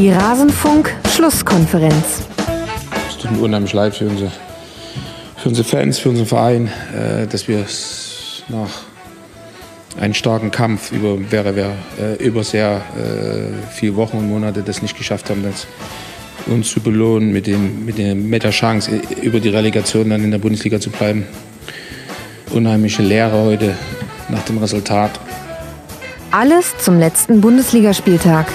Die Rasenfunk-Schlusskonferenz. Es tut mir unheimlich leid für unsere, für unsere Fans, für unseren Verein, äh, dass wir es nach einem starken Kampf über, wäre, wäre, äh, über sehr äh, viele Wochen und Monate das nicht geschafft haben, das uns zu belohnen mit, dem, mit, dem, mit der Chance, über die Relegation dann in der Bundesliga zu bleiben. Unheimliche Lehre heute nach dem Resultat. Alles zum letzten Bundesligaspieltag.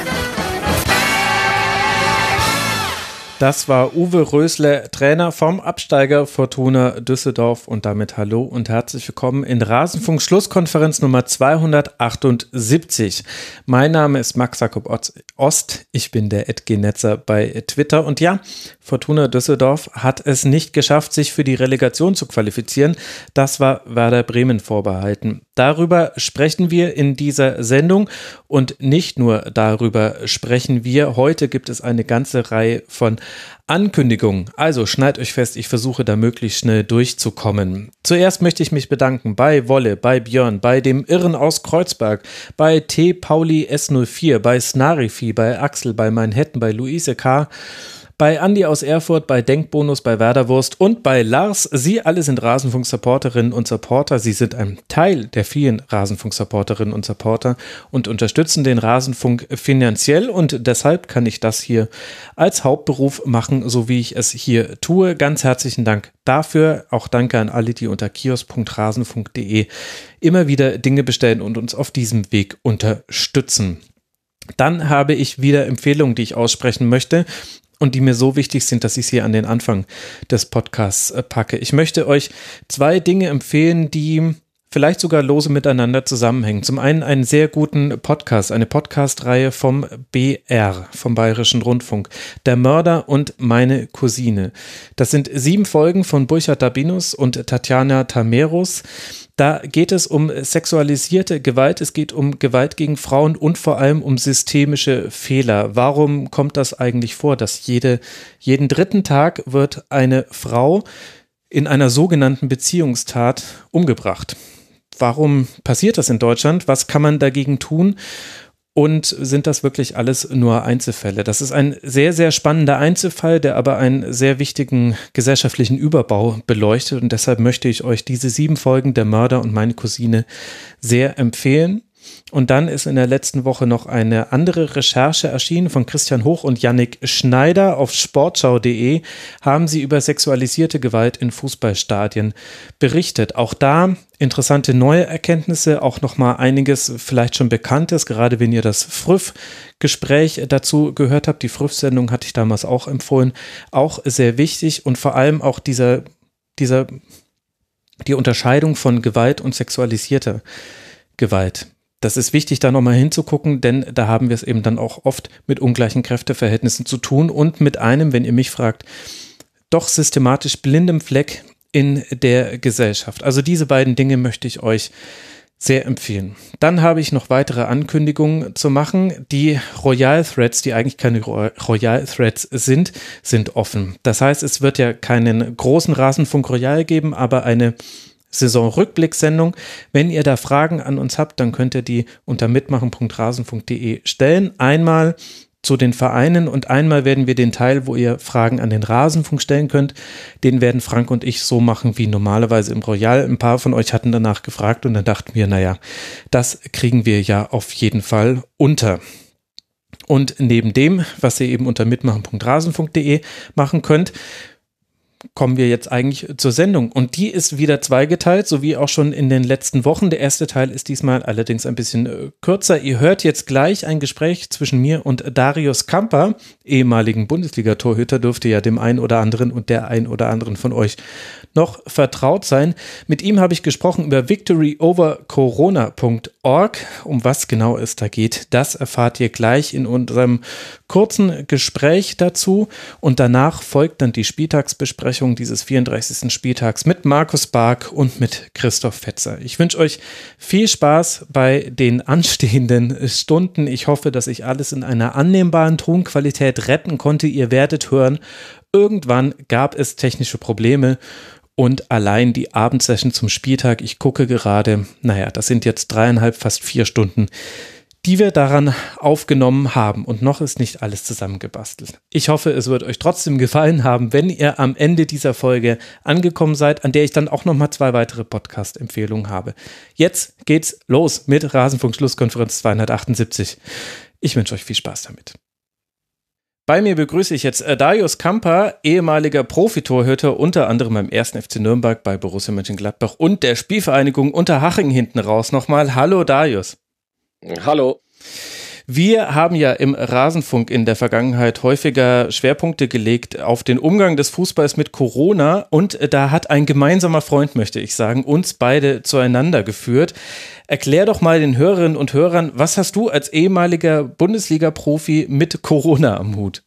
Das war Uwe Rösler, Trainer vom Absteiger Fortuna Düsseldorf und damit hallo und herzlich willkommen in Rasenfunk Schlusskonferenz Nummer 278. Mein Name ist Max Jakob Ost, ich bin der Edgenetzer bei Twitter und ja, Fortuna Düsseldorf hat es nicht geschafft, sich für die Relegation zu qualifizieren. Das war Werder Bremen vorbehalten. Darüber sprechen wir in dieser Sendung und nicht nur darüber sprechen wir. Heute gibt es eine ganze Reihe von Ankündigungen. Also schneid euch fest, ich versuche da möglichst schnell durchzukommen. Zuerst möchte ich mich bedanken bei Wolle, bei Björn, bei dem Irren aus Kreuzberg, bei T. Pauli S04, bei Snarifi, bei Axel, bei Manhattan, bei Luise K bei Andi aus Erfurt, bei Denkbonus, bei Werderwurst und bei Lars. Sie alle sind Rasenfunk-Supporterinnen und Supporter. Sie sind ein Teil der vielen Rasenfunk-Supporterinnen und Supporter und unterstützen den Rasenfunk finanziell und deshalb kann ich das hier als Hauptberuf machen, so wie ich es hier tue. Ganz herzlichen Dank dafür. Auch danke an alle, die unter kiosk.rasenfunk.de immer wieder Dinge bestellen und uns auf diesem Weg unterstützen. Dann habe ich wieder Empfehlungen, die ich aussprechen möchte und die mir so wichtig sind, dass ich sie an den Anfang des Podcasts äh, packe. Ich möchte euch zwei Dinge empfehlen, die vielleicht sogar lose miteinander zusammenhängen. Zum einen einen sehr guten Podcast, eine Podcast-Reihe vom BR, vom Bayerischen Rundfunk. Der Mörder und meine Cousine. Das sind sieben Folgen von Burchard Dabinus und Tatjana Tameros. Da geht es um sexualisierte Gewalt, es geht um Gewalt gegen Frauen und vor allem um systemische Fehler. Warum kommt das eigentlich vor, dass jede, jeden dritten Tag wird eine Frau in einer sogenannten Beziehungstat umgebracht? Warum passiert das in Deutschland? Was kann man dagegen tun? Und sind das wirklich alles nur Einzelfälle? Das ist ein sehr, sehr spannender Einzelfall, der aber einen sehr wichtigen gesellschaftlichen Überbau beleuchtet. Und deshalb möchte ich euch diese sieben Folgen Der Mörder und meine Cousine sehr empfehlen. Und dann ist in der letzten Woche noch eine andere Recherche erschienen von Christian Hoch und Yannick Schneider auf sportschau.de haben sie über sexualisierte Gewalt in Fußballstadien berichtet. Auch da interessante neue Erkenntnisse, auch noch mal einiges vielleicht schon bekanntes, gerade wenn ihr das Früff Gespräch dazu gehört habt. Die Früff Sendung hatte ich damals auch empfohlen, auch sehr wichtig und vor allem auch dieser dieser die Unterscheidung von Gewalt und sexualisierter Gewalt das ist wichtig, da nochmal hinzugucken, denn da haben wir es eben dann auch oft mit ungleichen Kräfteverhältnissen zu tun und mit einem, wenn ihr mich fragt, doch systematisch blindem Fleck in der Gesellschaft. Also diese beiden Dinge möchte ich euch sehr empfehlen. Dann habe ich noch weitere Ankündigungen zu machen. Die Royal Threads, die eigentlich keine Royal Threads sind, sind offen. Das heißt, es wird ja keinen großen Rasenfunk Royal geben, aber eine Saisonrückblickssendung. Wenn ihr da Fragen an uns habt, dann könnt ihr die unter mitmachen.rasen.de stellen. Einmal zu den Vereinen und einmal werden wir den Teil, wo ihr Fragen an den Rasenfunk stellen könnt, den werden Frank und ich so machen wie normalerweise im Royal. Ein paar von euch hatten danach gefragt und dann dachten wir, naja, das kriegen wir ja auf jeden Fall unter. Und neben dem, was ihr eben unter mitmachen.rasen.de machen könnt, kommen wir jetzt eigentlich zur Sendung. Und die ist wieder zweigeteilt, so wie auch schon in den letzten Wochen. Der erste Teil ist diesmal allerdings ein bisschen äh, kürzer. Ihr hört jetzt gleich ein Gespräch zwischen mir und Darius Kamper, ehemaligen Bundesliga-Torhüter, dürfte ja dem einen oder anderen und der einen oder anderen von euch noch vertraut sein. Mit ihm habe ich gesprochen über victoryovercorona.org. Um was genau es da geht, das erfahrt ihr gleich in unserem kurzen Gespräch dazu. Und danach folgt dann die Spieltagsbesprechung dieses 34. Spieltags mit Markus Bark und mit Christoph Fetzer. Ich wünsche euch viel Spaß bei den anstehenden Stunden. Ich hoffe, dass ich alles in einer annehmbaren Tonqualität retten konnte. Ihr werdet hören, irgendwann gab es technische Probleme und allein die Abendsession zum Spieltag, ich gucke gerade, naja, das sind jetzt dreieinhalb, fast vier Stunden. Die wir daran aufgenommen haben. Und noch ist nicht alles zusammengebastelt. Ich hoffe, es wird euch trotzdem gefallen haben, wenn ihr am Ende dieser Folge angekommen seid, an der ich dann auch nochmal zwei weitere Podcast-Empfehlungen habe. Jetzt geht's los mit Rasenfunk Schlusskonferenz 278. Ich wünsche euch viel Spaß damit. Bei mir begrüße ich jetzt äh, Darius Kamper, ehemaliger Profitorhüter, unter anderem beim 1. FC Nürnberg, bei Borussia Mönchengladbach und der Spielvereinigung Unterhaching hinten raus nochmal. Hallo Darius. Hallo. Wir haben ja im Rasenfunk in der Vergangenheit häufiger Schwerpunkte gelegt auf den Umgang des Fußballs mit Corona und da hat ein gemeinsamer Freund, möchte ich sagen, uns beide zueinander geführt. Erklär doch mal den Hörerinnen und Hörern, was hast du als ehemaliger Bundesliga-Profi mit Corona am Hut?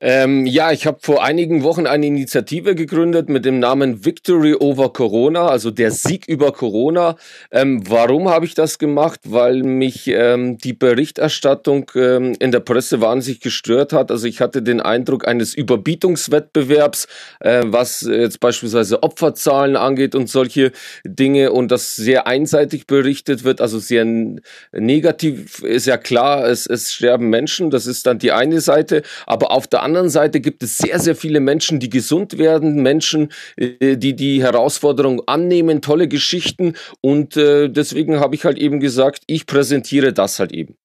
Ähm, ja, ich habe vor einigen Wochen eine Initiative gegründet mit dem Namen Victory over Corona, also der Sieg über Corona. Ähm, warum habe ich das gemacht? Weil mich ähm, die Berichterstattung ähm, in der Presse wahnsinnig gestört hat. Also ich hatte den Eindruck eines Überbietungswettbewerbs, äh, was jetzt beispielsweise Opferzahlen angeht und solche Dinge und das sehr einseitig berichtet wird, also sehr negativ ist ja klar, es, es sterben Menschen, das ist dann die eine Seite, aber auf der anderen Seite gibt es sehr, sehr viele Menschen, die gesund werden, Menschen, äh, die die Herausforderung annehmen, tolle Geschichten. Und äh, deswegen habe ich halt eben gesagt, ich präsentiere das halt eben.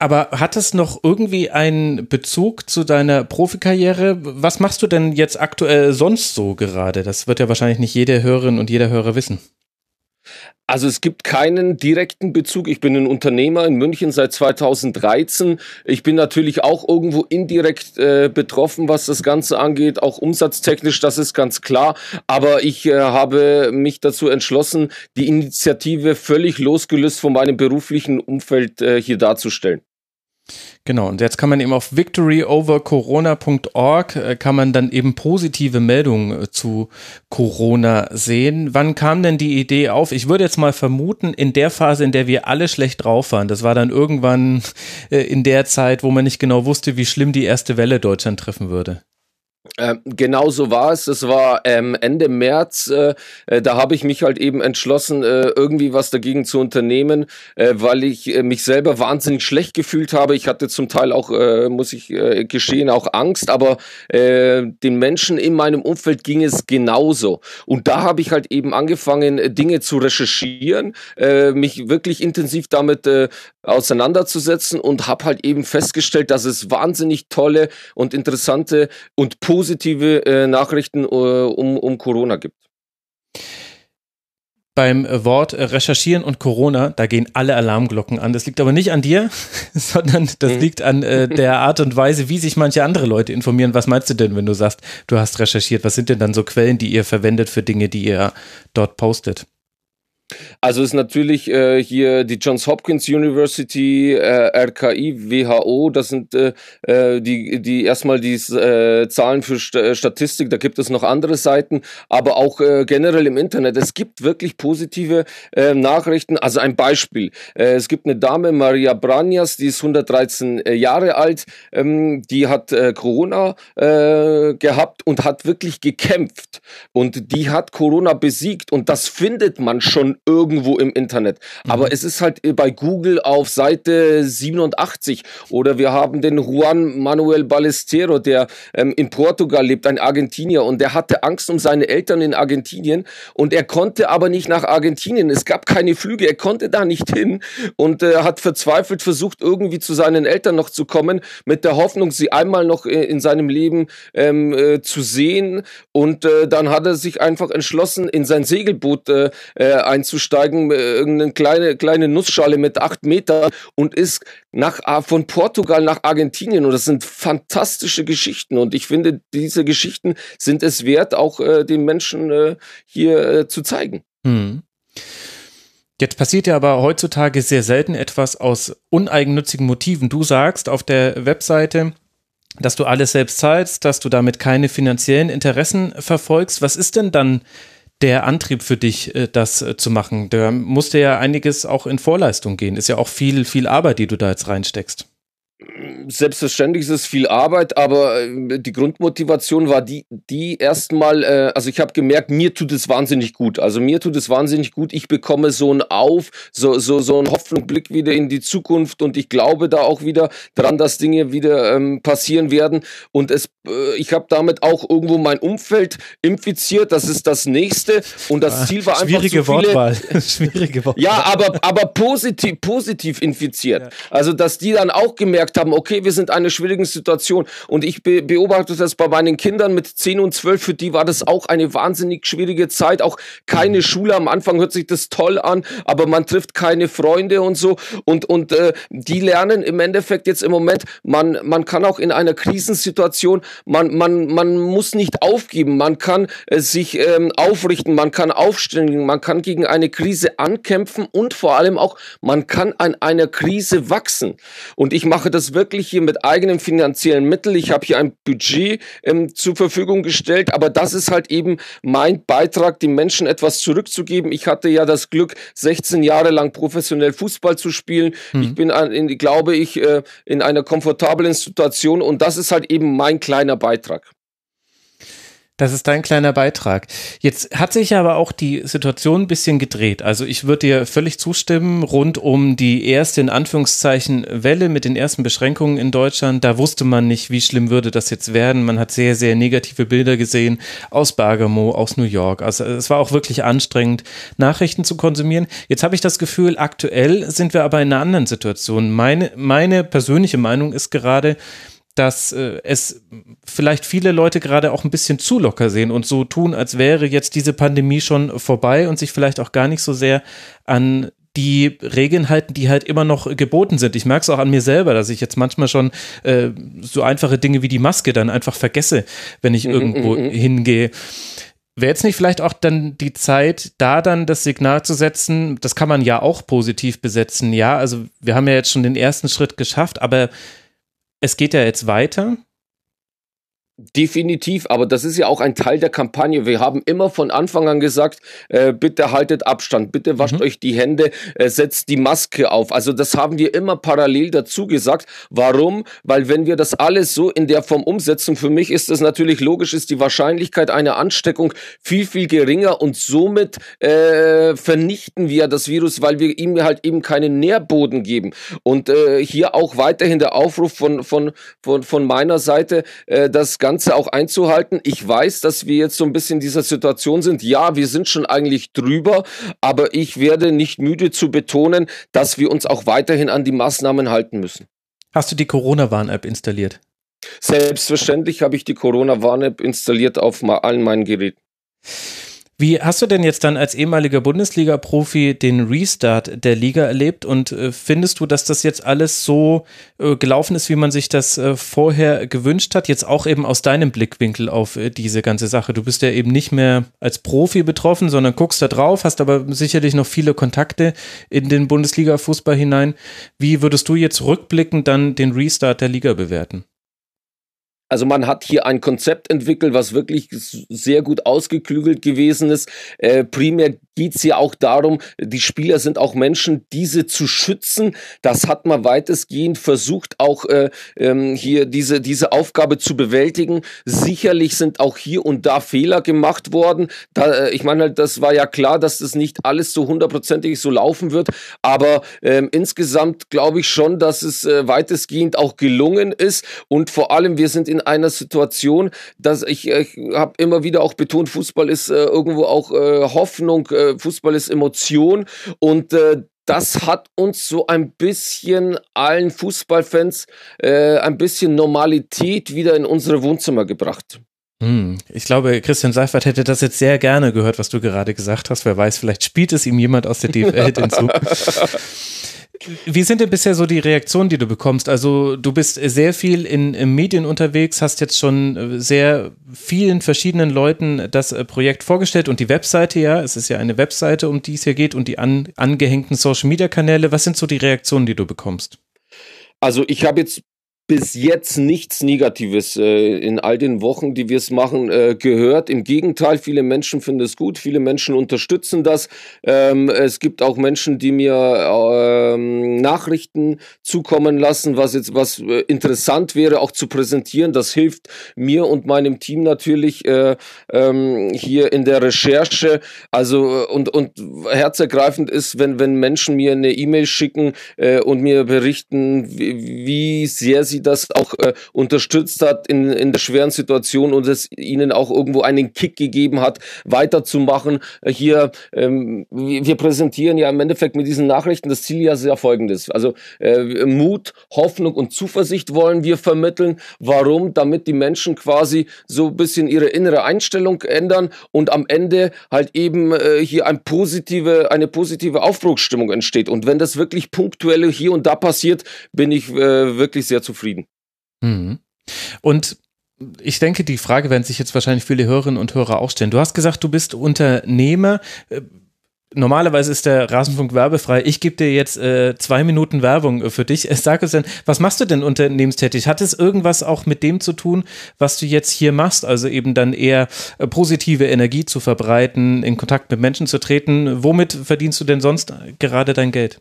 Aber hat es noch irgendwie einen Bezug zu deiner Profikarriere? Was machst du denn jetzt aktuell sonst so gerade? Das wird ja wahrscheinlich nicht jede Hörerin und jeder Hörer wissen. Also es gibt keinen direkten Bezug. Ich bin ein Unternehmer in München seit 2013. Ich bin natürlich auch irgendwo indirekt äh, betroffen, was das Ganze angeht, auch umsatztechnisch, das ist ganz klar. Aber ich äh, habe mich dazu entschlossen, die Initiative völlig losgelöst von meinem beruflichen Umfeld äh, hier darzustellen. Genau, und jetzt kann man eben auf victoryovercorona.org äh, kann man dann eben positive Meldungen äh, zu Corona sehen. Wann kam denn die Idee auf? Ich würde jetzt mal vermuten, in der Phase, in der wir alle schlecht drauf waren. Das war dann irgendwann äh, in der Zeit, wo man nicht genau wusste, wie schlimm die erste Welle Deutschland treffen würde. Ähm, genau so war es. Es war ähm, Ende März. Äh, äh, da habe ich mich halt eben entschlossen, äh, irgendwie was dagegen zu unternehmen, äh, weil ich äh, mich selber wahnsinnig schlecht gefühlt habe. Ich hatte zum Teil auch, muss ich geschehen, auch Angst, aber den Menschen in meinem Umfeld ging es genauso. Und da habe ich halt eben angefangen, Dinge zu recherchieren, mich wirklich intensiv damit auseinanderzusetzen und habe halt eben festgestellt, dass es wahnsinnig tolle und interessante und positive äh, Nachrichten äh, um, um Corona gibt. Beim Wort recherchieren und Corona, da gehen alle Alarmglocken an. Das liegt aber nicht an dir, sondern das mhm. liegt an äh, der Art und Weise, wie sich manche andere Leute informieren. Was meinst du denn, wenn du sagst, du hast recherchiert? Was sind denn dann so Quellen, die ihr verwendet für Dinge, die ihr dort postet? Also ist natürlich äh, hier die Johns Hopkins University, äh, RKI, WHO, das sind äh, äh, die, die erstmal die äh, Zahlen für St äh, Statistik, da gibt es noch andere Seiten, aber auch äh, generell im Internet. Es gibt wirklich positive äh, Nachrichten. Also ein Beispiel. Äh, es gibt eine Dame, Maria Branias, die ist 113 äh, Jahre alt, ähm, die hat äh, Corona äh, gehabt und hat wirklich gekämpft. Und die hat Corona besiegt und das findet man schon irgendwo im Internet. Mhm. Aber es ist halt bei Google auf Seite 87 oder wir haben den Juan Manuel Ballestero, der ähm, in Portugal lebt, ein Argentinier und der hatte Angst um seine Eltern in Argentinien und er konnte aber nicht nach Argentinien. Es gab keine Flüge, er konnte da nicht hin und äh, hat verzweifelt versucht, irgendwie zu seinen Eltern noch zu kommen, mit der Hoffnung, sie einmal noch äh, in seinem Leben ähm, äh, zu sehen. Und äh, dann hat er sich einfach entschlossen, in sein Segelboot äh, äh einzusteigen, äh, irgendeine kleine, kleine Nussschale mit acht Metern und ist nach, äh, von Portugal nach Argentinien. Und das sind fantastische Geschichten. Und ich finde, diese Geschichten sind es wert, auch äh, den Menschen äh, hier äh, zu zeigen. Hm. Jetzt passiert ja aber heutzutage sehr selten etwas aus uneigennützigen Motiven. Du sagst auf der Webseite, dass du alles selbst zahlst, dass du damit keine finanziellen Interessen verfolgst. Was ist denn dann der Antrieb für dich, äh, das äh, zu machen? Da musste ja einiges auch in Vorleistung gehen. Ist ja auch viel, viel Arbeit, die du da jetzt reinsteckst. Selbstverständlich ist es viel Arbeit, aber äh, die Grundmotivation war die, die erstmal, äh, also ich habe gemerkt, mir tut es wahnsinnig gut. Also mir tut es wahnsinnig gut. Ich bekomme so einen Auf, so, so, so einen Hoffnungsblick wieder in die Zukunft und ich glaube da auch wieder dran, dass Dinge wieder ähm, passieren werden. Und es, äh, ich habe damit auch irgendwo mein Umfeld infiziert. Das ist das nächste. Und das ah, Ziel war einfach Schwierige so viele, Wortwahl. Schwierige Wortwahl. Ja, aber, aber positiv, positiv infiziert. Ja. Also, dass die dann auch gemerkt haben, okay, wir sind in einer schwierigen Situation. Und ich be beobachte das bei meinen Kindern mit 10 und 12, für die war das auch eine wahnsinnig schwierige Zeit. Auch keine Schule. Am Anfang hört sich das toll an, aber man trifft keine Freunde und so. Und, und äh, die lernen im Endeffekt jetzt im Moment, man, man kann auch in einer Krisensituation, man, man, man muss nicht aufgeben, man kann äh, sich ähm, aufrichten, man kann aufstehen, man kann gegen eine Krise ankämpfen und vor allem auch, man kann an einer Krise wachsen. Und ich mache das wirklich hier mit eigenen finanziellen Mitteln. Ich habe hier ein Budget ähm, zur Verfügung gestellt, aber das ist halt eben mein Beitrag, den Menschen etwas zurückzugeben. Ich hatte ja das Glück, 16 Jahre lang professionell Fußball zu spielen. Mhm. Ich bin, in, glaube ich, äh, in einer komfortablen Situation und das ist halt eben mein kleiner Beitrag. Das ist dein kleiner Beitrag. Jetzt hat sich aber auch die Situation ein bisschen gedreht. Also ich würde dir völlig zustimmen, rund um die erste in Anführungszeichen Welle mit den ersten Beschränkungen in Deutschland. Da wusste man nicht, wie schlimm würde das jetzt werden. Man hat sehr, sehr negative Bilder gesehen aus Bergamo, aus New York. Also es war auch wirklich anstrengend, Nachrichten zu konsumieren. Jetzt habe ich das Gefühl, aktuell sind wir aber in einer anderen Situation. Meine, meine persönliche Meinung ist gerade, dass äh, es vielleicht viele Leute gerade auch ein bisschen zu locker sehen und so tun, als wäre jetzt diese Pandemie schon vorbei und sich vielleicht auch gar nicht so sehr an die Regeln halten, die halt immer noch geboten sind. Ich merke es auch an mir selber, dass ich jetzt manchmal schon äh, so einfache Dinge wie die Maske dann einfach vergesse, wenn ich mhm, irgendwo mm, mm, hingehe. Wäre jetzt nicht vielleicht auch dann die Zeit, da dann das Signal zu setzen, das kann man ja auch positiv besetzen, ja, also wir haben ja jetzt schon den ersten Schritt geschafft, aber es geht ja jetzt weiter. Definitiv, aber das ist ja auch ein Teil der Kampagne. Wir haben immer von Anfang an gesagt, äh, bitte haltet Abstand, bitte wascht mhm. euch die Hände, äh, setzt die Maske auf. Also das haben wir immer parallel dazu gesagt. Warum? Weil wenn wir das alles so in der Form umsetzen, für mich ist das natürlich logisch, ist die Wahrscheinlichkeit einer Ansteckung viel, viel geringer und somit äh, vernichten wir das Virus, weil wir ihm halt eben keinen Nährboden geben. Und äh, hier auch weiterhin der Aufruf von, von, von, von meiner Seite, äh, dass Ganze auch einzuhalten. Ich weiß, dass wir jetzt so ein bisschen in dieser Situation sind. Ja, wir sind schon eigentlich drüber, aber ich werde nicht müde zu betonen, dass wir uns auch weiterhin an die Maßnahmen halten müssen. Hast du die Corona-Warn-App installiert? Selbstverständlich habe ich die Corona-Warn-App installiert auf allen meinen Geräten. Wie hast du denn jetzt dann als ehemaliger Bundesliga-Profi den Restart der Liga erlebt und äh, findest du, dass das jetzt alles so äh, gelaufen ist, wie man sich das äh, vorher gewünscht hat? Jetzt auch eben aus deinem Blickwinkel auf diese ganze Sache. Du bist ja eben nicht mehr als Profi betroffen, sondern guckst da drauf, hast aber sicherlich noch viele Kontakte in den Bundesliga-Fußball hinein. Wie würdest du jetzt rückblickend dann den Restart der Liga bewerten? Also man hat hier ein Konzept entwickelt, was wirklich sehr gut ausgeklügelt gewesen ist. Äh, primär geht's ja auch darum, die Spieler sind auch Menschen, diese zu schützen. Das hat man weitestgehend versucht, auch äh, ähm, hier diese, diese Aufgabe zu bewältigen. Sicherlich sind auch hier und da Fehler gemacht worden. Da, äh, ich meine, das war ja klar, dass das nicht alles so hundertprozentig so laufen wird. Aber ähm, insgesamt glaube ich schon, dass es äh, weitestgehend auch gelungen ist. Und vor allem, wir sind in einer Situation, dass ich, ich habe immer wieder auch betont, Fußball ist äh, irgendwo auch äh, Hoffnung, äh, Fußball ist Emotion und äh, das hat uns so ein bisschen allen Fußballfans äh, ein bisschen Normalität wieder in unsere Wohnzimmer gebracht. Hm, ich glaube, Christian Seifert hätte das jetzt sehr gerne gehört, was du gerade gesagt hast. Wer weiß, vielleicht spielt es ihm jemand aus der DFL hinzu. Wie sind denn bisher so die Reaktionen, die du bekommst? Also du bist sehr viel in, in, Medien unterwegs, hast jetzt schon sehr vielen verschiedenen Leuten das äh, Projekt vorgestellt und die Webseite, ja, es ist ja eine Webseite, um die es hier geht und die an, angehängten Social-Media-Kanäle. Was sind so die Reaktionen, die du bekommst? Also ich habe jetzt bis jetzt nichts Negatives äh, in all den Wochen, die wir es machen, äh, gehört. Im Gegenteil, viele Menschen finden es gut, viele Menschen unterstützen das. Ähm, es gibt auch Menschen, die mir ähm, Nachrichten zukommen lassen, was jetzt was äh, interessant wäre, auch zu präsentieren. Das hilft mir und meinem Team natürlich äh, ähm, hier in der Recherche. Also äh, und und herzergreifend ist, wenn wenn Menschen mir eine E-Mail schicken äh, und mir berichten, wie, wie sehr sie sie das auch äh, unterstützt hat in, in der schweren Situation und es ihnen auch irgendwo einen Kick gegeben hat, weiterzumachen. Äh, hier, ähm, wir präsentieren ja im Endeffekt mit diesen Nachrichten das Ziel ja sehr folgendes. Also äh, Mut, Hoffnung und Zuversicht wollen wir vermitteln. Warum? Damit die Menschen quasi so ein bisschen ihre innere Einstellung ändern und am Ende halt eben äh, hier ein positive, eine positive Aufbruchsstimmung entsteht. Und wenn das wirklich punktuell hier und da passiert, bin ich äh, wirklich sehr zufrieden zufrieden. Mhm. Und ich denke, die Frage werden sich jetzt wahrscheinlich viele Hörerinnen und Hörer auch stellen. Du hast gesagt, du bist Unternehmer. Äh, normalerweise ist der Rasenfunk werbefrei. Ich gebe dir jetzt äh, zwei Minuten Werbung für dich. Sag uns denn, was machst du denn unternehmenstätig? Hat es irgendwas auch mit dem zu tun, was du jetzt hier machst? Also eben dann eher äh, positive Energie zu verbreiten, in Kontakt mit Menschen zu treten. Womit verdienst du denn sonst gerade dein Geld?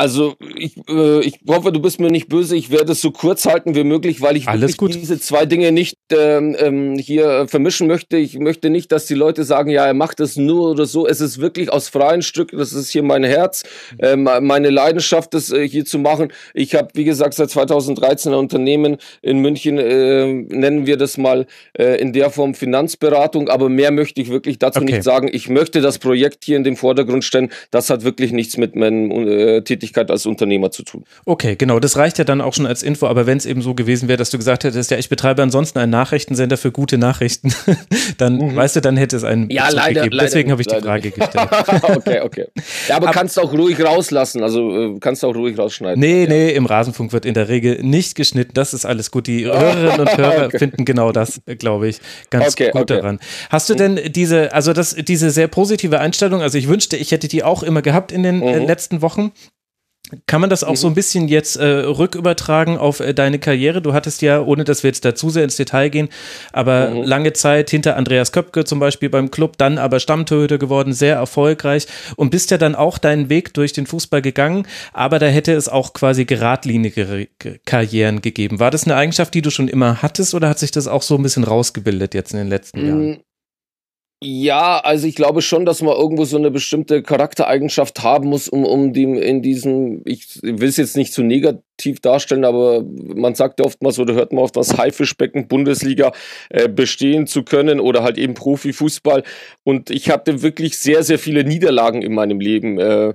Also ich, äh, ich hoffe, du bist mir nicht böse. Ich werde es so kurz halten wie möglich, weil ich diese zwei Dinge nicht ähm, ähm, hier vermischen möchte. Ich möchte nicht, dass die Leute sagen, ja, er macht das nur oder so. Es ist wirklich aus freien Stücken. Das ist hier mein Herz, äh, meine Leidenschaft, das äh, hier zu machen. Ich habe, wie gesagt, seit 2013 ein Unternehmen in München, äh, nennen wir das mal äh, in der Form Finanzberatung. Aber mehr möchte ich wirklich dazu okay. nicht sagen. Ich möchte das Projekt hier in den Vordergrund stellen. Das hat wirklich nichts mit meinem äh, Tätigkeit Tätigkeit als Unternehmer zu tun. Okay, genau, das reicht ja dann auch schon als Info, aber wenn es eben so gewesen wäre, dass du gesagt hättest, ja, ich betreibe ansonsten einen Nachrichtensender für gute Nachrichten, dann, mhm. weißt du, dann hätte es einen ja, leider, gegeben. Deswegen habe ich die Frage gestellt. okay, okay. Ja, aber, aber kannst du auch ruhig rauslassen, also äh, kannst du auch ruhig rausschneiden. Nee, ja. nee, im Rasenfunk wird in der Regel nicht geschnitten, das ist alles gut. Die Hörerinnen und Hörer okay. finden genau das, glaube ich, ganz okay, gut okay. daran. Hast du denn diese, also das, diese sehr positive Einstellung, also ich wünschte, ich hätte die auch immer gehabt in den äh, mhm. letzten Wochen. Kann man das auch mhm. so ein bisschen jetzt äh, rückübertragen auf äh, deine Karriere? Du hattest ja, ohne dass wir jetzt dazu sehr ins Detail gehen, aber mhm. lange Zeit hinter Andreas Köpke zum Beispiel beim Club, dann aber Stammtorhüter geworden, sehr erfolgreich und bist ja dann auch deinen Weg durch den Fußball gegangen, aber da hätte es auch quasi geradlinigere Karrieren gegeben. War das eine Eigenschaft, die du schon immer hattest oder hat sich das auch so ein bisschen rausgebildet jetzt in den letzten mhm. Jahren? Ja, also ich glaube schon, dass man irgendwo so eine bestimmte Charaktereigenschaft haben muss, um, um dem in diesem, ich will es jetzt nicht zu negativ darstellen, aber man sagt ja oftmals oder hört man oft was Haifischbecken Bundesliga äh, bestehen zu können oder halt eben Profifußball. Und ich hatte wirklich sehr, sehr viele Niederlagen in meinem Leben. Äh,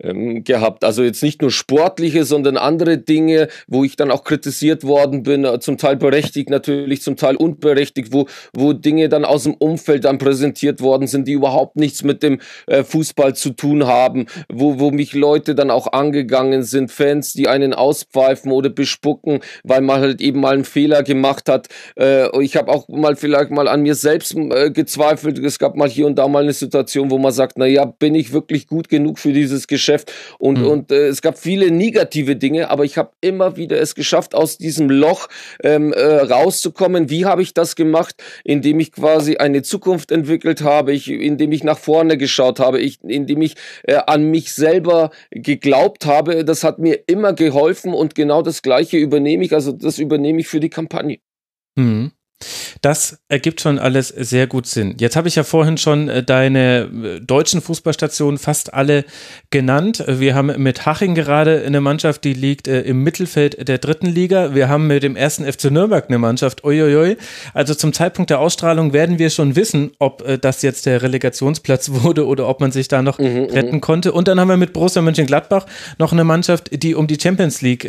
ähm, gehabt. Also jetzt nicht nur sportliche, sondern andere Dinge, wo ich dann auch kritisiert worden bin, äh, zum Teil berechtigt natürlich, zum Teil unberechtigt, wo, wo Dinge dann aus dem Umfeld dann präsentiert worden sind, die überhaupt nichts mit dem äh, Fußball zu tun haben, wo, wo mich Leute dann auch angegangen sind, Fans, die einen auspfeifen oder bespucken, weil man halt eben mal einen Fehler gemacht hat. Äh, ich habe auch mal vielleicht mal an mir selbst äh, gezweifelt. Es gab mal hier und da mal eine Situation, wo man sagt, na ja, bin ich wirklich gut genug für dieses Geschäft? Geschäft und, mhm. und äh, es gab viele negative Dinge, aber ich habe immer wieder es geschafft, aus diesem Loch ähm, äh, rauszukommen. Wie habe ich das gemacht? Indem ich quasi eine Zukunft entwickelt habe, ich, indem ich nach vorne geschaut habe, ich, indem ich äh, an mich selber geglaubt habe. Das hat mir immer geholfen und genau das Gleiche übernehme ich, also das übernehme ich für die Kampagne. Mhm. Das ergibt schon alles sehr gut Sinn. Jetzt habe ich ja vorhin schon äh, deine äh, deutschen Fußballstationen fast alle genannt. Wir haben mit Haching gerade eine Mannschaft, die liegt äh, im Mittelfeld der dritten Liga. Wir haben mit dem ersten FC Nürnberg eine Mannschaft. Uiuiui. Also zum Zeitpunkt der Ausstrahlung werden wir schon wissen, ob das jetzt der Relegationsplatz wurde oder ob man sich da noch mhm, mhm, retten konnte. Und dann haben wir mit Borussia Mönchengladbach noch eine Mannschaft, die um die Champions League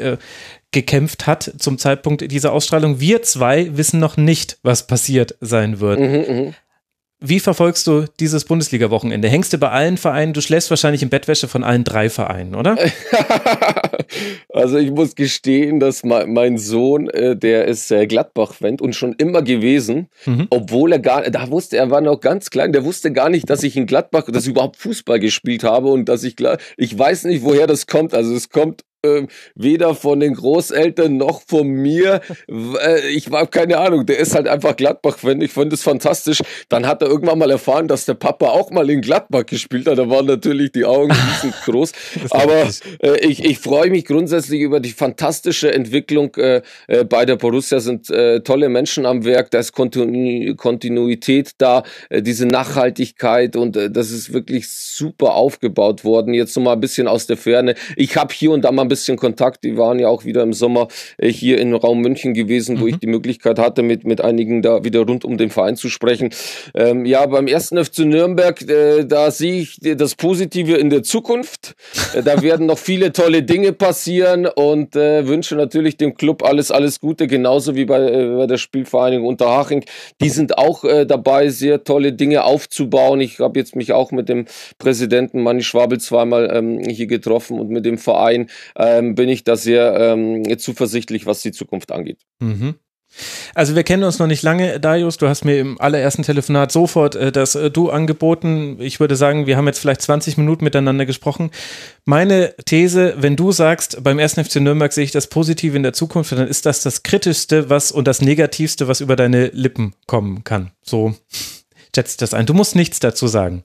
gekämpft hat zum Zeitpunkt dieser Ausstrahlung. Wir zwei wissen noch nicht, was passiert sein wird. Mhm, mh. Wie verfolgst du dieses Bundesliga-Wochenende? Hängst du bei allen Vereinen? Du schläfst wahrscheinlich in Bettwäsche von allen drei Vereinen, oder? also ich muss gestehen, dass mein Sohn, äh, der ist Gladbach-Fan und schon immer gewesen, mhm. obwohl er gar, da wusste er war noch ganz klein, der wusste gar nicht, dass ich in Gladbach, dass ich überhaupt Fußball gespielt habe und dass ich, ich weiß nicht, woher das kommt. Also es kommt äh, weder von den Großeltern noch von mir. Äh, ich war keine Ahnung, der ist halt einfach Gladbach-Fan. Ich fand das fantastisch. Dann hat er irgendwann mal erfahren, dass der Papa auch mal in Gladbach gespielt hat. Da waren natürlich die Augen riesengroß. Aber äh, ich, ich freue mich grundsätzlich über die fantastische Entwicklung äh, äh, bei der Borussia. Sind tolle Menschen am Werk, da ist Kontinu Kontinuität da, diese Nachhaltigkeit und das ist wirklich super aufgebaut worden. Jetzt noch mal ein bisschen aus der Ferne. Ich habe hier und da mal ein bisschen Kontakt. Die waren ja auch wieder im Sommer äh, hier im Raum München gewesen, wo mhm. ich die Möglichkeit hatte, mit, mit einigen da wieder rund um den Verein zu sprechen. Ähm, ja, beim ersten FC Nürnberg, äh, da sehe ich das Positive in der Zukunft. Äh, da werden noch viele tolle Dinge passieren und äh, wünsche natürlich dem Club alles, alles Gute, genauso wie bei, äh, bei der Spielvereinigung Unterhaching. Die sind auch äh, dabei, sehr tolle Dinge aufzubauen. Ich habe jetzt mich auch mit dem Präsidenten Manni Schwabel zweimal ähm, hier getroffen und mit dem Verein ähm, bin ich da sehr ähm, zuversichtlich, was die Zukunft angeht. Mhm. Also wir kennen uns noch nicht lange, Darius. Du hast mir im allerersten Telefonat sofort äh, das äh, Du angeboten. Ich würde sagen, wir haben jetzt vielleicht 20 Minuten miteinander gesprochen. Meine These, wenn du sagst, beim ersten FC Nürnberg sehe ich das Positive in der Zukunft, dann ist das das Kritischste was und das Negativste, was über deine Lippen kommen kann. So schätzt das ein. Du musst nichts dazu sagen.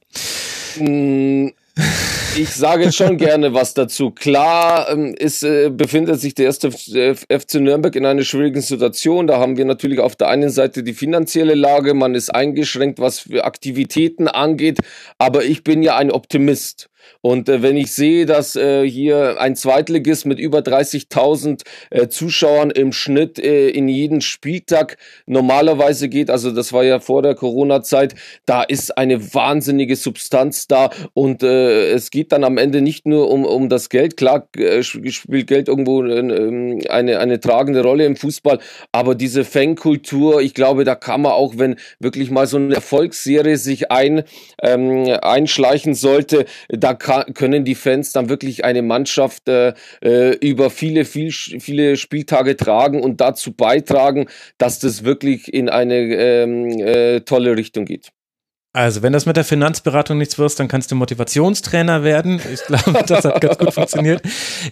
Mm, ich sage schon gerne was dazu. Klar ähm, ist, äh, befindet sich der erste FC Nürnberg in einer schwierigen Situation. Da haben wir natürlich auf der einen Seite die finanzielle Lage, man ist eingeschränkt, was für Aktivitäten angeht, aber ich bin ja ein Optimist. Und äh, wenn ich sehe, dass äh, hier ein Zweitligist mit über 30.000 äh, Zuschauern im Schnitt äh, in jeden Spieltag normalerweise geht, also das war ja vor der Corona-Zeit, da ist eine wahnsinnige Substanz da und äh, es geht dann am Ende nicht nur um, um das Geld. Klar äh, spielt Geld irgendwo äh, eine, eine tragende Rolle im Fußball, aber diese Fankultur, ich glaube, da kann man auch, wenn wirklich mal so eine Erfolgsserie sich ein, ähm, einschleichen sollte, da können die Fans dann wirklich eine Mannschaft äh, äh, über viele, viel, viele Spieltage tragen und dazu beitragen, dass das wirklich in eine ähm, äh, tolle Richtung geht. Also, wenn das mit der Finanzberatung nichts wirst, dann kannst du Motivationstrainer werden. Ich glaube, das hat ganz gut funktioniert.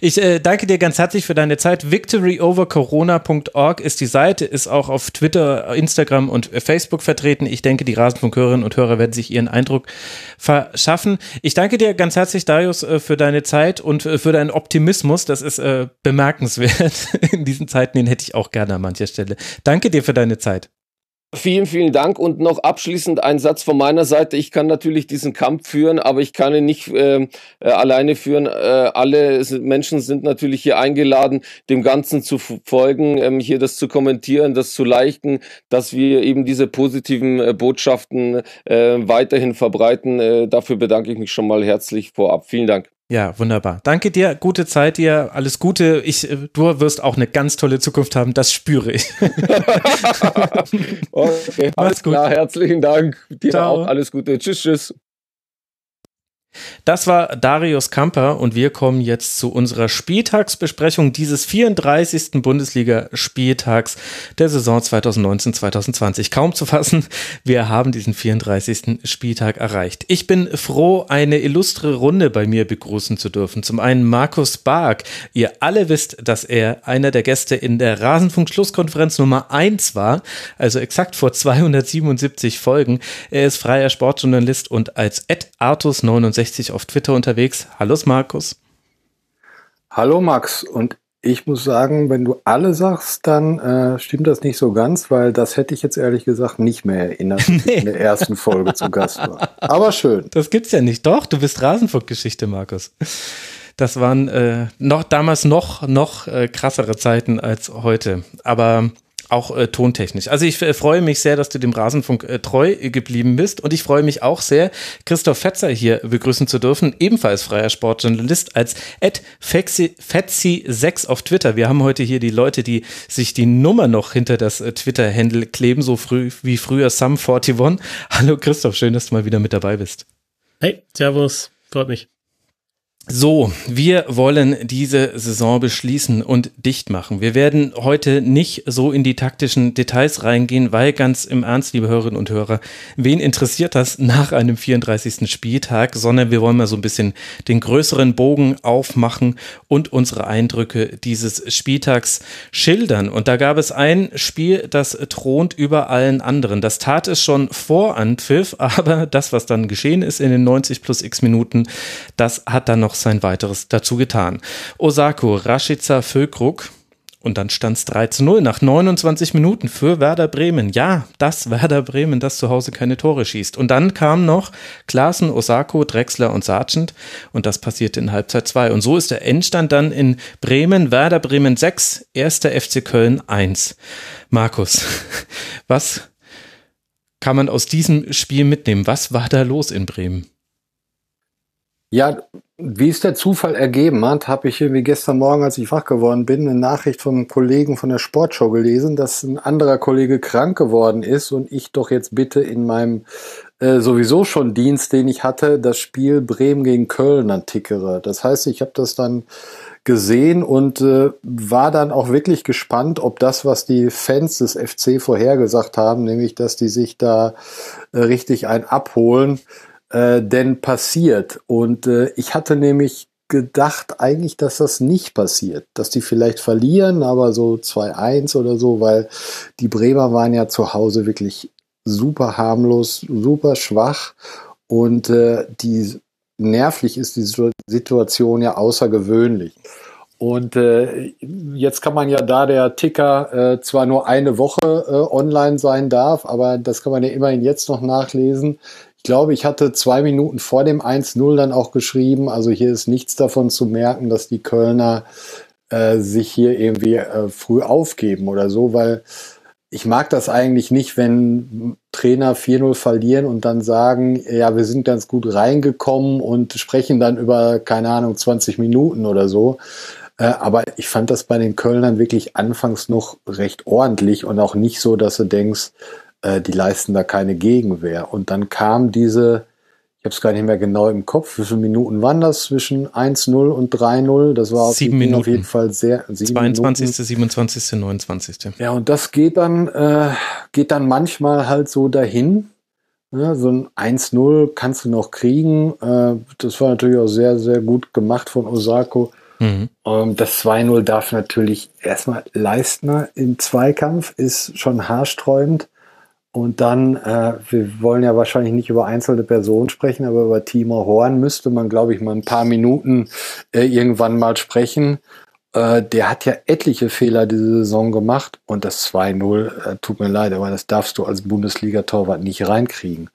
Ich äh, danke dir ganz herzlich für deine Zeit. Victoryovercorona.org ist die Seite, ist auch auf Twitter, Instagram und Facebook vertreten. Ich denke, die Rasenfunkhörerinnen und Hörer werden sich ihren Eindruck verschaffen. Ich danke dir ganz herzlich, Darius, äh, für deine Zeit und äh, für deinen Optimismus. Das ist äh, bemerkenswert. In diesen Zeiten, den hätte ich auch gerne an mancher Stelle. Danke dir für deine Zeit. Vielen, vielen Dank und noch abschließend ein Satz von meiner Seite. Ich kann natürlich diesen Kampf führen, aber ich kann ihn nicht äh, äh, alleine führen. Äh, alle Menschen sind natürlich hier eingeladen, dem Ganzen zu folgen, ähm, hier das zu kommentieren, das zu liken, dass wir eben diese positiven äh, Botschaften äh, weiterhin verbreiten. Äh, dafür bedanke ich mich schon mal herzlich vorab. Vielen Dank. Ja, wunderbar. Danke dir, gute Zeit dir, alles Gute. Ich, äh, du wirst auch eine ganz tolle Zukunft haben, das spüre ich. okay, alles klar, herzlichen Dank. Dir Ciao. auch alles Gute. Tschüss, tschüss. Das war Darius Kamper und wir kommen jetzt zu unserer Spieltagsbesprechung dieses 34. Bundesliga-Spieltags der Saison 2019-2020. Kaum zu fassen, wir haben diesen 34. Spieltag erreicht. Ich bin froh, eine illustre Runde bei mir begrüßen zu dürfen. Zum einen Markus Bark. Ihr alle wisst, dass er einer der Gäste in der Rasenfunk-Schlusskonferenz Nummer 1 war, also exakt vor 277 Folgen. Er ist freier Sportjournalist und als Ed Artus 69 360 auf Twitter unterwegs. Hallo Markus. Hallo Max und ich muss sagen, wenn du alle sagst, dann äh, stimmt das nicht so ganz, weil das hätte ich jetzt ehrlich gesagt nicht mehr erinnert, nee. in der ersten Folge zu Gast war. Aber schön. Das gibt's ja nicht. Doch, du bist Rasenfunkgeschichte, Markus. Das waren äh, noch damals noch noch äh, krassere Zeiten als heute. Aber auch äh, tontechnisch. Also ich äh, freue mich sehr, dass du dem Rasenfunk äh, treu geblieben bist und ich freue mich auch sehr, Christoph Fetzer hier begrüßen zu dürfen, ebenfalls freier Sportjournalist als Fetzi6 auf Twitter. Wir haben heute hier die Leute, die sich die Nummer noch hinter das äh, Twitter-Handle kleben, so früh wie früher Sum41. Hallo Christoph, schön, dass du mal wieder mit dabei bist. Hey, Servus, freut mich. So, wir wollen diese Saison beschließen und dicht machen. Wir werden heute nicht so in die taktischen Details reingehen, weil ganz im Ernst, liebe Hörerinnen und Hörer, wen interessiert das nach einem 34. Spieltag, sondern wir wollen mal so ein bisschen den größeren Bogen aufmachen und unsere Eindrücke dieses Spieltags schildern. Und da gab es ein Spiel, das thront über allen anderen. Das tat es schon vor Anpfiff, aber das, was dann geschehen ist in den 90 plus x Minuten, das hat dann noch noch sein weiteres dazu getan. Osako, Rashica, Füllkrug. Und dann stand es 3 zu 0 nach 29 Minuten für Werder Bremen. Ja, das Werder Bremen, das zu Hause keine Tore schießt. Und dann kamen noch Klaassen, Osako, Drexler und Sargent. Und das passierte in Halbzeit 2. Und so ist der Endstand dann in Bremen. Werder Bremen 6, erster FC Köln 1. Markus, was kann man aus diesem Spiel mitnehmen? Was war da los in Bremen? Ja, wie es der Zufall ergeben hat, habe ich irgendwie gestern Morgen, als ich wach geworden bin, eine Nachricht vom Kollegen von der Sportshow gelesen, dass ein anderer Kollege krank geworden ist und ich doch jetzt bitte in meinem äh, sowieso schon Dienst, den ich hatte, das Spiel Bremen gegen Köln antickere. Das heißt, ich habe das dann gesehen und äh, war dann auch wirklich gespannt, ob das, was die Fans des FC vorhergesagt haben, nämlich dass die sich da äh, richtig ein abholen, äh, denn passiert. Und äh, ich hatte nämlich gedacht eigentlich, dass das nicht passiert, dass die vielleicht verlieren, aber so 2-1 oder so, weil die Bremer waren ja zu Hause wirklich super harmlos, super schwach und äh, die nervlich ist die Situation ja außergewöhnlich. Und äh, jetzt kann man ja, da der Ticker äh, zwar nur eine Woche äh, online sein darf, aber das kann man ja immerhin jetzt noch nachlesen. Ich glaube, ich hatte zwei Minuten vor dem 1-0 dann auch geschrieben. Also hier ist nichts davon zu merken, dass die Kölner äh, sich hier irgendwie äh, früh aufgeben oder so, weil ich mag das eigentlich nicht, wenn Trainer 4-0 verlieren und dann sagen, ja, wir sind ganz gut reingekommen und sprechen dann über, keine Ahnung, 20 Minuten oder so. Äh, aber ich fand das bei den Kölnern wirklich anfangs noch recht ordentlich und auch nicht so, dass du denkst, äh, die leisten da keine Gegenwehr. Und dann kam diese, ich habe es gar nicht mehr genau im Kopf, wie viele Minuten waren das zwischen 1-0 und 3-0? Das war auf, sieben Minuten. auf jeden Fall sehr. 22., Minuten. 27., 29. Ja, und das geht dann, äh, geht dann manchmal halt so dahin. Ja, so ein 1-0 kannst du noch kriegen. Äh, das war natürlich auch sehr, sehr gut gemacht von Osako. Mhm. Ähm, das 2-0 darf natürlich erstmal Leistner im Zweikampf, ist schon haarsträubend. Und dann, äh, wir wollen ja wahrscheinlich nicht über einzelne Personen sprechen, aber über Timo Horn müsste man, glaube ich, mal ein paar Minuten äh, irgendwann mal sprechen. Äh, der hat ja etliche Fehler diese Saison gemacht und das 2-0, äh, tut mir leid, aber das darfst du als Bundesliga-Torwart nicht reinkriegen.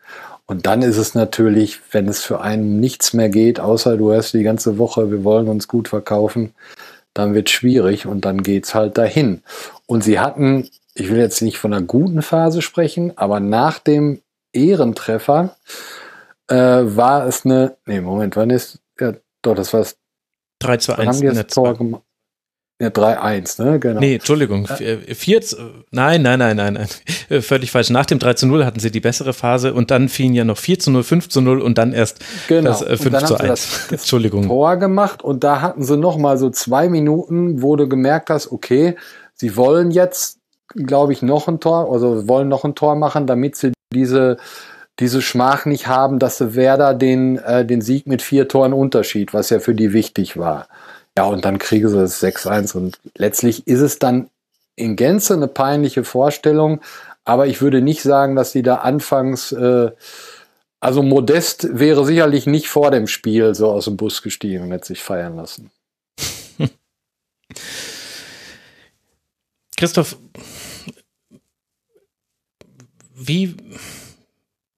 Und dann ist es natürlich, wenn es für einen nichts mehr geht, außer du hast die ganze Woche, wir wollen uns gut verkaufen, dann wird schwierig und dann geht's halt dahin. Und sie hatten ich will jetzt nicht von einer guten Phase sprechen, aber nach dem Ehrentreffer äh, war es eine, nee, Moment, wann ist, ja, doch, das war es. 3 zu 1. Haben die das Tor gemacht? Ja, 3-1, ne? Genau. Nee, Entschuldigung. 4, nein, nein, nein, nein, nein. Völlig falsch. Nach dem 3 zu 0 hatten sie die bessere Phase und dann fielen ja noch 4 zu 0, 5 zu 0 und dann erst genau. das äh, 5 zu 1. Das, das Entschuldigung. Tor gemacht und da hatten sie noch mal so zwei Minuten, wo du gemerkt hast, okay, sie wollen jetzt glaube ich, noch ein Tor, also wollen noch ein Tor machen, damit sie diese, diese Schmach nicht haben, dass sie Werder den, äh, den Sieg mit vier Toren Unterschied, was ja für die wichtig war. Ja, und dann kriegen sie das 6-1 und letztlich ist es dann in Gänze eine peinliche Vorstellung, aber ich würde nicht sagen, dass sie da anfangs, äh, also Modest wäre sicherlich nicht vor dem Spiel so aus dem Bus gestiegen und hätte sich feiern lassen. Christoph, wie,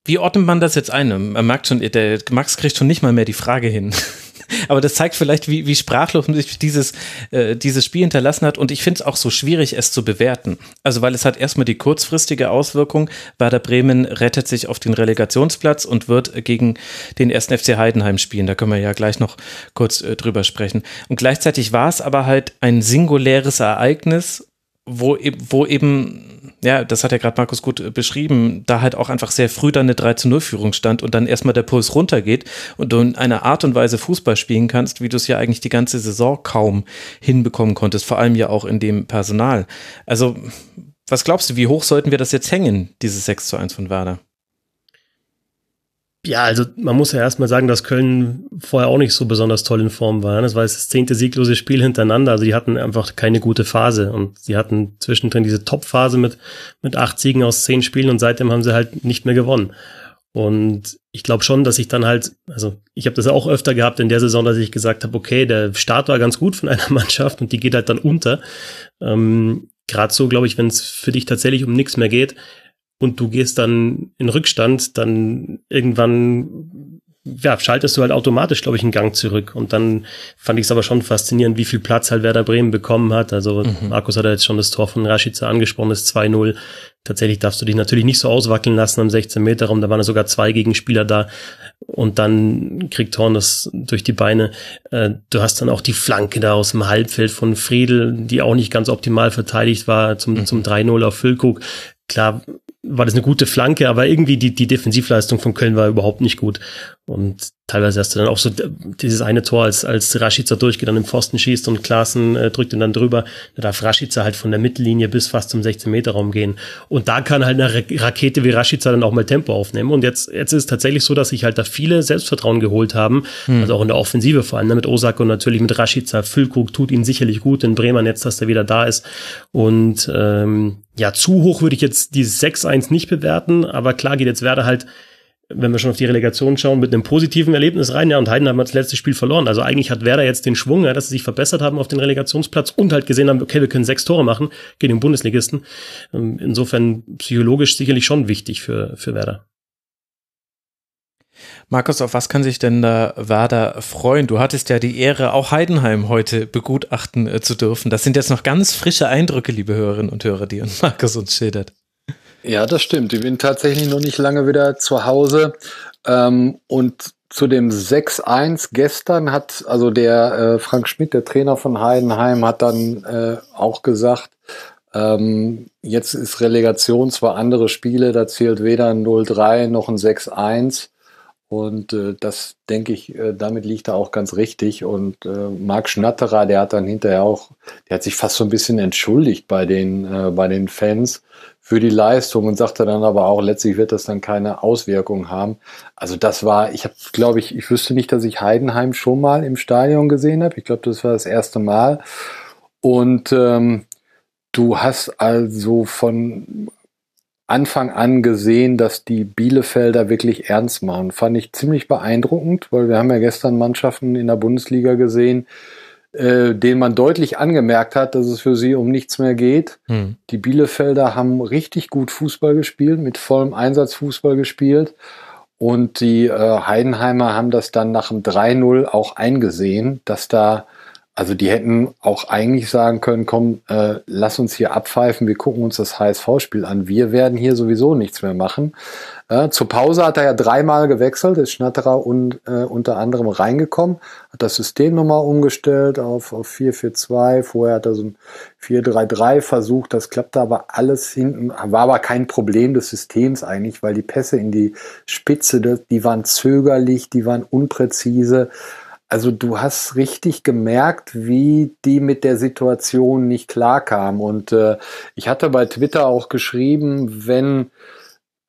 wie ordnet man das jetzt ein? Man merkt schon, der Max kriegt schon nicht mal mehr die Frage hin. Aber das zeigt vielleicht, wie, wie sprachlos sich dieses, äh, dieses Spiel hinterlassen hat. Und ich finde es auch so schwierig, es zu bewerten. Also, weil es hat erstmal die kurzfristige Auswirkung. Werder Bremen rettet sich auf den Relegationsplatz und wird gegen den ersten FC Heidenheim spielen. Da können wir ja gleich noch kurz äh, drüber sprechen. Und gleichzeitig war es aber halt ein singuläres Ereignis, wo, wo eben ja, das hat ja gerade Markus gut äh, beschrieben, da halt auch einfach sehr früh dann eine 3 zu 0 Führung stand und dann erstmal der Puls runtergeht und du in einer Art und Weise Fußball spielen kannst, wie du es ja eigentlich die ganze Saison kaum hinbekommen konntest, vor allem ja auch in dem Personal. Also, was glaubst du, wie hoch sollten wir das jetzt hängen, dieses 6 zu 1 von Werder? Ja, also man muss ja erstmal sagen, dass Köln vorher auch nicht so besonders toll in Form war. Das war das zehnte sieglose Spiel hintereinander. Also die hatten einfach keine gute Phase und sie hatten zwischendrin diese Top-Phase mit, mit acht Siegen aus zehn Spielen und seitdem haben sie halt nicht mehr gewonnen. Und ich glaube schon, dass ich dann halt, also ich habe das auch öfter gehabt in der Saison, dass ich gesagt habe, okay, der Start war ganz gut von einer Mannschaft und die geht halt dann unter. Ähm, Gerade so, glaube ich, wenn es für dich tatsächlich um nichts mehr geht, und du gehst dann in Rückstand, dann irgendwann ja, schaltest du halt automatisch, glaube ich, einen Gang zurück. Und dann fand ich es aber schon faszinierend, wie viel Platz halt Werder Bremen bekommen hat. Also mhm. Markus hat ja jetzt schon das Tor von Rashica angesprochen, das 2-0. Tatsächlich darfst du dich natürlich nicht so auswackeln lassen am 16-Meter-Raum. Da waren sogar zwei Gegenspieler da. Und dann kriegt Horn das durch die Beine. Äh, du hast dann auch die Flanke da aus dem Halbfeld von Friedel, die auch nicht ganz optimal verteidigt war, zum, mhm. zum 3-0 auf Füllkrug. Klar, war das eine gute Flanke, aber irgendwie die, die Defensivleistung von Köln war überhaupt nicht gut. Und teilweise hast du dann auch so dieses eine Tor, als, als Rashica durchgeht, dann im Pfosten schießt und Klaassen äh, drückt ihn dann drüber. Da darf Rashica halt von der Mittellinie bis fast zum 16-Meter-Raum gehen. Und da kann halt eine Rakete wie Rashica dann auch mal Tempo aufnehmen. Und jetzt, jetzt ist es tatsächlich so, dass sich halt da viele Selbstvertrauen geholt haben. Hm. Also auch in der Offensive vor allem, ne, mit Osako und natürlich mit Rashica. Füllkrug tut ihn sicherlich gut in Bremen jetzt, dass er wieder da ist. Und ähm, ja, zu hoch würde ich jetzt dieses 6-1 nicht bewerten, aber klar geht jetzt Werder halt, wenn wir schon auf die Relegation schauen, mit einem positiven Erlebnis rein. Ja, und Heidenheim hat das letzte Spiel verloren. Also eigentlich hat Werder jetzt den Schwung, ja, dass sie sich verbessert haben auf den Relegationsplatz und halt gesehen haben, okay, wir können sechs Tore machen gegen den Bundesligisten. Ähm, insofern psychologisch sicherlich schon wichtig für, für Werder. Markus, auf was kann sich denn da Werder freuen? Du hattest ja die Ehre, auch Heidenheim heute begutachten äh, zu dürfen. Das sind jetzt noch ganz frische Eindrücke, liebe Hörerinnen und Hörer, die Markus uns schildert. Ja, das stimmt. Ich bin tatsächlich noch nicht lange wieder zu Hause. Ähm, und zu dem 6-1 gestern hat, also der äh, Frank Schmidt, der Trainer von Heidenheim, hat dann äh, auch gesagt, ähm, jetzt ist Relegation zwar andere Spiele, da zählt weder ein 0-3 noch ein 6-1. Und äh, das denke ich, äh, damit liegt er auch ganz richtig. Und äh, Marc Schnatterer, der hat dann hinterher auch, der hat sich fast so ein bisschen entschuldigt bei den, äh, bei den Fans für die Leistung und sagte dann aber auch, letztlich wird das dann keine Auswirkungen haben. Also das war, ich habe, glaube ich, ich wüsste nicht, dass ich Heidenheim schon mal im Stadion gesehen habe. Ich glaube, das war das erste Mal. Und ähm, du hast also von Anfang an gesehen, dass die Bielefelder wirklich ernst machen. Fand ich ziemlich beeindruckend, weil wir haben ja gestern Mannschaften in der Bundesliga gesehen, äh, denen man deutlich angemerkt hat, dass es für sie um nichts mehr geht. Hm. Die Bielefelder haben richtig gut Fußball gespielt, mit vollem Einsatz Fußball gespielt. Und die äh, Heidenheimer haben das dann nach dem 3-0 auch eingesehen, dass da also die hätten auch eigentlich sagen können, komm, äh, lass uns hier abpfeifen, wir gucken uns das HSV-Spiel an. Wir werden hier sowieso nichts mehr machen. Äh, zur Pause hat er ja dreimal gewechselt, ist Schnatterer und, äh, unter anderem reingekommen, hat das System nochmal umgestellt auf, auf 4-4-2. Vorher hat er so ein 4-3-3 versucht, das klappte aber alles hinten, war aber kein Problem des Systems eigentlich, weil die Pässe in die Spitze, die waren zögerlich, die waren unpräzise. Also du hast richtig gemerkt, wie die mit der Situation nicht klarkam. Und äh, ich hatte bei Twitter auch geschrieben, wenn,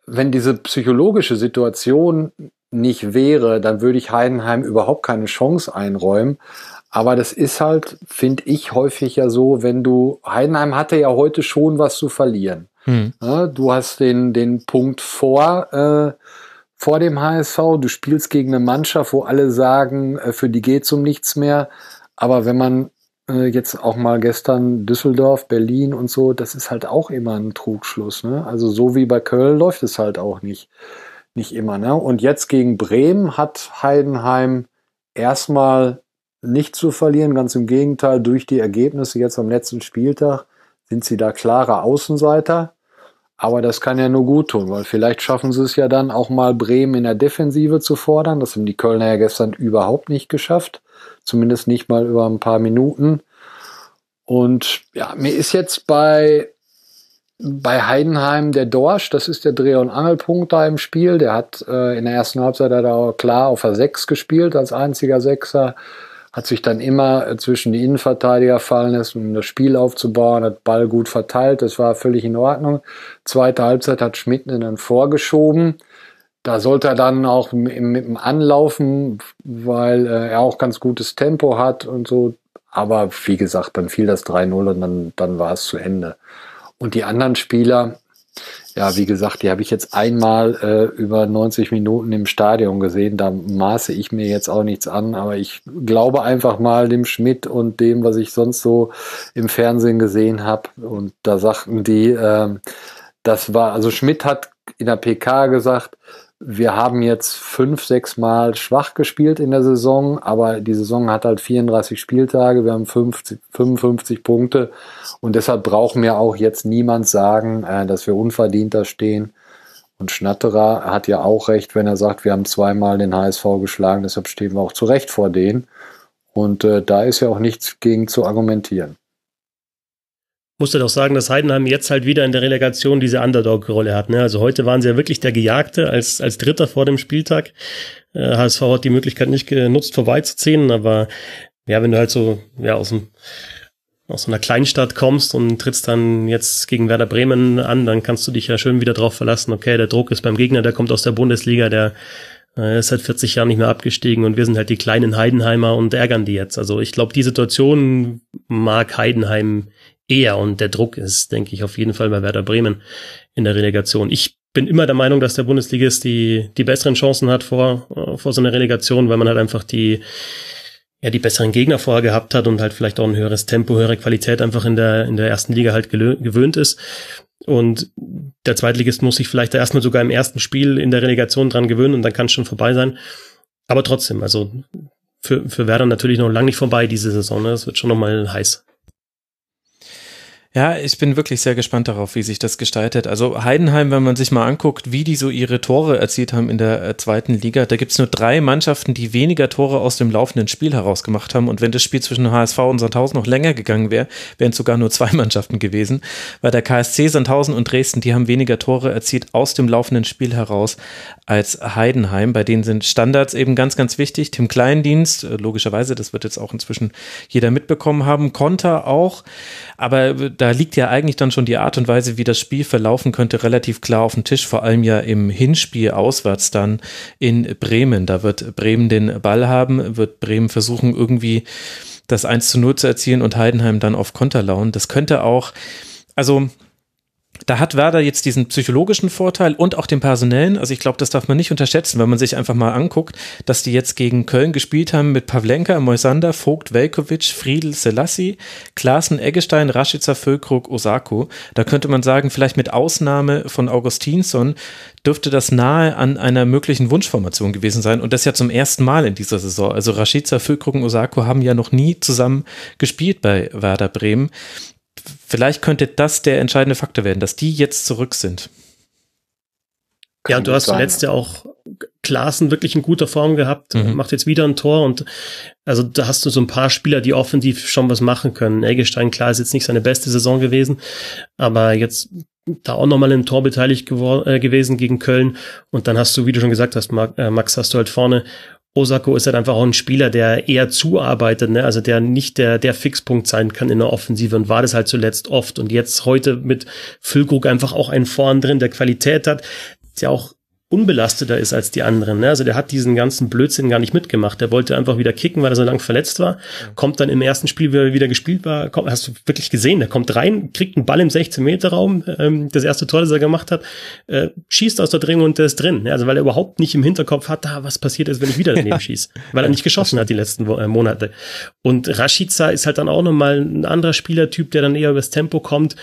wenn diese psychologische Situation nicht wäre, dann würde ich Heidenheim überhaupt keine Chance einräumen. Aber das ist halt, finde ich, häufig ja so, wenn du, Heidenheim hatte ja heute schon was zu verlieren. Hm. Ja, du hast den, den Punkt vor, äh, vor dem HSV. Du spielst gegen eine Mannschaft, wo alle sagen, äh, für die geht's um nichts mehr. Aber wenn man äh, jetzt auch mal gestern Düsseldorf, Berlin und so, das ist halt auch immer ein Trugschluss. Ne? Also so wie bei Köln läuft es halt auch nicht, nicht immer. Ne? Und jetzt gegen Bremen hat Heidenheim erstmal nicht zu verlieren. Ganz im Gegenteil, durch die Ergebnisse jetzt am letzten Spieltag sind sie da klarer Außenseiter. Aber das kann ja nur gut tun, weil vielleicht schaffen sie es ja dann auch mal Bremen in der Defensive zu fordern. Das haben die Kölner ja gestern überhaupt nicht geschafft. Zumindest nicht mal über ein paar Minuten. Und ja, mir ist jetzt bei bei Heidenheim der Dorsch, das ist der Dreh- und Angelpunkt da im Spiel. Der hat äh, in der ersten Halbzeit hat er klar auf der 6 gespielt als einziger Sechser. Hat sich dann immer äh, zwischen die Innenverteidiger fallen lassen, um das Spiel aufzubauen, hat Ball gut verteilt, das war völlig in Ordnung. Zweite Halbzeit hat Schmidt dann vorgeschoben. Da sollte er dann auch mit, mit dem Anlaufen, weil äh, er auch ganz gutes Tempo hat und so. Aber wie gesagt, dann fiel das 3-0 und dann, dann war es zu Ende. Und die anderen Spieler, ja, wie gesagt, die habe ich jetzt einmal äh, über 90 Minuten im Stadion gesehen. Da maße ich mir jetzt auch nichts an, aber ich glaube einfach mal dem Schmidt und dem, was ich sonst so im Fernsehen gesehen habe. Und da sagten die, äh, das war, also Schmidt hat in der PK gesagt, wir haben jetzt fünf, sechs Mal schwach gespielt in der Saison, aber die Saison hat halt 34 Spieltage, wir haben 50, 55 Punkte und deshalb brauchen wir auch jetzt niemand sagen, äh, dass wir unverdienter stehen. Und Schnatterer hat ja auch recht, wenn er sagt, wir haben zweimal den HSV geschlagen, deshalb stehen wir auch zu Recht vor denen. Und äh, da ist ja auch nichts gegen zu argumentieren musste doch sagen, dass Heidenheim jetzt halt wieder in der Relegation diese Underdog-Rolle hat. Ne? Also heute waren sie ja wirklich der Gejagte als, als Dritter vor dem Spieltag. Äh, HSV hat die Möglichkeit nicht genutzt, vorbeizuziehen, aber ja, wenn du halt so ja, aus, dem, aus einer Kleinstadt kommst und trittst dann jetzt gegen Werder Bremen an, dann kannst du dich ja schön wieder drauf verlassen, okay, der Druck ist beim Gegner, der kommt aus der Bundesliga, der äh, ist seit 40 Jahren nicht mehr abgestiegen und wir sind halt die kleinen Heidenheimer und ärgern die jetzt. Also ich glaube, die Situation mag Heidenheim eher und der Druck ist, denke ich, auf jeden Fall bei Werder Bremen in der Relegation. Ich bin immer der Meinung, dass der Bundesligist die, die besseren Chancen hat vor, äh, vor so einer Relegation, weil man halt einfach die, ja, die besseren Gegner vorher gehabt hat und halt vielleicht auch ein höheres Tempo, höhere Qualität einfach in der, in der ersten Liga halt gewöhnt ist. Und der Zweitligist muss sich vielleicht erstmal sogar im ersten Spiel in der Relegation dran gewöhnen und dann kann es schon vorbei sein. Aber trotzdem, also für, für Werder natürlich noch lange nicht vorbei diese Saison. Ne? Das wird schon nochmal heiß. Ja, ich bin wirklich sehr gespannt darauf, wie sich das gestaltet. Also Heidenheim, wenn man sich mal anguckt, wie die so ihre Tore erzielt haben in der äh, zweiten Liga, da gibt's nur drei Mannschaften, die weniger Tore aus dem laufenden Spiel heraus gemacht haben. Und wenn das Spiel zwischen HSV und Sandhausen noch länger gegangen wäre, wären es sogar nur zwei Mannschaften gewesen. Weil der KSC, Sandhausen und Dresden, die haben weniger Tore erzielt aus dem laufenden Spiel heraus als Heidenheim. Bei denen sind Standards eben ganz, ganz wichtig. Tim Kleindienst, äh, logischerweise, das wird jetzt auch inzwischen jeder mitbekommen haben. Konter auch. Aber da liegt ja eigentlich dann schon die Art und Weise, wie das Spiel verlaufen könnte, relativ klar auf dem Tisch. Vor allem ja im Hinspiel auswärts dann in Bremen. Da wird Bremen den Ball haben, wird Bremen versuchen, irgendwie das 1 zu 0 zu erzielen und Heidenheim dann auf Konter lauen. Das könnte auch, also da hat Werder jetzt diesen psychologischen Vorteil und auch den personellen. Also ich glaube, das darf man nicht unterschätzen, wenn man sich einfach mal anguckt, dass die jetzt gegen Köln gespielt haben mit Pavlenka, Moisander, Vogt, Velkovic, Friedel, Selassie, Klaassen, Eggestein, Rashica, Füllkrug, Osako. Da könnte man sagen, vielleicht mit Ausnahme von Augustinsson dürfte das nahe an einer möglichen Wunschformation gewesen sein und das ja zum ersten Mal in dieser Saison. Also Rashica, Füllkrug und Osako haben ja noch nie zusammen gespielt bei Werder Bremen vielleicht könnte das der entscheidende Faktor werden, dass die jetzt zurück sind. Kann ja, und du hast zuletzt ja auch Klaassen wirklich in guter Form gehabt, mhm. macht jetzt wieder ein Tor und also da hast du so ein paar Spieler, die offensiv schon was machen können. Eggestein, klar, ist jetzt nicht seine beste Saison gewesen, aber jetzt da auch nochmal im Tor beteiligt äh, gewesen gegen Köln und dann hast du, wie du schon gesagt hast, äh, Max, hast du halt vorne Osako ist halt einfach auch ein Spieler, der eher zuarbeitet, ne? also der nicht der, der Fixpunkt sein kann in der Offensive und war das halt zuletzt oft. Und jetzt heute mit Füllkrug einfach auch einen vorn drin, der Qualität hat, der auch unbelasteter ist als die anderen. Ne? Also der hat diesen ganzen Blödsinn gar nicht mitgemacht. Der wollte einfach wieder kicken, weil er so lang verletzt war. Kommt dann im ersten Spiel, wie er wieder gespielt war, kommt, hast du wirklich gesehen, der kommt rein, kriegt einen Ball im 16-Meter-Raum, ähm, das erste Tor, das er gemacht hat, äh, schießt aus der Drehung und der ist drin. Ne? Also weil er überhaupt nicht im Hinterkopf hat, da was passiert ist, wenn ich wieder daneben ja. schieße. Weil er nicht geschossen hat die letzten äh, Monate. Und Rashica ist halt dann auch nochmal ein anderer Spielertyp, der dann eher übers Tempo kommt.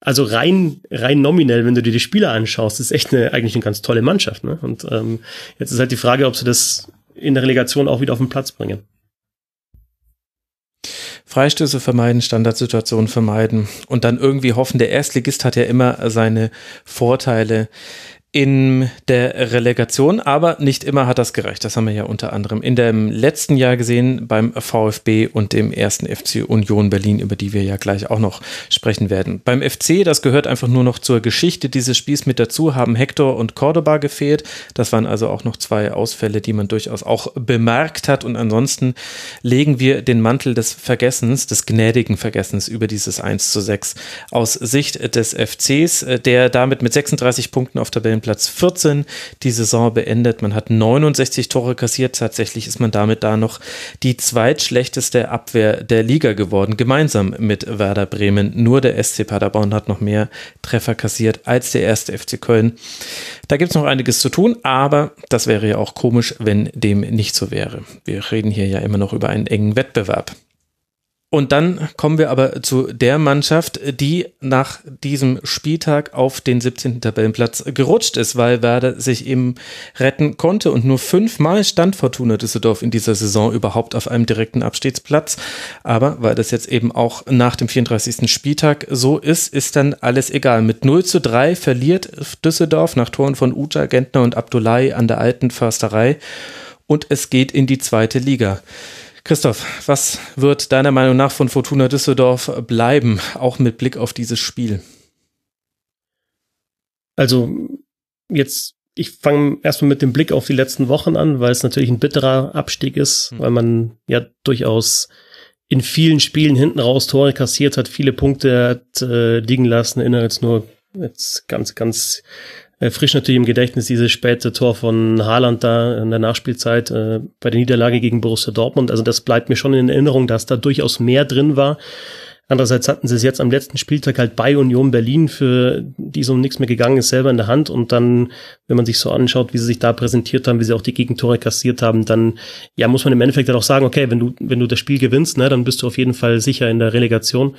Also rein, rein nominell, wenn du dir die Spieler anschaust, ist echt eine, eigentlich eine ganz tolle Mannschaft. Ne? Und ähm, jetzt ist halt die Frage, ob sie das in der Relegation auch wieder auf den Platz bringen. Freistöße vermeiden, Standardsituationen vermeiden und dann irgendwie hoffen, der Erstligist hat ja immer seine Vorteile. In der Relegation, aber nicht immer hat das gereicht. Das haben wir ja unter anderem in dem letzten Jahr gesehen beim VfB und dem ersten FC Union Berlin, über die wir ja gleich auch noch sprechen werden. Beim FC, das gehört einfach nur noch zur Geschichte dieses Spiels mit dazu, haben Hector und Cordoba gefehlt. Das waren also auch noch zwei Ausfälle, die man durchaus auch bemerkt hat. Und ansonsten legen wir den Mantel des Vergessens, des gnädigen Vergessens über dieses 1 zu 6 aus Sicht des FCs, der damit mit 36 Punkten auf Tabellen Platz 14 die Saison beendet. Man hat 69 Tore kassiert. Tatsächlich ist man damit da noch die zweitschlechteste Abwehr der Liga geworden, gemeinsam mit Werder Bremen. Nur der SC Paderborn hat noch mehr Treffer kassiert als der erste FC Köln. Da gibt es noch einiges zu tun, aber das wäre ja auch komisch, wenn dem nicht so wäre. Wir reden hier ja immer noch über einen engen Wettbewerb. Und dann kommen wir aber zu der Mannschaft, die nach diesem Spieltag auf den 17. Tabellenplatz gerutscht ist, weil Werder sich eben retten konnte und nur fünfmal stand Fortuna Düsseldorf in dieser Saison überhaupt auf einem direkten Abstiegsplatz. Aber weil das jetzt eben auch nach dem 34. Spieltag so ist, ist dann alles egal. Mit 0 zu 3 verliert Düsseldorf nach Toren von Uja, Gentner und Abdullahi an der alten Försterei und es geht in die zweite Liga. Christoph, was wird deiner Meinung nach von Fortuna Düsseldorf bleiben, auch mit Blick auf dieses Spiel? Also jetzt, ich fange erstmal mit dem Blick auf die letzten Wochen an, weil es natürlich ein bitterer Abstieg ist, mhm. weil man ja durchaus in vielen Spielen hinten raus Tore kassiert hat, viele Punkte hat äh, liegen lassen, erinnere jetzt nur jetzt ganz, ganz frisch natürlich im Gedächtnis dieses späte Tor von Haaland da in der Nachspielzeit äh, bei der Niederlage gegen Borussia Dortmund. Also das bleibt mir schon in Erinnerung, dass da durchaus mehr drin war. Andererseits hatten sie es jetzt am letzten Spieltag halt bei Union Berlin, für die so um nichts mehr gegangen ist, selber in der Hand. Und dann, wenn man sich so anschaut, wie sie sich da präsentiert haben, wie sie auch die Gegentore kassiert haben, dann ja muss man im Endeffekt halt auch sagen, okay, wenn du, wenn du das Spiel gewinnst, ne, dann bist du auf jeden Fall sicher in der Relegation.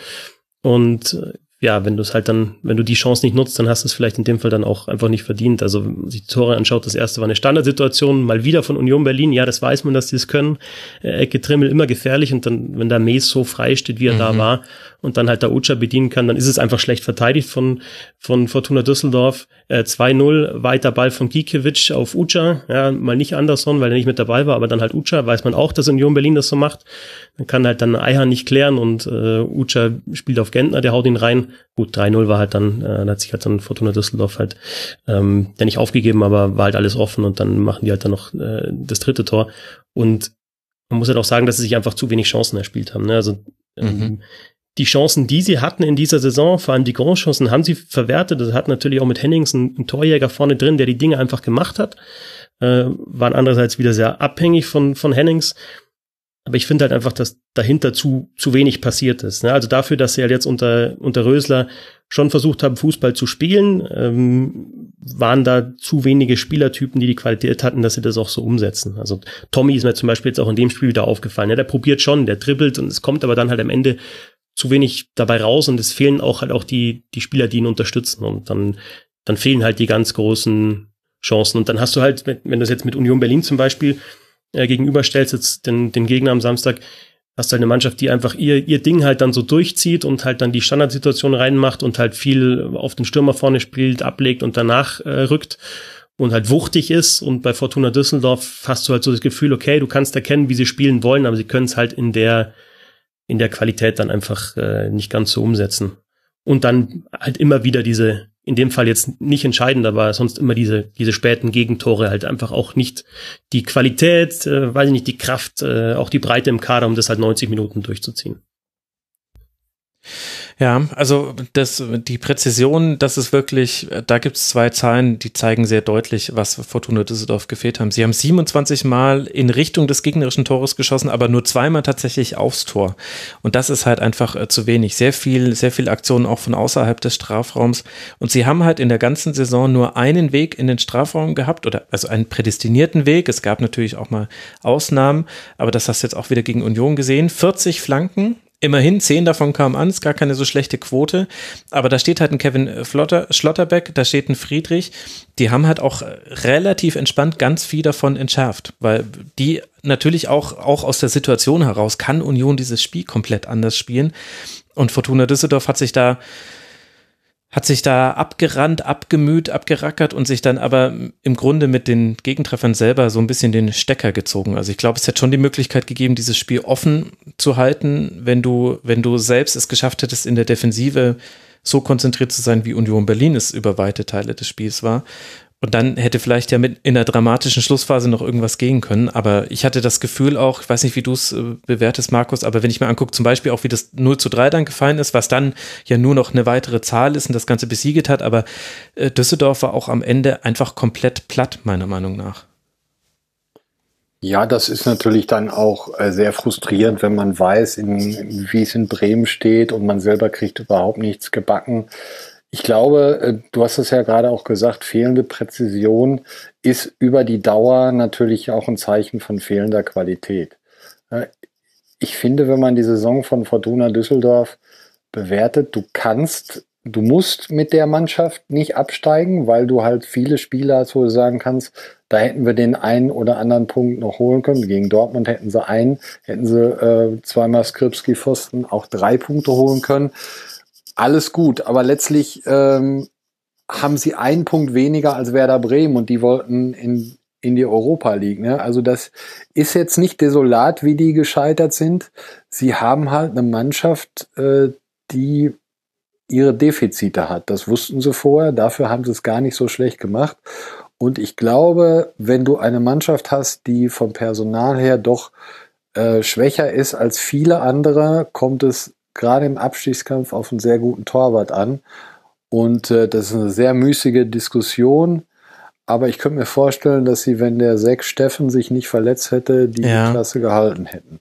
Und äh, ja, wenn du es halt dann, wenn du die Chance nicht nutzt, dann hast du es vielleicht in dem Fall dann auch einfach nicht verdient. Also, wenn man sich die Tore anschaut, das erste war eine Standardsituation, mal wieder von Union Berlin. Ja, das weiß man, dass die es können. Äh, Ecke Trimmel immer gefährlich und dann, wenn da Mees so frei steht, wie er mhm. da war und dann halt der Ucha bedienen kann, dann ist es einfach schlecht verteidigt von, von Fortuna Düsseldorf. Äh, 2-0, weiter Ball von Gikiewicz auf Ucha. Ja, mal nicht Anderson, weil er nicht mit dabei war, aber dann halt Ucha. Weiß man auch, dass Union Berlin das so macht. Dann kann halt dann Eihan nicht klären und äh, Ucha spielt auf Gentner, der haut ihn rein Gut, 3-0 war halt dann, äh, da hat sich halt dann Fortuna Düsseldorf halt ähm, der nicht aufgegeben, aber war halt alles offen und dann machen die halt dann noch äh, das dritte Tor. Und man muss halt auch sagen, dass sie sich einfach zu wenig Chancen erspielt haben. Ne? Also ähm, mhm. die Chancen, die sie hatten in dieser Saison, vor allem die Großchancen, haben sie verwertet. Das hat natürlich auch mit Hennings einen, einen Torjäger vorne drin, der die Dinge einfach gemacht hat. Äh, waren andererseits wieder sehr abhängig von, von Hennings. Aber ich finde halt einfach, dass dahinter zu, zu wenig passiert ist. Ne? Also dafür, dass sie halt jetzt unter, unter Rösler schon versucht haben, Fußball zu spielen, ähm, waren da zu wenige Spielertypen, die die Qualität hatten, dass sie das auch so umsetzen. Also Tommy ist mir zum Beispiel jetzt auch in dem Spiel wieder aufgefallen. Ja, der probiert schon, der dribbelt und es kommt aber dann halt am Ende zu wenig dabei raus und es fehlen auch halt auch die, die Spieler, die ihn unterstützen und dann, dann fehlen halt die ganz großen Chancen. Und dann hast du halt, wenn du das jetzt mit Union Berlin zum Beispiel äh, gegenüberstellst, jetzt den, den Gegner am Samstag, hast du halt eine Mannschaft, die einfach ihr, ihr Ding halt dann so durchzieht und halt dann die Standardsituation reinmacht und halt viel auf den Stürmer vorne spielt, ablegt und danach äh, rückt und halt wuchtig ist. Und bei Fortuna Düsseldorf hast du halt so das Gefühl, okay, du kannst erkennen, wie sie spielen wollen, aber sie können es halt in der, in der Qualität dann einfach äh, nicht ganz so umsetzen. Und dann halt immer wieder diese, in dem Fall jetzt nicht entscheidend, aber sonst immer diese, diese späten Gegentore halt einfach auch nicht die Qualität, äh, weiß ich nicht, die Kraft, äh, auch die Breite im Kader, um das halt 90 Minuten durchzuziehen. Ja, also das, die Präzision, das ist wirklich, da gibt es zwei Zahlen, die zeigen sehr deutlich, was Fortuna Düsseldorf gefehlt haben. Sie haben 27 Mal in Richtung des gegnerischen Tores geschossen, aber nur zweimal tatsächlich aufs Tor. Und das ist halt einfach äh, zu wenig. Sehr viel, sehr viel Aktionen auch von außerhalb des Strafraums. Und sie haben halt in der ganzen Saison nur einen Weg in den Strafraum gehabt oder also einen prädestinierten Weg. Es gab natürlich auch mal Ausnahmen, aber das hast du jetzt auch wieder gegen Union gesehen. 40 Flanken Immerhin, zehn davon kamen an, ist gar keine so schlechte Quote. Aber da steht halt ein Kevin Flotter, Schlotterbeck, da steht ein Friedrich. Die haben halt auch relativ entspannt ganz viel davon entschärft, weil die natürlich auch, auch aus der Situation heraus kann Union dieses Spiel komplett anders spielen. Und Fortuna Düsseldorf hat sich da hat sich da abgerannt, abgemüht, abgerackert und sich dann aber im Grunde mit den Gegentreffern selber so ein bisschen den Stecker gezogen. Also ich glaube, es hätte schon die Möglichkeit gegeben, dieses Spiel offen zu halten, wenn du, wenn du selbst es geschafft hättest, in der Defensive so konzentriert zu sein, wie Union Berlin es über weite Teile des Spiels war. Und dann hätte vielleicht ja mit in der dramatischen Schlussphase noch irgendwas gehen können. Aber ich hatte das Gefühl auch, ich weiß nicht, wie du es äh, bewertest, Markus, aber wenn ich mir angucke, zum Beispiel auch, wie das 0 zu 3 dann gefallen ist, was dann ja nur noch eine weitere Zahl ist und das Ganze besiegt hat, aber äh, Düsseldorf war auch am Ende einfach komplett platt, meiner Meinung nach. Ja, das ist natürlich dann auch äh, sehr frustrierend, wenn man weiß, wie es in Bremen steht und man selber kriegt überhaupt nichts gebacken. Ich glaube, äh, du hast es ja gerade auch gesagt, fehlende Präzision ist über die Dauer natürlich auch ein Zeichen von fehlender Qualität. Ich finde, wenn man die Saison von Fortuna Düsseldorf bewertet, du kannst, du musst mit der Mannschaft nicht absteigen, weil du halt viele Spieler hast, wo du sagen kannst, da hätten wir den einen oder anderen Punkt noch holen können. Gegen Dortmund hätten sie einen, hätten sie äh, zweimal Skripski-Pfosten auch drei Punkte holen können alles gut, aber letztlich ähm, haben sie einen Punkt weniger als Werder Bremen und die wollten in, in die Europa League. Ne? Also das ist jetzt nicht desolat, wie die gescheitert sind. Sie haben halt eine Mannschaft, äh, die ihre Defizite hat. Das wussten sie vorher, dafür haben sie es gar nicht so schlecht gemacht. Und ich glaube, wenn du eine Mannschaft hast, die vom Personal her doch äh, schwächer ist als viele andere, kommt es gerade im Abstiegskampf auf einen sehr guten Torwart an. Und äh, das ist eine sehr müßige Diskussion. Aber ich könnte mir vorstellen, dass sie, wenn der Sechs Steffen sich nicht verletzt hätte, die ja. Klasse gehalten hätten.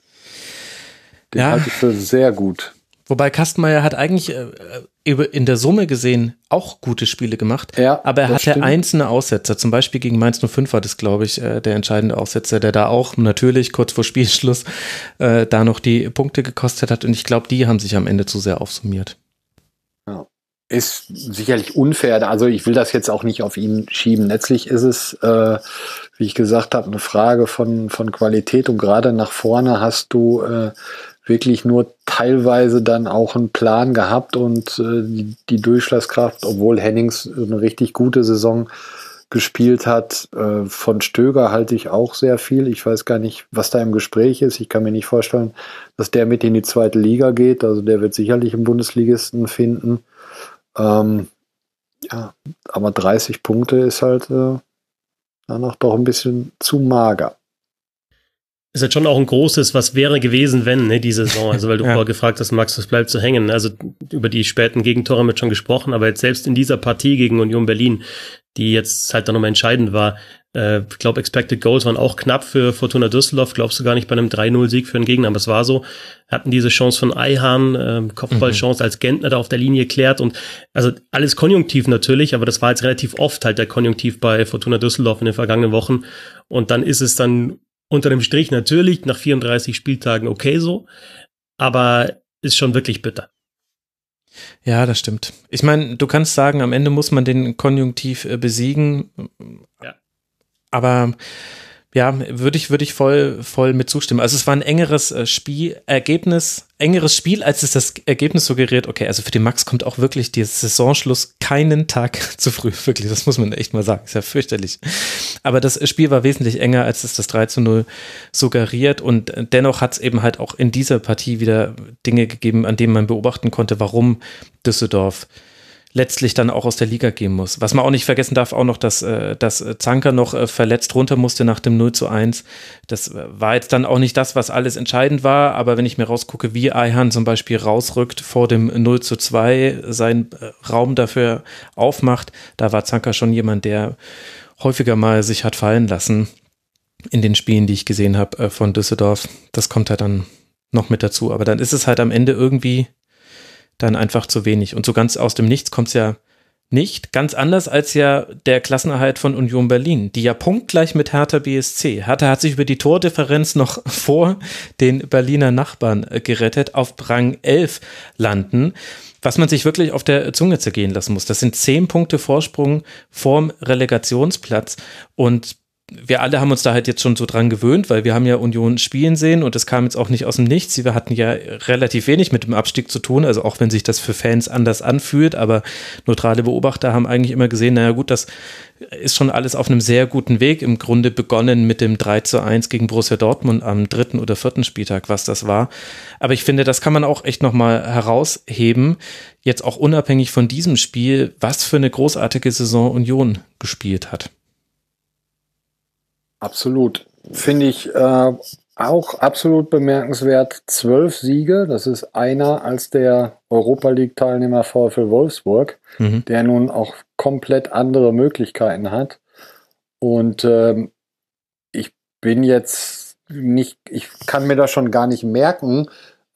Den ja. halte ich für sehr gut. Wobei Kastenmeier hat eigentlich äh, in der Summe gesehen auch gute Spiele gemacht, ja, aber er hatte stimmt. einzelne Aussetzer. Zum Beispiel gegen Mainz 05 war das, glaube ich, äh, der entscheidende Aussetzer, der da auch natürlich kurz vor Spielschluss äh, da noch die Punkte gekostet hat. Und ich glaube, die haben sich am Ende zu sehr aufsummiert. Ja. Ist sicherlich unfair. Also ich will das jetzt auch nicht auf ihn schieben. Letztlich ist es, äh, wie ich gesagt habe, eine Frage von, von Qualität. Und gerade nach vorne hast du äh, wirklich nur teilweise dann auch einen Plan gehabt und äh, die, die, Durchschlagskraft, obwohl Hennings eine richtig gute Saison gespielt hat. Äh, von Stöger halte ich auch sehr viel. Ich weiß gar nicht, was da im Gespräch ist. Ich kann mir nicht vorstellen, dass der mit in die zweite Liga geht. Also der wird sicherlich einen Bundesligisten finden. Ähm, ja, aber 30 Punkte ist halt äh, danach doch ein bisschen zu mager ist halt schon auch ein großes, was wäre gewesen, wenn, ne, die Saison. Also, weil du ja. vorher gefragt hast, Max, was bleibt zu hängen. Also, über die späten Gegentore haben wir schon gesprochen, aber jetzt selbst in dieser Partie gegen Union Berlin, die jetzt halt dann nochmal entscheidend war, äh, ich glaube, Expected Goals waren auch knapp für Fortuna Düsseldorf, glaubst du gar nicht bei einem 3-0-Sieg für einen Gegner, aber es war so. Hatten diese Chance von Eihahn, äh, Kopfballchance, mhm. als Gentner da auf der Linie klärt und also alles konjunktiv natürlich, aber das war jetzt relativ oft halt der Konjunktiv bei Fortuna Düsseldorf in den vergangenen Wochen. Und dann ist es dann unter dem Strich natürlich nach 34 Spieltagen okay so, aber ist schon wirklich bitter. Ja, das stimmt. Ich meine, du kannst sagen, am Ende muss man den Konjunktiv äh, besiegen. Ja. Aber ja, würde ich, würde ich voll, voll mit zustimmen. Also es war ein engeres äh, Spiel, Ergebnis, engeres Spiel, als es das Ergebnis suggeriert. Okay, also für den Max kommt auch wirklich der Saisonschluss keinen Tag zu früh. Wirklich, das muss man echt mal sagen. Ist ja fürchterlich. Aber das Spiel war wesentlich enger, als es das 3 zu 0 suggeriert. Und dennoch hat es eben halt auch in dieser Partie wieder Dinge gegeben, an denen man beobachten konnte, warum Düsseldorf letztlich dann auch aus der Liga gehen muss. Was man auch nicht vergessen darf, auch noch, dass, äh, dass Zanker noch äh, verletzt runter musste nach dem 0 zu 1. Das äh, war jetzt dann auch nicht das, was alles entscheidend war, aber wenn ich mir rausgucke, wie Eihan zum Beispiel rausrückt vor dem 0 zu 2, seinen Raum dafür aufmacht, da war Zanker schon jemand, der häufiger mal sich hat fallen lassen in den Spielen, die ich gesehen habe von Düsseldorf. Das kommt halt dann noch mit dazu. Aber dann ist es halt am Ende irgendwie dann einfach zu wenig. Und so ganz aus dem Nichts kommt es ja nicht. Ganz anders als ja der Klassenerhalt von Union Berlin, die ja punktgleich mit Hertha BSC. Hertha hat sich über die Tordifferenz noch vor den Berliner Nachbarn äh, gerettet, auf Rang 11 landen. Was man sich wirklich auf der Zunge zergehen lassen muss. Das sind zehn Punkte Vorsprung vorm Relegationsplatz. Und wir alle haben uns da halt jetzt schon so dran gewöhnt, weil wir haben ja Union spielen sehen und das kam jetzt auch nicht aus dem Nichts. Wir hatten ja relativ wenig mit dem Abstieg zu tun, also auch wenn sich das für Fans anders anfühlt, aber neutrale Beobachter haben eigentlich immer gesehen, naja gut, das ist schon alles auf einem sehr guten Weg. Im Grunde begonnen mit dem 3 zu 1 gegen Borussia Dortmund am dritten oder vierten Spieltag, was das war. Aber ich finde, das kann man auch echt nochmal herausheben, jetzt auch unabhängig von diesem Spiel, was für eine großartige Saison Union gespielt hat. Absolut. Finde ich äh, auch absolut bemerkenswert. Zwölf Siege, das ist einer als der Europa League-Teilnehmer VfL Wolfsburg, mhm. der nun auch komplett andere Möglichkeiten hat. Und ähm, ich bin jetzt nicht, ich kann mir das schon gar nicht merken,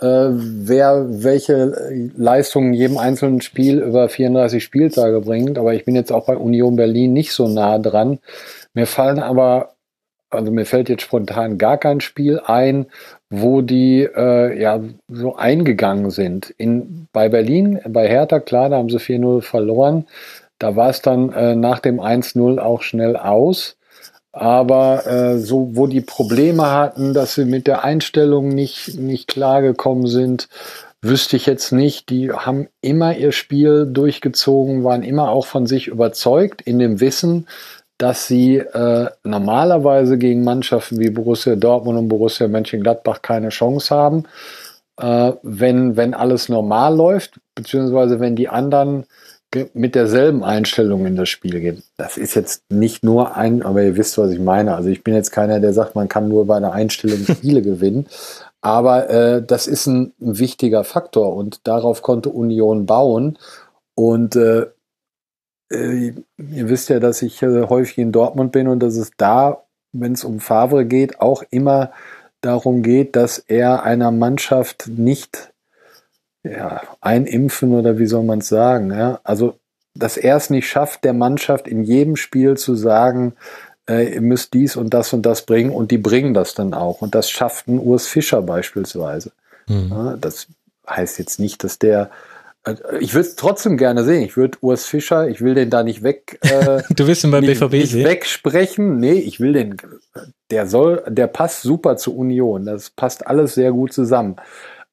äh, wer welche Leistungen in jedem einzelnen Spiel über 34 Spieltage bringt. Aber ich bin jetzt auch bei Union Berlin nicht so nah dran. Mir fallen aber also mir fällt jetzt spontan gar kein Spiel ein, wo die äh, ja so eingegangen sind. In, bei Berlin, bei Hertha, klar, da haben sie 4-0 verloren. Da war es dann äh, nach dem 1-0 auch schnell aus. Aber äh, so, wo die Probleme hatten, dass sie mit der Einstellung nicht, nicht klargekommen sind, wüsste ich jetzt nicht. Die haben immer ihr Spiel durchgezogen, waren immer auch von sich überzeugt, in dem Wissen, dass sie äh, normalerweise gegen Mannschaften wie Borussia Dortmund und Borussia Mönchengladbach keine Chance haben, äh, wenn, wenn alles normal läuft, beziehungsweise wenn die anderen mit derselben Einstellung in das Spiel gehen. Das ist jetzt nicht nur ein, aber ihr wisst, was ich meine. Also ich bin jetzt keiner, der sagt, man kann nur bei einer Einstellung Spiele gewinnen. Aber äh, das ist ein, ein, wichtiger Faktor und darauf konnte Union bauen. Und äh, äh, ihr wisst ja, dass ich äh, häufig in Dortmund bin und dass es da, wenn es um Favre geht, auch immer darum geht, dass er einer Mannschaft nicht ja, einimpfen oder wie soll man es sagen, ja? also dass er es nicht schafft, der Mannschaft in jedem Spiel zu sagen, äh, ihr müsst dies und das und das bringen und die bringen das dann auch. Und das schafft ein Urs Fischer beispielsweise. Mhm. Ja, das heißt jetzt nicht, dass der ich würde es trotzdem gerne sehen. Ich würde Urs Fischer, ich will den da nicht weg. Äh, du willst ihn beim nicht, BVB nicht sehen? wegsprechen. Nee, ich will den. Der soll, der passt super zu Union. Das passt alles sehr gut zusammen.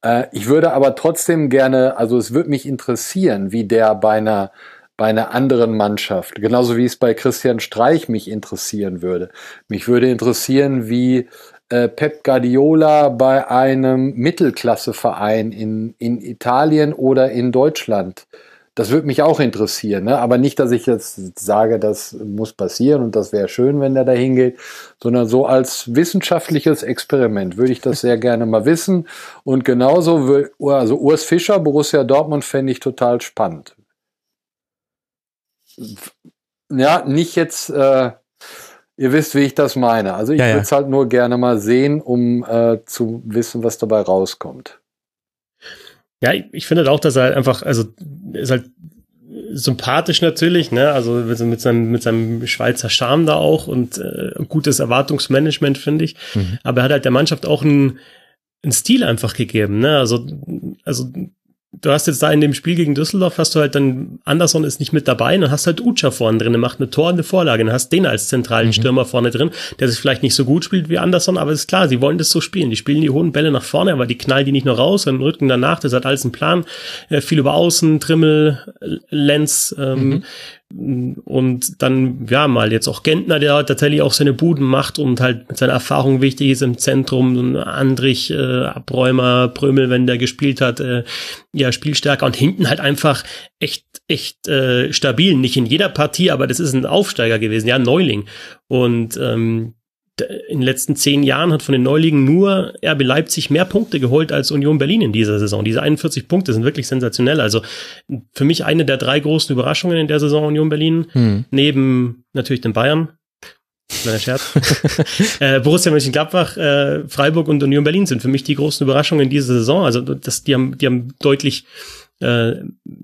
Äh, ich würde aber trotzdem gerne, also es würde mich interessieren, wie der bei einer bei einer anderen Mannschaft, genauso wie es bei Christian Streich mich interessieren würde. Mich würde interessieren, wie äh, Pep Guardiola bei einem Mittelklasseverein in, in Italien oder in Deutschland. Das würde mich auch interessieren, ne? aber nicht, dass ich jetzt sage, das muss passieren und das wäre schön, wenn der da hingeht, sondern so als wissenschaftliches Experiment würde ich das sehr gerne mal wissen. Und genauso, also Urs Fischer, Borussia Dortmund fände ich total spannend. Ja, nicht jetzt äh, Ihr wisst, wie ich das meine. Also ich ja, würde es halt nur gerne mal sehen, um äh, zu wissen, was dabei rauskommt. Ja, ich, ich finde auch, dass er halt einfach, also ist halt sympathisch natürlich, ne? Also mit seinem, mit seinem Schweizer Charme da auch und äh, gutes Erwartungsmanagement, finde ich. Mhm. Aber er hat halt der Mannschaft auch einen, einen Stil einfach gegeben, ne? Also, also du hast jetzt da in dem Spiel gegen Düsseldorf, hast du halt dann, Anderson ist nicht mit dabei, dann hast halt Ucha vorne drin, der macht eine Tor und eine Vorlage, dann hast den als zentralen mhm. Stürmer vorne drin, der sich vielleicht nicht so gut spielt wie Anderson, aber ist klar, sie wollen das so spielen. Die spielen die hohen Bälle nach vorne, aber die knallen die nicht nur raus, dann rücken danach, das hat alles einen Plan, äh, viel über Außen, Trimmel, Lenz, ähm, mhm. Und dann, ja, mal jetzt auch Gentner, der tatsächlich auch seine Buden macht und halt mit seiner Erfahrung wichtig ist im Zentrum, Andrich, äh, Abräumer, Prömel, wenn der gespielt hat, äh, ja, Spielstärker und hinten halt einfach echt, echt äh, stabil. Nicht in jeder Partie, aber das ist ein Aufsteiger gewesen, ja, Neuling. Und ähm, in den letzten zehn Jahren hat von den Neulingen nur RB Leipzig mehr Punkte geholt als Union Berlin in dieser Saison. Diese 41 Punkte sind wirklich sensationell. Also für mich eine der drei großen Überraschungen in der Saison Union Berlin, hm. neben natürlich den Bayern. Kleiner Scherz. äh, Borussia Mönchengladbach, äh, Freiburg und Union Berlin sind für mich die großen Überraschungen in dieser Saison. Also das, die haben, die haben deutlich äh,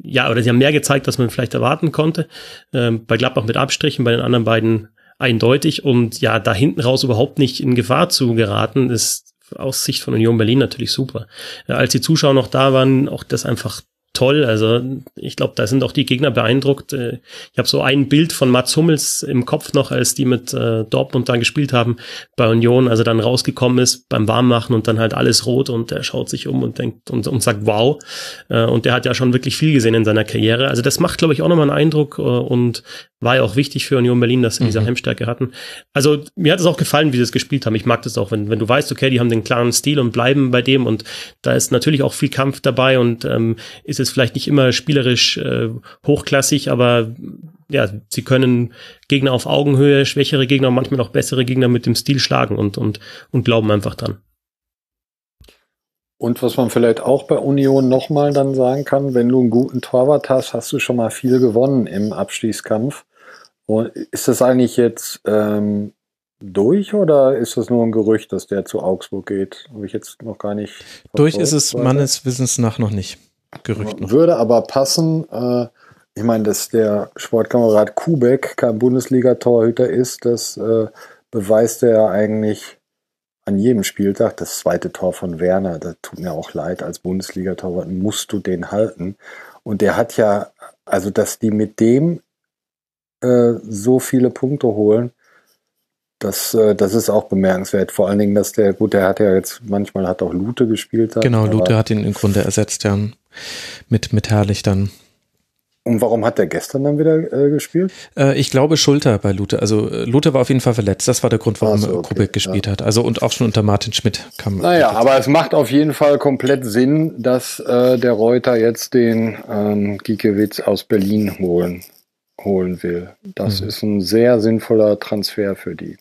ja, oder sie haben mehr gezeigt, als man vielleicht erwarten konnte. Äh, bei Gladbach mit Abstrichen, bei den anderen beiden eindeutig und ja, da hinten raus überhaupt nicht in Gefahr zu geraten, ist aus Sicht von Union Berlin natürlich super. Als die Zuschauer noch da waren, auch das einfach toll. Also ich glaube, da sind auch die Gegner beeindruckt. Äh, ich habe so ein Bild von Mats Hummels im Kopf noch, als die mit äh, Dortmund dann gespielt haben bei Union, also dann rausgekommen ist beim Warmmachen und dann halt alles rot und er schaut sich um und denkt und, und sagt wow. Äh, und der hat ja schon wirklich viel gesehen in seiner Karriere. Also das macht, glaube ich, auch nochmal einen Eindruck äh, und war ja auch wichtig für Union Berlin, dass sie mhm. diese Heimstärke hatten. Also mir hat es auch gefallen, wie sie es gespielt haben. Ich mag das auch, wenn, wenn du weißt, okay, die haben den klaren Stil und bleiben bei dem und da ist natürlich auch viel Kampf dabei und ähm, ist es vielleicht nicht immer spielerisch äh, hochklassig, aber ja, sie können Gegner auf Augenhöhe, schwächere Gegner, manchmal auch bessere Gegner mit dem Stil schlagen und, und, und glauben einfach dran. Und was man vielleicht auch bei Union nochmal dann sagen kann, wenn du einen guten Torwart hast, hast du schon mal viel gewonnen im Abstiegskampf. Und ist das eigentlich jetzt ähm, durch oder ist das nur ein Gerücht, dass der zu Augsburg geht? Habe ich jetzt noch gar nicht. Durch ist es weiter. meines Wissens nach noch nicht. Gerücht noch. Würde aber passen. Äh, ich meine, dass der Sportkamerad Kubek kein Bundesliga-Torhüter ist, das äh, beweist er ja eigentlich an jedem Spieltag. Das zweite Tor von Werner, das tut mir auch leid, als Bundesliga-Torwart musst du den halten. Und der hat ja, also dass die mit dem äh, so viele Punkte holen, das, äh, das ist auch bemerkenswert. Vor allen Dingen, dass der, gut, der hat ja jetzt, manchmal hat auch Lute gespielt. Hat, genau, Lute hat ihn im Grunde ersetzt, ja. Mit, mit Herrlich dann. Und warum hat der gestern dann wieder äh, gespielt? Äh, ich glaube Schulter bei Lute. Also äh, Lute war auf jeden Fall verletzt. Das war der Grund, warum so, okay, Kubik gespielt ja. hat. Also und auch schon unter Martin Schmidt kam. Naja, aber es macht auf jeden Fall komplett Sinn, dass äh, der Reuter jetzt den ähm, Giekewitz aus Berlin holen, holen will. Das mhm. ist ein sehr sinnvoller Transfer für die.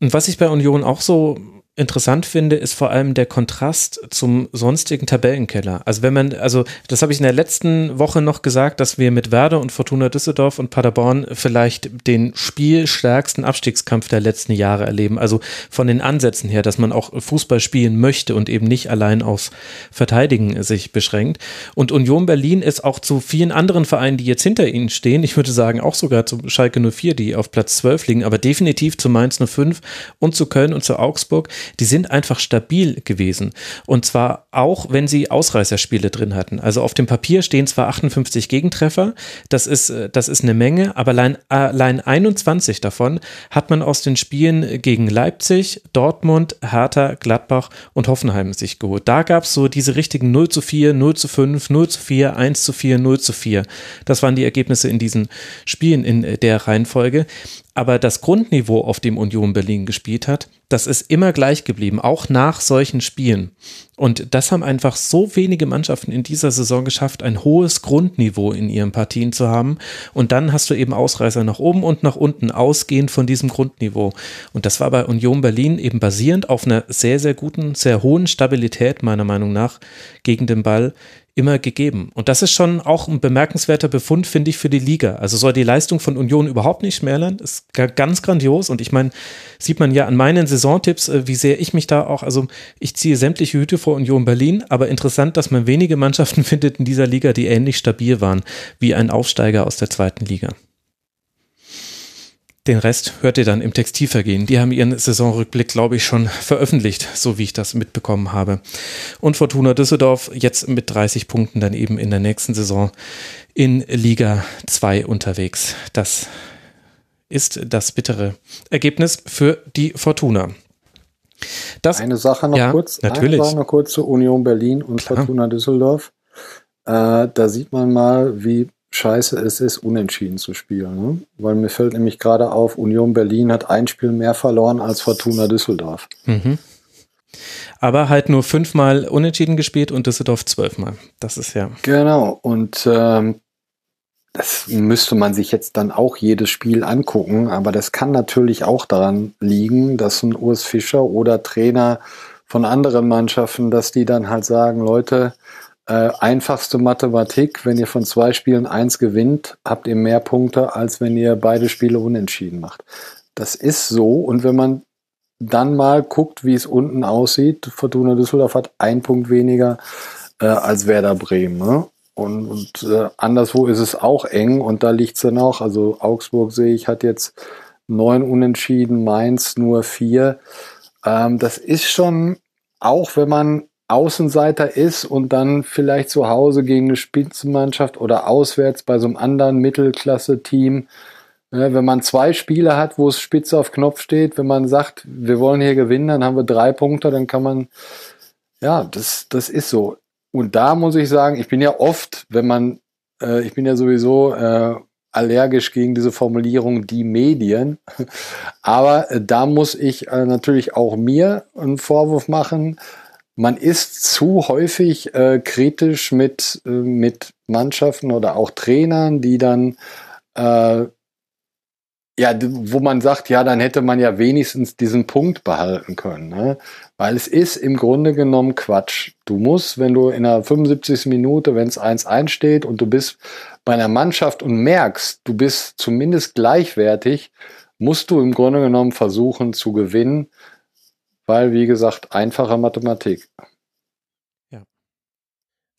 Und was ich bei Union auch so interessant finde, ist vor allem der Kontrast zum sonstigen Tabellenkeller. Also wenn man, also das habe ich in der letzten Woche noch gesagt, dass wir mit Werder und Fortuna Düsseldorf und Paderborn vielleicht den spielstärksten Abstiegskampf der letzten Jahre erleben. Also von den Ansätzen her, dass man auch Fußball spielen möchte und eben nicht allein aufs Verteidigen sich beschränkt. Und Union Berlin ist auch zu vielen anderen Vereinen, die jetzt hinter ihnen stehen, ich würde sagen auch sogar zu Schalke 04, die auf Platz 12 liegen, aber definitiv zu Mainz 05 und zu Köln und zu Augsburg, die sind einfach stabil gewesen. Und zwar auch, wenn sie Ausreißerspiele drin hatten. Also auf dem Papier stehen zwar 58 Gegentreffer, das ist, äh, das ist eine Menge, aber allein, allein 21 davon hat man aus den Spielen gegen Leipzig, Dortmund, Hertha, Gladbach und Hoffenheim sich geholt. Da gab es so diese richtigen 0 zu 4, 0 zu 5, 0 zu 4, 1 zu 4, 0 zu 4. Das waren die Ergebnisse in diesen Spielen in der Reihenfolge. Aber das Grundniveau, auf dem Union Berlin gespielt hat, das ist immer gleich geblieben, auch nach solchen Spielen. Und das haben einfach so wenige Mannschaften in dieser Saison geschafft, ein hohes Grundniveau in ihren Partien zu haben. Und dann hast du eben Ausreißer nach oben und nach unten, ausgehend von diesem Grundniveau. Und das war bei Union Berlin eben basierend auf einer sehr, sehr guten, sehr hohen Stabilität, meiner Meinung nach, gegen den Ball immer gegeben. Und das ist schon auch ein bemerkenswerter Befund, finde ich, für die Liga. Also soll die Leistung von Union überhaupt nicht schmälern. Ist ganz grandios. Und ich meine, sieht man ja an meinen Saisontipps, äh, wie sehr ich mich da auch, also ich ziehe sämtliche Hüte vor Union Berlin, aber interessant, dass man wenige Mannschaften findet in dieser Liga, die ähnlich stabil waren wie ein Aufsteiger aus der zweiten Liga. Den Rest hört ihr dann im Textilvergehen. Die haben ihren Saisonrückblick, glaube ich, schon veröffentlicht, so wie ich das mitbekommen habe. Und Fortuna Düsseldorf jetzt mit 30 Punkten dann eben in der nächsten Saison in Liga 2 unterwegs. Das ist das bittere Ergebnis für die Fortuna. Das, eine Sache noch ja, kurz. Natürlich. Eine Sache noch kurz zu Union Berlin und Klar. Fortuna Düsseldorf. Äh, da sieht man mal, wie scheiße es ist, unentschieden zu spielen. Ne? Weil mir fällt nämlich gerade auf, Union Berlin hat ein Spiel mehr verloren als Fortuna Düsseldorf. Mhm. Aber halt nur fünfmal unentschieden gespielt und Düsseldorf zwölfmal. Das ist ja. Genau. Und ähm, das müsste man sich jetzt dann auch jedes Spiel angucken. Aber das kann natürlich auch daran liegen, dass ein Urs Fischer oder Trainer von anderen Mannschaften, dass die dann halt sagen, Leute, äh, einfachste Mathematik, wenn ihr von zwei Spielen eins gewinnt, habt ihr mehr Punkte, als wenn ihr beide Spiele unentschieden macht. Das ist so und wenn man dann mal guckt, wie es unten aussieht, Fortuna Düsseldorf hat ein Punkt weniger äh, als Werder Bremen. Ne? Und, und äh, anderswo ist es auch eng und da liegt es dann auch. Also Augsburg sehe ich, hat jetzt neun Unentschieden, Mainz nur vier. Ähm, das ist schon, auch wenn man Außenseiter ist und dann vielleicht zu Hause gegen eine Spitzenmannschaft oder auswärts bei so einem anderen Mittelklasse-Team, ne, wenn man zwei Spiele hat, wo es spitz auf Knopf steht, wenn man sagt, wir wollen hier gewinnen, dann haben wir drei Punkte, dann kann man, ja, das, das ist so. Und da muss ich sagen, ich bin ja oft, wenn man, äh, ich bin ja sowieso äh, allergisch gegen diese Formulierung die Medien. Aber äh, da muss ich äh, natürlich auch mir einen Vorwurf machen. Man ist zu häufig äh, kritisch mit, äh, mit Mannschaften oder auch Trainern, die dann äh, ja, wo man sagt, ja, dann hätte man ja wenigstens diesen Punkt behalten können. Ne? Weil es ist im Grunde genommen Quatsch. Du musst, wenn du in der 75. Minute, wenn es 1-1 steht und du bist bei einer Mannschaft und merkst, du bist zumindest gleichwertig, musst du im Grunde genommen versuchen zu gewinnen, weil, wie gesagt, einfache Mathematik.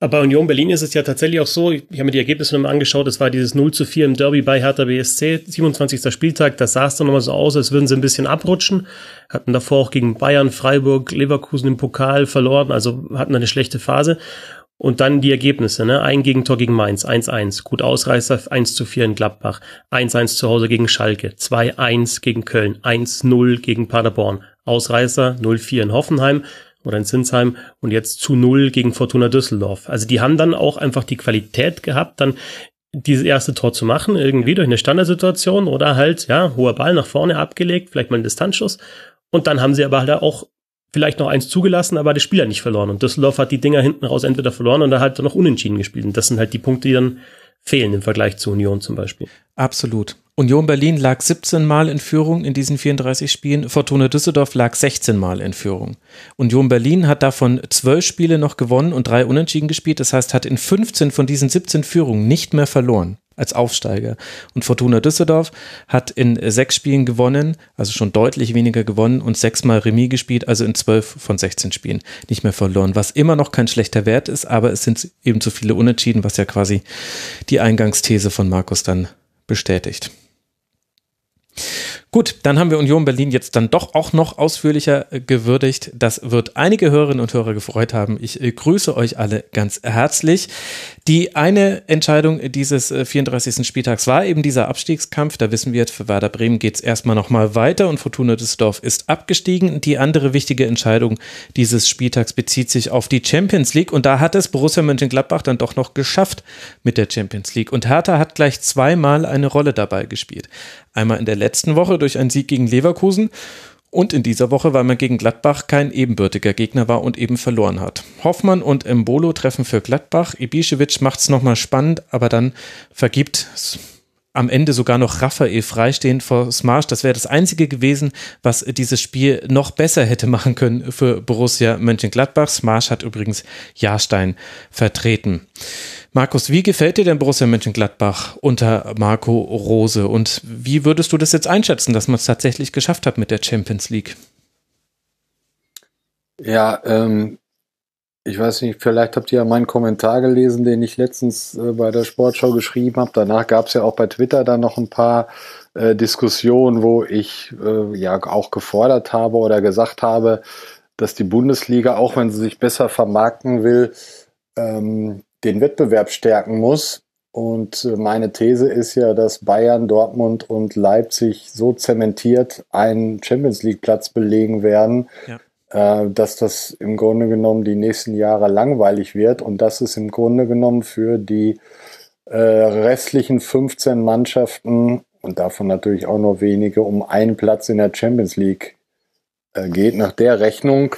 Aber bei Union Berlin ist es ja tatsächlich auch so, ich habe mir die Ergebnisse nochmal angeschaut, es war dieses 0 zu 4 im Derby bei Hertha BSC, 27. Spieltag, das sah es dann nochmal so aus, als würden sie ein bisschen abrutschen, hatten davor auch gegen Bayern, Freiburg, Leverkusen im Pokal verloren, also hatten eine schlechte Phase. Und dann die Ergebnisse, ne? Ein Gegentor gegen Mainz, 1-1. Gut Ausreißer, 1 zu 4 in Gladbach. 1-1 zu Hause gegen Schalke. 2-1 gegen Köln. 1-0 gegen Paderborn. Ausreißer, 0-4 in Hoffenheim oder in Zinsheim und jetzt zu null gegen Fortuna Düsseldorf. Also die haben dann auch einfach die Qualität gehabt, dann dieses erste Tor zu machen, irgendwie durch eine Standardsituation oder halt, ja, hoher Ball nach vorne abgelegt, vielleicht mal ein Distanzschuss. Und dann haben sie aber halt auch vielleicht noch eins zugelassen, aber der Spieler nicht verloren. Und Düsseldorf hat die Dinger hinten raus entweder verloren oder halt noch unentschieden gespielt. Und das sind halt die Punkte, die dann fehlen im Vergleich zu Union zum Beispiel. Absolut. Union Berlin lag 17 Mal in Führung in diesen 34 Spielen, Fortuna Düsseldorf lag 16 Mal in Führung. Union Berlin hat davon 12 Spiele noch gewonnen und drei Unentschieden gespielt, das heißt hat in 15 von diesen 17 Führungen nicht mehr verloren als Aufsteiger. Und Fortuna Düsseldorf hat in sechs Spielen gewonnen, also schon deutlich weniger gewonnen und sechsmal Remis gespielt, also in zwölf von 16 Spielen nicht mehr verloren, was immer noch kein schlechter Wert ist, aber es sind eben zu viele Unentschieden, was ja quasi die Eingangsthese von Markus dann bestätigt. Gut, dann haben wir Union Berlin jetzt dann doch auch noch ausführlicher äh, gewürdigt. Das wird einige Hörerinnen und Hörer gefreut haben. Ich äh, grüße euch alle ganz herzlich. Die eine Entscheidung dieses 34. Äh, Spieltags war eben dieser Abstiegskampf. Da wissen wir jetzt, für Werder Bremen geht es erstmal nochmal weiter und Fortuna Düsseldorf ist abgestiegen. Die andere wichtige Entscheidung dieses Spieltags bezieht sich auf die Champions League und da hat es Borussia Mönchengladbach dann doch noch geschafft mit der Champions League. Und Hertha hat gleich zweimal eine Rolle dabei gespielt. Einmal in der letzten Woche durch einen Sieg gegen Leverkusen und in dieser Woche, weil man gegen Gladbach kein ebenbürtiger Gegner war und eben verloren hat. Hoffmann und Embolo treffen für Gladbach. Ibišević macht es nochmal spannend, aber dann vergibt am Ende sogar noch Raphael freistehend vor Smash. Das wäre das Einzige gewesen, was dieses Spiel noch besser hätte machen können für Borussia Mönchengladbach. Smash hat übrigens Jahrstein vertreten. Markus, wie gefällt dir denn Borussia Mönchengladbach unter Marco Rose und wie würdest du das jetzt einschätzen, dass man es tatsächlich geschafft hat mit der Champions League? Ja, ähm, ich weiß nicht, vielleicht habt ihr ja meinen Kommentar gelesen, den ich letztens äh, bei der Sportschau geschrieben habe. Danach gab es ja auch bei Twitter dann noch ein paar äh, Diskussionen, wo ich äh, ja auch gefordert habe oder gesagt habe, dass die Bundesliga, auch wenn sie sich besser vermarkten will, ähm, den Wettbewerb stärken muss. Und äh, meine These ist ja, dass Bayern, Dortmund und Leipzig so zementiert einen Champions League Platz belegen werden, ja. Äh, dass das im Grunde genommen die nächsten Jahre langweilig wird und dass es im Grunde genommen für die äh, restlichen 15 Mannschaften und davon natürlich auch nur wenige um einen Platz in der Champions League äh, geht. Nach der Rechnung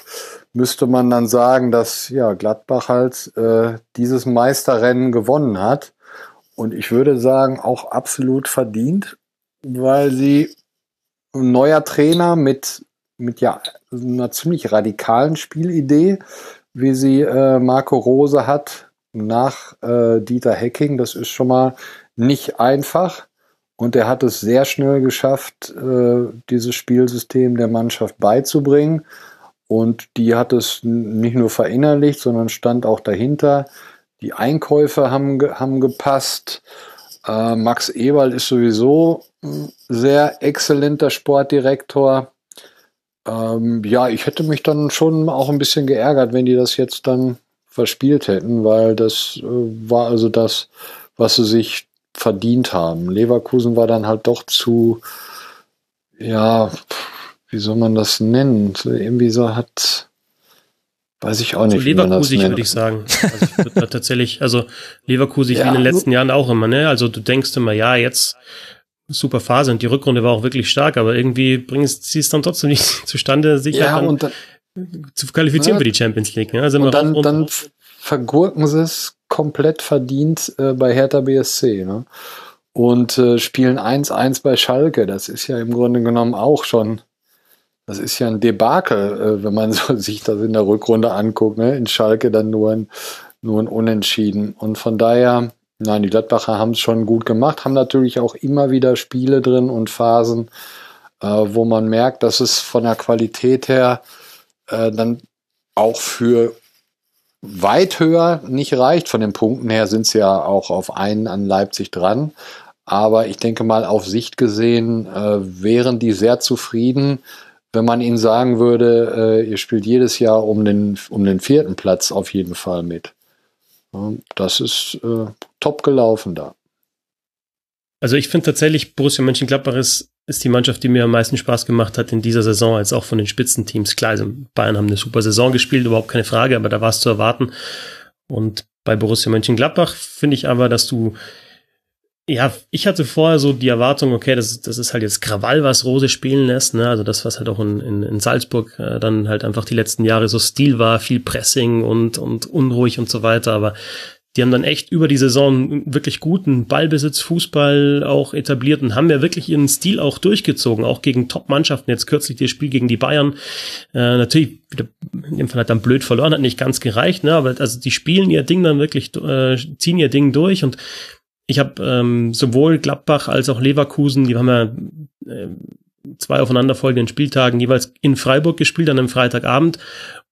müsste man dann sagen, dass ja Gladbach halt äh, dieses Meisterrennen gewonnen hat. Und ich würde sagen, auch absolut verdient, weil sie ein neuer Trainer mit, mit ja einer ziemlich radikalen Spielidee, wie sie äh, Marco Rose hat, nach äh, Dieter Hecking, das ist schon mal nicht einfach. Und er hat es sehr schnell geschafft, äh, dieses Spielsystem der Mannschaft beizubringen. Und die hat es nicht nur verinnerlicht, sondern stand auch dahinter. Die Einkäufe haben, haben gepasst. Äh, Max Eberl ist sowieso ein sehr exzellenter Sportdirektor. Ähm, ja, ich hätte mich dann schon auch ein bisschen geärgert, wenn die das jetzt dann verspielt hätten, weil das äh, war also das, was sie sich verdient haben. Leverkusen war dann halt doch zu, ja, wie soll man das nennen? Irgendwie so hat, weiß ich auch nicht. So Leverkusen würde ich sagen. Also ich würde tatsächlich, also Leverkusen ja, wie in den letzten Jahren auch immer, ne? Also du denkst immer, ja, jetzt super Phase und die Rückrunde war auch wirklich stark, aber irgendwie bringst sie es dann trotzdem nicht zustande, sich ja, dann, dann, zu qualifizieren ja, für die Champions League. Ne? Also und dann, und dann vergurken sie es komplett verdient äh, bei Hertha BSC. Ne? Und äh, spielen 1-1 bei Schalke. Das ist ja im Grunde genommen auch schon, das ist ja ein Debakel, äh, wenn man so sich das in der Rückrunde anguckt. Ne? In Schalke dann nur ein, nur ein Unentschieden. Und von daher, nein, die Gladbacher haben es schon gut gemacht, haben natürlich auch immer wieder Spiele drin und Phasen, äh, wo man merkt, dass es von der Qualität her äh, dann auch für weit höher nicht reicht. Von den Punkten her sind sie ja auch auf einen an Leipzig dran. Aber ich denke mal, auf Sicht gesehen äh, wären die sehr zufrieden, wenn man ihnen sagen würde, äh, ihr spielt jedes Jahr um den, um den vierten Platz auf jeden Fall mit. Das ist äh, top gelaufen da. Also ich finde tatsächlich, Borussia Mönchengladbach ist, ist die Mannschaft, die mir am meisten Spaß gemacht hat in dieser Saison, als auch von den Spitzenteams. Klar, also Bayern haben eine super Saison gespielt, überhaupt keine Frage, aber da war es zu erwarten. Und bei Borussia Mönchengladbach finde ich aber, dass du, ja, ich hatte vorher so die Erwartung, okay, das, das ist halt jetzt Krawall, was Rose spielen lässt, ne? Also das, was halt auch in, in, in Salzburg äh, dann halt einfach die letzten Jahre so Stil war, viel Pressing und, und unruhig und so weiter. Aber die haben dann echt über die Saison wirklich guten Ballbesitz, Fußball auch etabliert und haben ja wirklich ihren Stil auch durchgezogen, auch gegen Top-Mannschaften. Jetzt kürzlich das Spiel gegen die Bayern. Äh, natürlich, in dem Fall hat dann blöd verloren, hat nicht ganz gereicht, ne? aber also die spielen ihr Ding dann wirklich, äh, ziehen ihr Ding durch und ich habe ähm, sowohl Gladbach als auch Leverkusen, die haben ja äh, zwei aufeinanderfolgenden Spieltagen jeweils in Freiburg gespielt an einem Freitagabend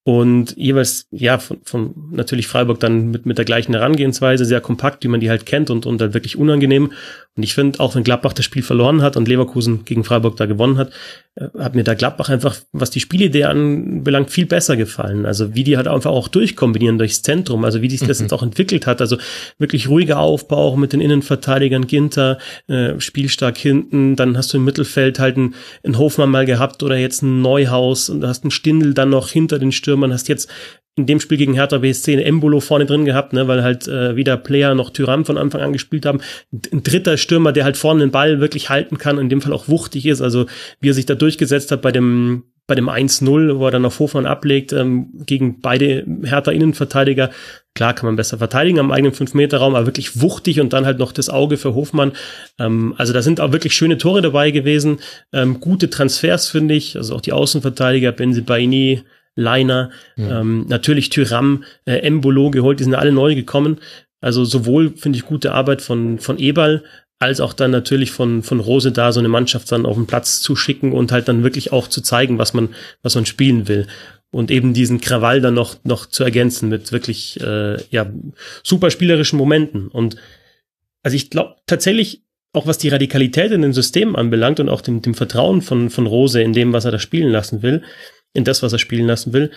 und jeweils, ja, von, von natürlich Freiburg dann mit, mit der gleichen Herangehensweise, sehr kompakt, wie man die halt kennt und, und dann wirklich unangenehm. Und ich finde, auch wenn Gladbach das Spiel verloren hat und Leverkusen gegen Freiburg da gewonnen hat, äh, hat mir da Gladbach einfach, was die Spielidee anbelangt, viel besser gefallen. Also wie die halt einfach auch durchkombinieren durchs Zentrum, also wie sich das mhm. jetzt auch entwickelt hat. Also wirklich ruhiger Aufbau auch mit den Innenverteidigern, Ginter, äh, spielstark hinten, dann hast du im Mittelfeld halt einen, einen Hofmann mal gehabt oder jetzt ein Neuhaus und du hast einen Stindel dann noch hinter den Stürmern, hast jetzt in dem Spiel gegen Hertha BSC ein Embolo vorne drin gehabt, ne, weil halt äh, weder Player noch Tyram von Anfang an gespielt haben. Ein dritter Stürmer, der halt vorne den Ball wirklich halten kann, in dem Fall auch wuchtig ist, also wie er sich da durchgesetzt hat bei dem bei dem 1-0, wo er dann auf Hofmann ablegt, ähm, gegen beide Hertha Innenverteidiger. Klar kann man besser verteidigen am eigenen 5-Meter-Raum, aber wirklich wuchtig und dann halt noch das Auge für Hofmann. Ähm, also da sind auch wirklich schöne Tore dabei gewesen. Ähm, gute Transfers, finde ich. Also auch die Außenverteidiger, Benzibaini, Leiner, mhm. ähm, natürlich Tyram, äh, Embolo geholt, die sind alle neu gekommen. Also sowohl finde ich gute Arbeit von, von Eberl, als auch dann natürlich von, von Rose da so eine Mannschaft dann auf den Platz zu schicken und halt dann wirklich auch zu zeigen, was man, was man spielen will. Und eben diesen Krawall dann noch, noch zu ergänzen mit wirklich, äh, ja, super spielerischen Momenten. Und also ich glaube tatsächlich, auch was die Radikalität in den Systemen anbelangt und auch dem, dem Vertrauen von, von Rose in dem, was er da spielen lassen will, in das, was er spielen lassen will.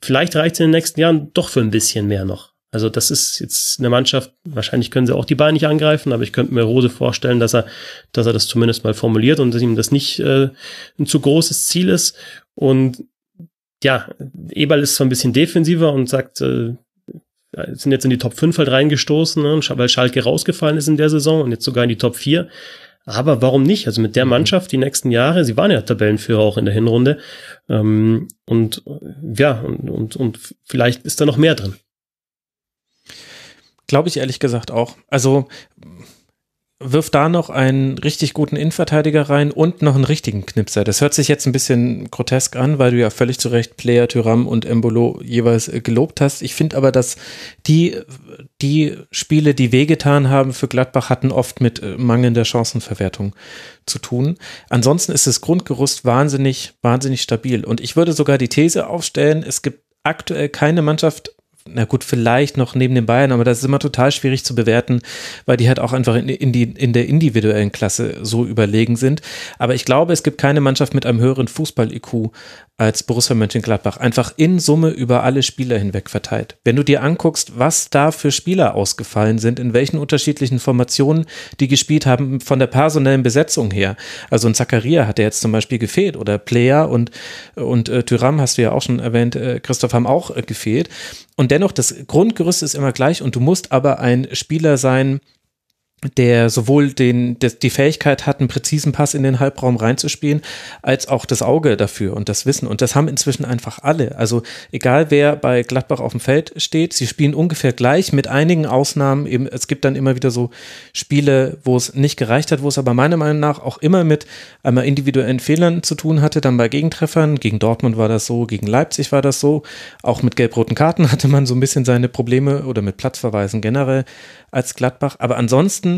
Vielleicht reicht es in den nächsten Jahren doch für ein bisschen mehr noch. Also das ist jetzt eine Mannschaft, wahrscheinlich können sie auch die Beine nicht angreifen, aber ich könnte mir Rose vorstellen, dass er, dass er das zumindest mal formuliert und dass ihm das nicht äh, ein zu großes Ziel ist. Und ja, Eberl ist zwar ein bisschen defensiver und sagt, äh, sind jetzt in die Top 5 halt reingestoßen, ne, weil Schalke rausgefallen ist in der Saison und jetzt sogar in die Top 4. Aber warum nicht? Also mit der mhm. Mannschaft die nächsten Jahre, sie waren ja Tabellenführer auch in der Hinrunde. Ähm, und ja, und, und, und vielleicht ist da noch mehr drin. Glaube ich ehrlich gesagt auch. Also wirf da noch einen richtig guten Innenverteidiger rein und noch einen richtigen Knipser. Das hört sich jetzt ein bisschen grotesk an, weil du ja völlig zu Recht Player, Tyram und Embolo jeweils äh, gelobt hast. Ich finde aber, dass die, die Spiele, die wehgetan haben für Gladbach, hatten oft mit äh, mangelnder Chancenverwertung zu tun. Ansonsten ist das Grundgerüst wahnsinnig, wahnsinnig stabil. Und ich würde sogar die These aufstellen, es gibt aktuell keine Mannschaft na gut, vielleicht noch neben den Bayern, aber das ist immer total schwierig zu bewerten, weil die halt auch einfach in, in, die, in der individuellen Klasse so überlegen sind. Aber ich glaube, es gibt keine Mannschaft mit einem höheren Fußball-IQ als Borussia Mönchengladbach. Einfach in Summe über alle Spieler hinweg verteilt. Wenn du dir anguckst, was da für Spieler ausgefallen sind, in welchen unterschiedlichen Formationen die gespielt haben, von der personellen Besetzung her. Also ein Zakaria hat ja jetzt zum Beispiel gefehlt oder Player und, und äh, Tyram hast du ja auch schon erwähnt, äh, Christoph haben auch äh, gefehlt. Und dennoch, das Grundgerüst ist immer gleich und du musst aber ein Spieler sein, der sowohl den, der, die Fähigkeit hat, einen präzisen Pass in den Halbraum reinzuspielen, als auch das Auge dafür und das Wissen. Und das haben inzwischen einfach alle. Also egal wer bei Gladbach auf dem Feld steht, sie spielen ungefähr gleich, mit einigen Ausnahmen. Eben, es gibt dann immer wieder so Spiele, wo es nicht gereicht hat, wo es aber meiner Meinung nach auch immer mit einmal individuellen Fehlern zu tun hatte, dann bei Gegentreffern. Gegen Dortmund war das so, gegen Leipzig war das so. Auch mit gelb-roten Karten hatte man so ein bisschen seine Probleme oder mit Platzverweisen generell als Gladbach. Aber ansonsten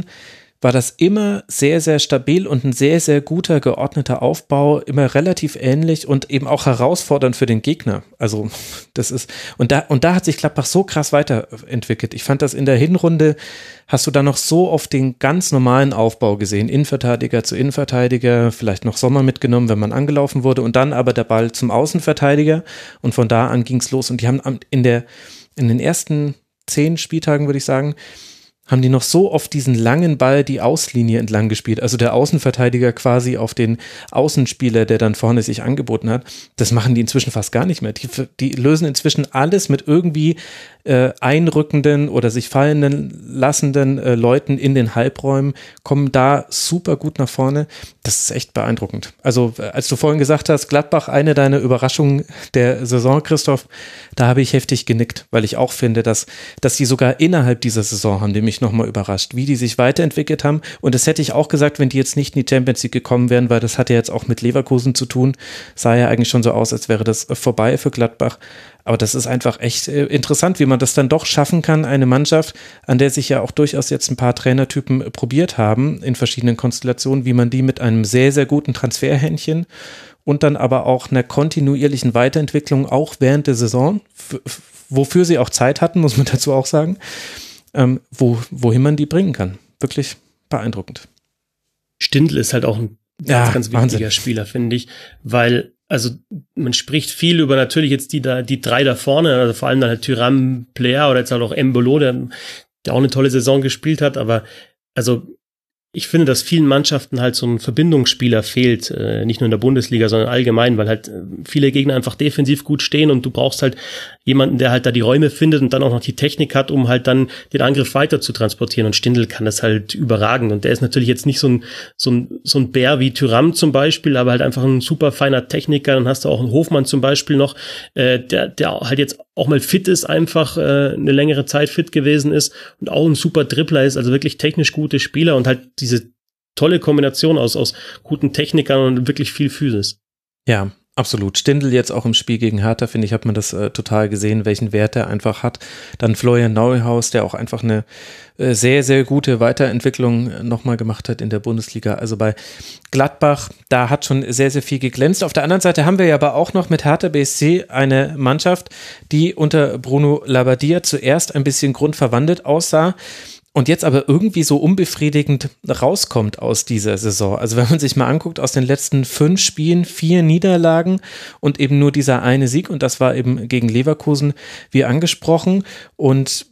war das immer sehr, sehr stabil und ein sehr, sehr guter, geordneter Aufbau, immer relativ ähnlich und eben auch herausfordernd für den Gegner. Also, das ist, und da, und da hat sich Gladbach so krass weiterentwickelt. Ich fand das in der Hinrunde, hast du da noch so oft den ganz normalen Aufbau gesehen. Innenverteidiger zu Innenverteidiger, vielleicht noch Sommer mitgenommen, wenn man angelaufen wurde und dann aber der Ball zum Außenverteidiger und von da an ging's los und die haben in der, in den ersten zehn Spieltagen, würde ich sagen, haben die noch so oft diesen langen Ball die Auslinie entlang gespielt, also der Außenverteidiger quasi auf den Außenspieler, der dann vorne sich angeboten hat. Das machen die inzwischen fast gar nicht mehr. Die, die lösen inzwischen alles mit irgendwie äh, einrückenden oder sich fallen lassenden äh, Leuten in den Halbräumen, kommen da super gut nach vorne. Das ist echt beeindruckend. Also, äh, als du vorhin gesagt hast, Gladbach eine deiner Überraschungen der Saison, Christoph, da habe ich heftig genickt, weil ich auch finde, dass, dass die sogar innerhalb dieser Saison haben die mich nochmal überrascht, wie die sich weiterentwickelt haben. Und das hätte ich auch gesagt, wenn die jetzt nicht in die Champions League gekommen wären, weil das hat ja jetzt auch mit Leverkusen zu tun. Sah ja eigentlich schon so aus, als wäre das vorbei für Gladbach. Aber das ist einfach echt äh, interessant, wie man das dann doch schaffen kann, eine Mannschaft, an der sich ja auch durchaus jetzt ein paar Trainertypen äh, probiert haben in verschiedenen Konstellationen, wie man die mit einem sehr, sehr guten Transferhändchen und dann aber auch einer kontinuierlichen Weiterentwicklung auch während der Saison, wofür sie auch Zeit hatten, muss man dazu auch sagen, ähm, wo, wohin man die bringen kann. Wirklich beeindruckend. Stindl ist halt auch ein ja, ganz, ganz wichtiger Spieler, finde ich, weil also man spricht viel über natürlich jetzt die da die drei da vorne, also vor allem dann halt Tyram, Player oder jetzt halt auch Embolo, der, der auch eine tolle Saison gespielt hat, aber also ich finde, dass vielen Mannschaften halt so ein Verbindungsspieler fehlt, äh, nicht nur in der Bundesliga, sondern allgemein, weil halt äh, viele Gegner einfach defensiv gut stehen und du brauchst halt jemanden, der halt da die Räume findet und dann auch noch die Technik hat, um halt dann den Angriff weiter zu transportieren. Und Stindl kann das halt überragen. Und der ist natürlich jetzt nicht so ein, so ein, so ein Bär wie Tyram zum Beispiel, aber halt einfach ein super feiner Techniker. Dann hast du auch einen Hofmann zum Beispiel noch, äh, der, der halt jetzt auch mal fit ist, einfach äh, eine längere Zeit fit gewesen ist und auch ein super Dribbler ist, also wirklich technisch gute Spieler und halt diese tolle Kombination aus, aus guten Technikern und wirklich viel Physis. Ja, Absolut. Stindl jetzt auch im Spiel gegen Hertha, finde ich, hat man das äh, total gesehen, welchen Wert er einfach hat. Dann Florian Neuhaus, der auch einfach eine äh, sehr, sehr gute Weiterentwicklung äh, nochmal gemacht hat in der Bundesliga. Also bei Gladbach, da hat schon sehr, sehr viel geglänzt. Auf der anderen Seite haben wir ja aber auch noch mit Hertha BSC eine Mannschaft, die unter Bruno Labbadia zuerst ein bisschen grundverwandelt aussah und jetzt aber irgendwie so unbefriedigend rauskommt aus dieser Saison. Also wenn man sich mal anguckt, aus den letzten fünf Spielen vier Niederlagen und eben nur dieser eine Sieg und das war eben gegen Leverkusen, wie angesprochen. Und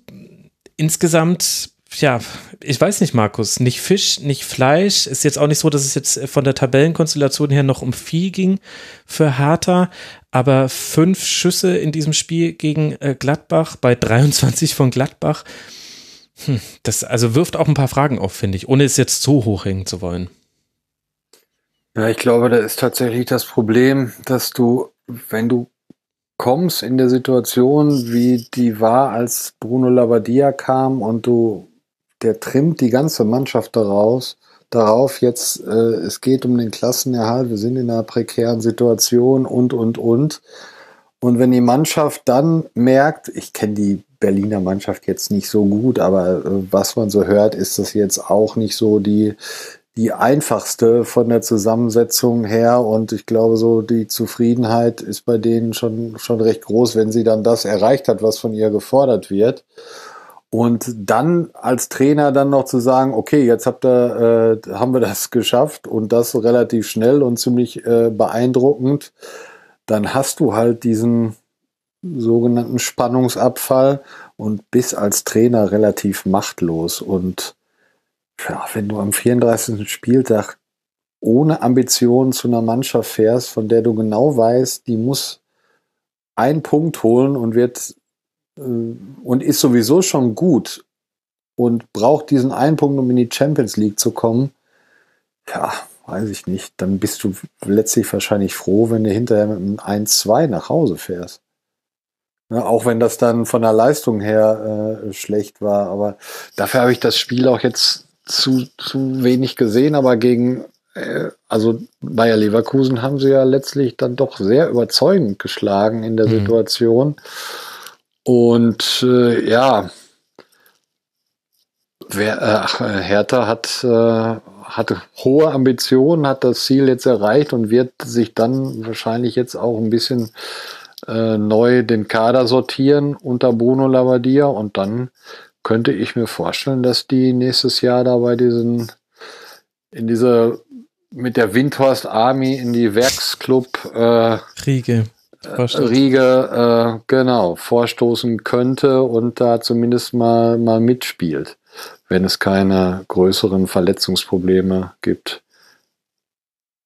insgesamt ja, ich weiß nicht, Markus, nicht Fisch, nicht Fleisch. Ist jetzt auch nicht so, dass es jetzt von der Tabellenkonstellation her noch um Vieh ging für Hertha, aber fünf Schüsse in diesem Spiel gegen äh, Gladbach bei 23 von Gladbach hm, das also wirft auch ein paar Fragen auf, finde ich, ohne es jetzt zu hoch hängen zu wollen. Ja, ich glaube, da ist tatsächlich das Problem, dass du, wenn du kommst in der Situation, wie die war, als Bruno Labbadia kam und du, der trimmt die ganze Mannschaft daraus, darauf jetzt, äh, es geht um den Klassenerhalt, wir sind in einer prekären Situation und, und, und. Und wenn die Mannschaft dann merkt, ich kenne die Berliner Mannschaft jetzt nicht so gut, aber äh, was man so hört, ist das jetzt auch nicht so die, die einfachste von der Zusammensetzung her und ich glaube so die Zufriedenheit ist bei denen schon, schon recht groß, wenn sie dann das erreicht hat, was von ihr gefordert wird. Und dann als Trainer dann noch zu sagen, okay, jetzt habt ihr, äh, haben wir das geschafft und das relativ schnell und ziemlich äh, beeindruckend, dann hast du halt diesen sogenannten Spannungsabfall und bist als Trainer relativ machtlos und ja, wenn du am 34. Spieltag ohne Ambitionen zu einer Mannschaft fährst, von der du genau weißt, die muss einen Punkt holen und wird äh, und ist sowieso schon gut und braucht diesen einen Punkt, um in die Champions League zu kommen, ja, weiß ich nicht. Dann bist du letztlich wahrscheinlich froh, wenn du hinterher mit einem 1-2 nach Hause fährst. Ja, auch wenn das dann von der Leistung her äh, schlecht war. Aber dafür habe ich das Spiel auch jetzt zu, zu wenig gesehen, aber gegen, äh, also Bayer Leverkusen haben sie ja letztlich dann doch sehr überzeugend geschlagen in der mhm. Situation. Und äh, ja, wer, äh, Hertha hat, äh, hatte hohe Ambitionen, hat das Ziel jetzt erreicht und wird sich dann wahrscheinlich jetzt auch ein bisschen äh, neu den Kader sortieren unter Bruno Labbadia und dann könnte ich mir vorstellen, dass die nächstes Jahr da bei diesen, in dieser, mit der Windhorst Army in die Werksclub äh, Riege. Äh, Riege, äh, genau, vorstoßen könnte und da zumindest mal, mal mitspielt, wenn es keine größeren Verletzungsprobleme gibt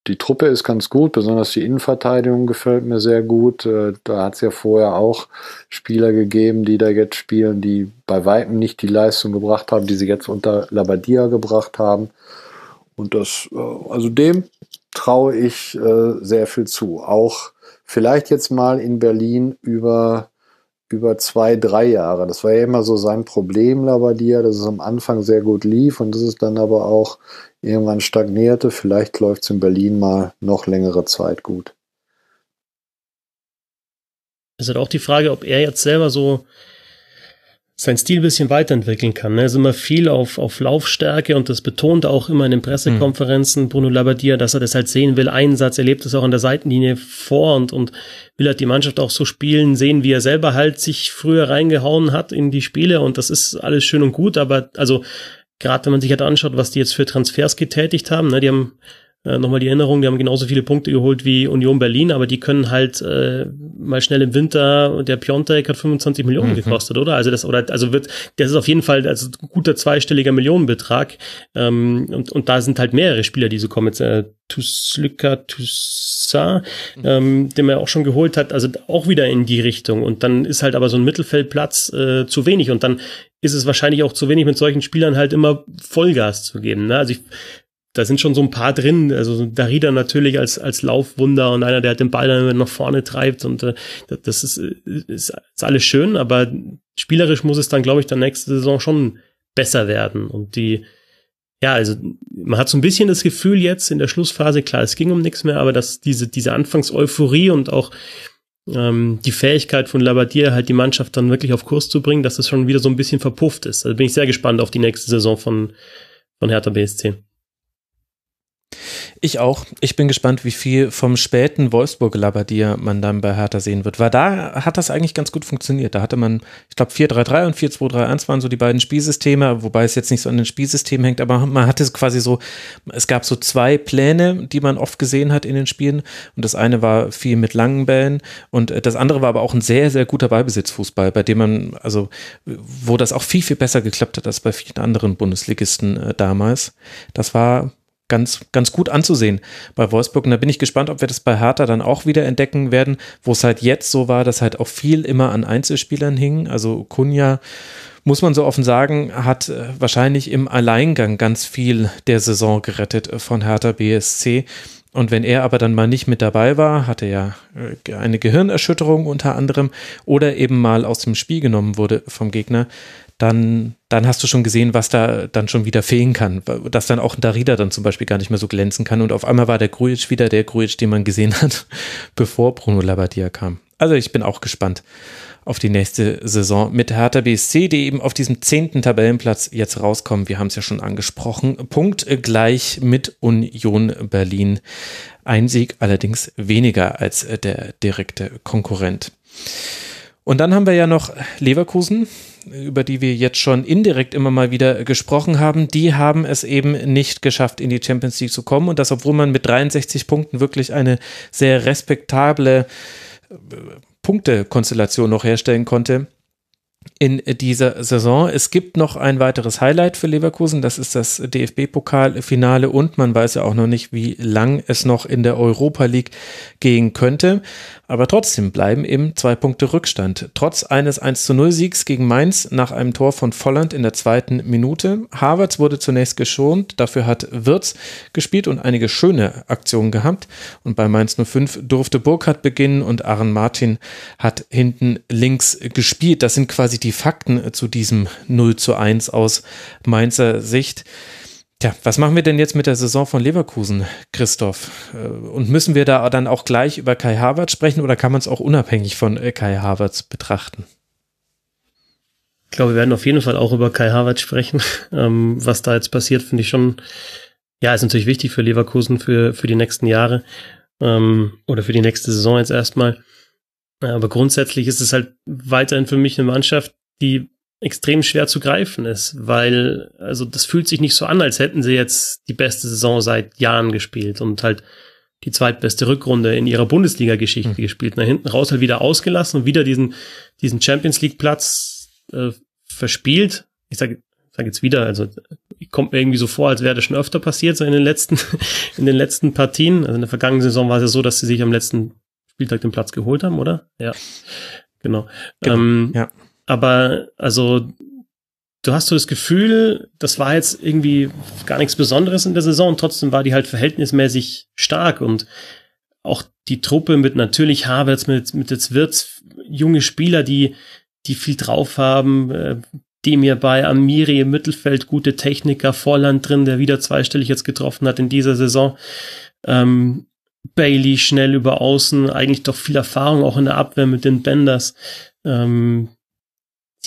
die Truppe ist ganz gut, besonders die Innenverteidigung gefällt mir sehr gut. Äh, da hat es ja vorher auch Spieler gegeben, die da jetzt spielen, die bei weitem nicht die Leistung gebracht haben, die sie jetzt unter Labadia gebracht haben. Und das, äh, also dem traue ich äh, sehr viel zu. Auch vielleicht jetzt mal in Berlin über über zwei, drei Jahre. Das war ja immer so sein Problem, Labadia, dass es am Anfang sehr gut lief und dass es dann aber auch irgendwann stagnierte. Vielleicht läuft es in Berlin mal noch längere Zeit gut. Es ist halt auch die Frage, ob er jetzt selber so sein Stil ein bisschen weiterentwickeln kann. Ne? Er ist immer viel auf, auf Laufstärke und das betont auch immer in den Pressekonferenzen mhm. Bruno Labbadia, dass er das halt sehen will. Einsatz, er lebt es auch an der Seitenlinie vor und, und will halt die Mannschaft auch so spielen, sehen, wie er selber halt sich früher reingehauen hat in die Spiele und das ist alles schön und gut, aber also gerade wenn man sich halt anschaut, was die jetzt für Transfers getätigt haben, ne, die haben äh, nochmal die Erinnerung, die haben genauso viele Punkte geholt wie Union Berlin, aber die können halt äh, mal schnell im Winter, der Piontek hat 25 Millionen mhm. gekostet, oder? Also das, oder also wird, das ist auf jeden Fall also guter zweistelliger Millionenbetrag. Ähm, und, und da sind halt mehrere Spieler, die so kommen. Jetzt äh, Tuslika Toussaint, mhm. ähm, den man auch schon geholt hat, also auch wieder in die Richtung. Und dann ist halt aber so ein Mittelfeldplatz äh, zu wenig. Und dann ist es wahrscheinlich auch zu wenig, mit solchen Spielern halt immer Vollgas zu geben. Ne? Also ich da sind schon so ein paar drin. Also Darida natürlich als, als Laufwunder und einer, der halt den Ball dann nach vorne treibt und äh, das ist, ist, ist alles schön, aber spielerisch muss es dann, glaube ich, dann nächste Saison schon besser werden. Und die, ja, also man hat so ein bisschen das Gefühl jetzt in der Schlussphase, klar, es ging um nichts mehr, aber dass diese, diese Anfangseuphorie und auch ähm, die Fähigkeit von Labadier halt die Mannschaft dann wirklich auf Kurs zu bringen, dass das schon wieder so ein bisschen verpufft ist. Also bin ich sehr gespannt auf die nächste Saison von, von Hertha BSC. Ich auch. Ich bin gespannt, wie viel vom späten Wolfsburg-Labadier man dann bei Hertha sehen wird. Weil da hat das eigentlich ganz gut funktioniert. Da hatte man, ich glaube, 4-3-3 und 4-2-3-1 waren so die beiden Spielsysteme, wobei es jetzt nicht so an den Spielsystemen hängt, aber man hatte quasi so, es gab so zwei Pläne, die man oft gesehen hat in den Spielen. Und das eine war viel mit langen Bällen und äh, das andere war aber auch ein sehr, sehr guter Ballbesitzfußball, bei dem man, also, wo das auch viel, viel besser geklappt hat als bei vielen anderen Bundesligisten äh, damals. Das war ganz, ganz gut anzusehen bei Wolfsburg. Und da bin ich gespannt, ob wir das bei Hertha dann auch wieder entdecken werden, wo es halt jetzt so war, dass halt auch viel immer an Einzelspielern hing. Also Kunja, muss man so offen sagen, hat äh, wahrscheinlich im Alleingang ganz viel der Saison gerettet äh, von Hertha BSC. Und wenn er aber dann mal nicht mit dabei war, hatte ja äh, eine Gehirnerschütterung unter anderem oder eben mal aus dem Spiel genommen wurde vom Gegner, dann, dann hast du schon gesehen, was da dann schon wieder fehlen kann. Dass dann auch Darida dann zum Beispiel gar nicht mehr so glänzen kann. Und auf einmal war der Grujic wieder der Grujic, den man gesehen hat, bevor Bruno Labbadia kam. Also ich bin auch gespannt auf die nächste Saison mit Hertha BSC, die eben auf diesem zehnten Tabellenplatz jetzt rauskommen. Wir haben es ja schon angesprochen. Punkt gleich mit Union Berlin. Ein Sieg allerdings weniger als der direkte Konkurrent. Und dann haben wir ja noch Leverkusen, über die wir jetzt schon indirekt immer mal wieder gesprochen haben. Die haben es eben nicht geschafft, in die Champions League zu kommen. Und das, obwohl man mit 63 Punkten wirklich eine sehr respektable Punktekonstellation noch herstellen konnte in dieser Saison. Es gibt noch ein weiteres Highlight für Leverkusen, das ist das DFB-Pokalfinale und man weiß ja auch noch nicht, wie lang es noch in der Europa League gehen könnte. Aber trotzdem bleiben eben zwei Punkte Rückstand. Trotz eines 1 zu 0 Siegs gegen Mainz nach einem Tor von Volland in der zweiten Minute. Havertz wurde zunächst geschont, dafür hat Wirtz gespielt und einige schöne Aktionen gehabt. Und bei Mainz 05 durfte Burkhardt beginnen und Aaron Martin hat hinten links gespielt. Das sind quasi die Fakten zu diesem 0 zu 1 aus Mainzer Sicht. Tja, was machen wir denn jetzt mit der Saison von Leverkusen, Christoph? Äh, und müssen wir da dann auch gleich über Kai Havertz sprechen oder kann man es auch unabhängig von äh, Kai Havertz betrachten? Ich glaube, wir werden auf jeden Fall auch über Kai Havertz sprechen. Ähm, was da jetzt passiert, finde ich schon, ja, ist natürlich wichtig für Leverkusen für, für die nächsten Jahre ähm, oder für die nächste Saison jetzt erstmal. Aber grundsätzlich ist es halt weiterhin für mich eine Mannschaft, die extrem schwer zu greifen ist, weil, also das fühlt sich nicht so an, als hätten sie jetzt die beste Saison seit Jahren gespielt und halt die zweitbeste Rückrunde in ihrer Bundesliga-Geschichte mhm. gespielt. Nach hinten raus halt wieder ausgelassen und wieder diesen, diesen Champions League-Platz äh, verspielt. Ich sage sag jetzt wieder, also kommt mir irgendwie so vor, als wäre das schon öfter passiert, so in den letzten, in den letzten Partien. Also in der vergangenen Saison war es ja so, dass sie sich am letzten Spieltag den Platz geholt haben, oder? Ja. Genau. genau ähm, ja. Aber also du hast so das Gefühl, das war jetzt irgendwie gar nichts Besonderes in der Saison trotzdem war die halt verhältnismäßig stark und auch die Truppe mit natürlich Havertz, mit, mit jetzt Wirtz, junge Spieler, die, die viel drauf haben, äh, die mir bei Amiri im Mittelfeld gute Techniker, Vorland drin, der wieder zweistellig jetzt getroffen hat in dieser Saison. Ähm, Bailey schnell über außen, eigentlich doch viel Erfahrung auch in der Abwehr mit den Benders. Ähm,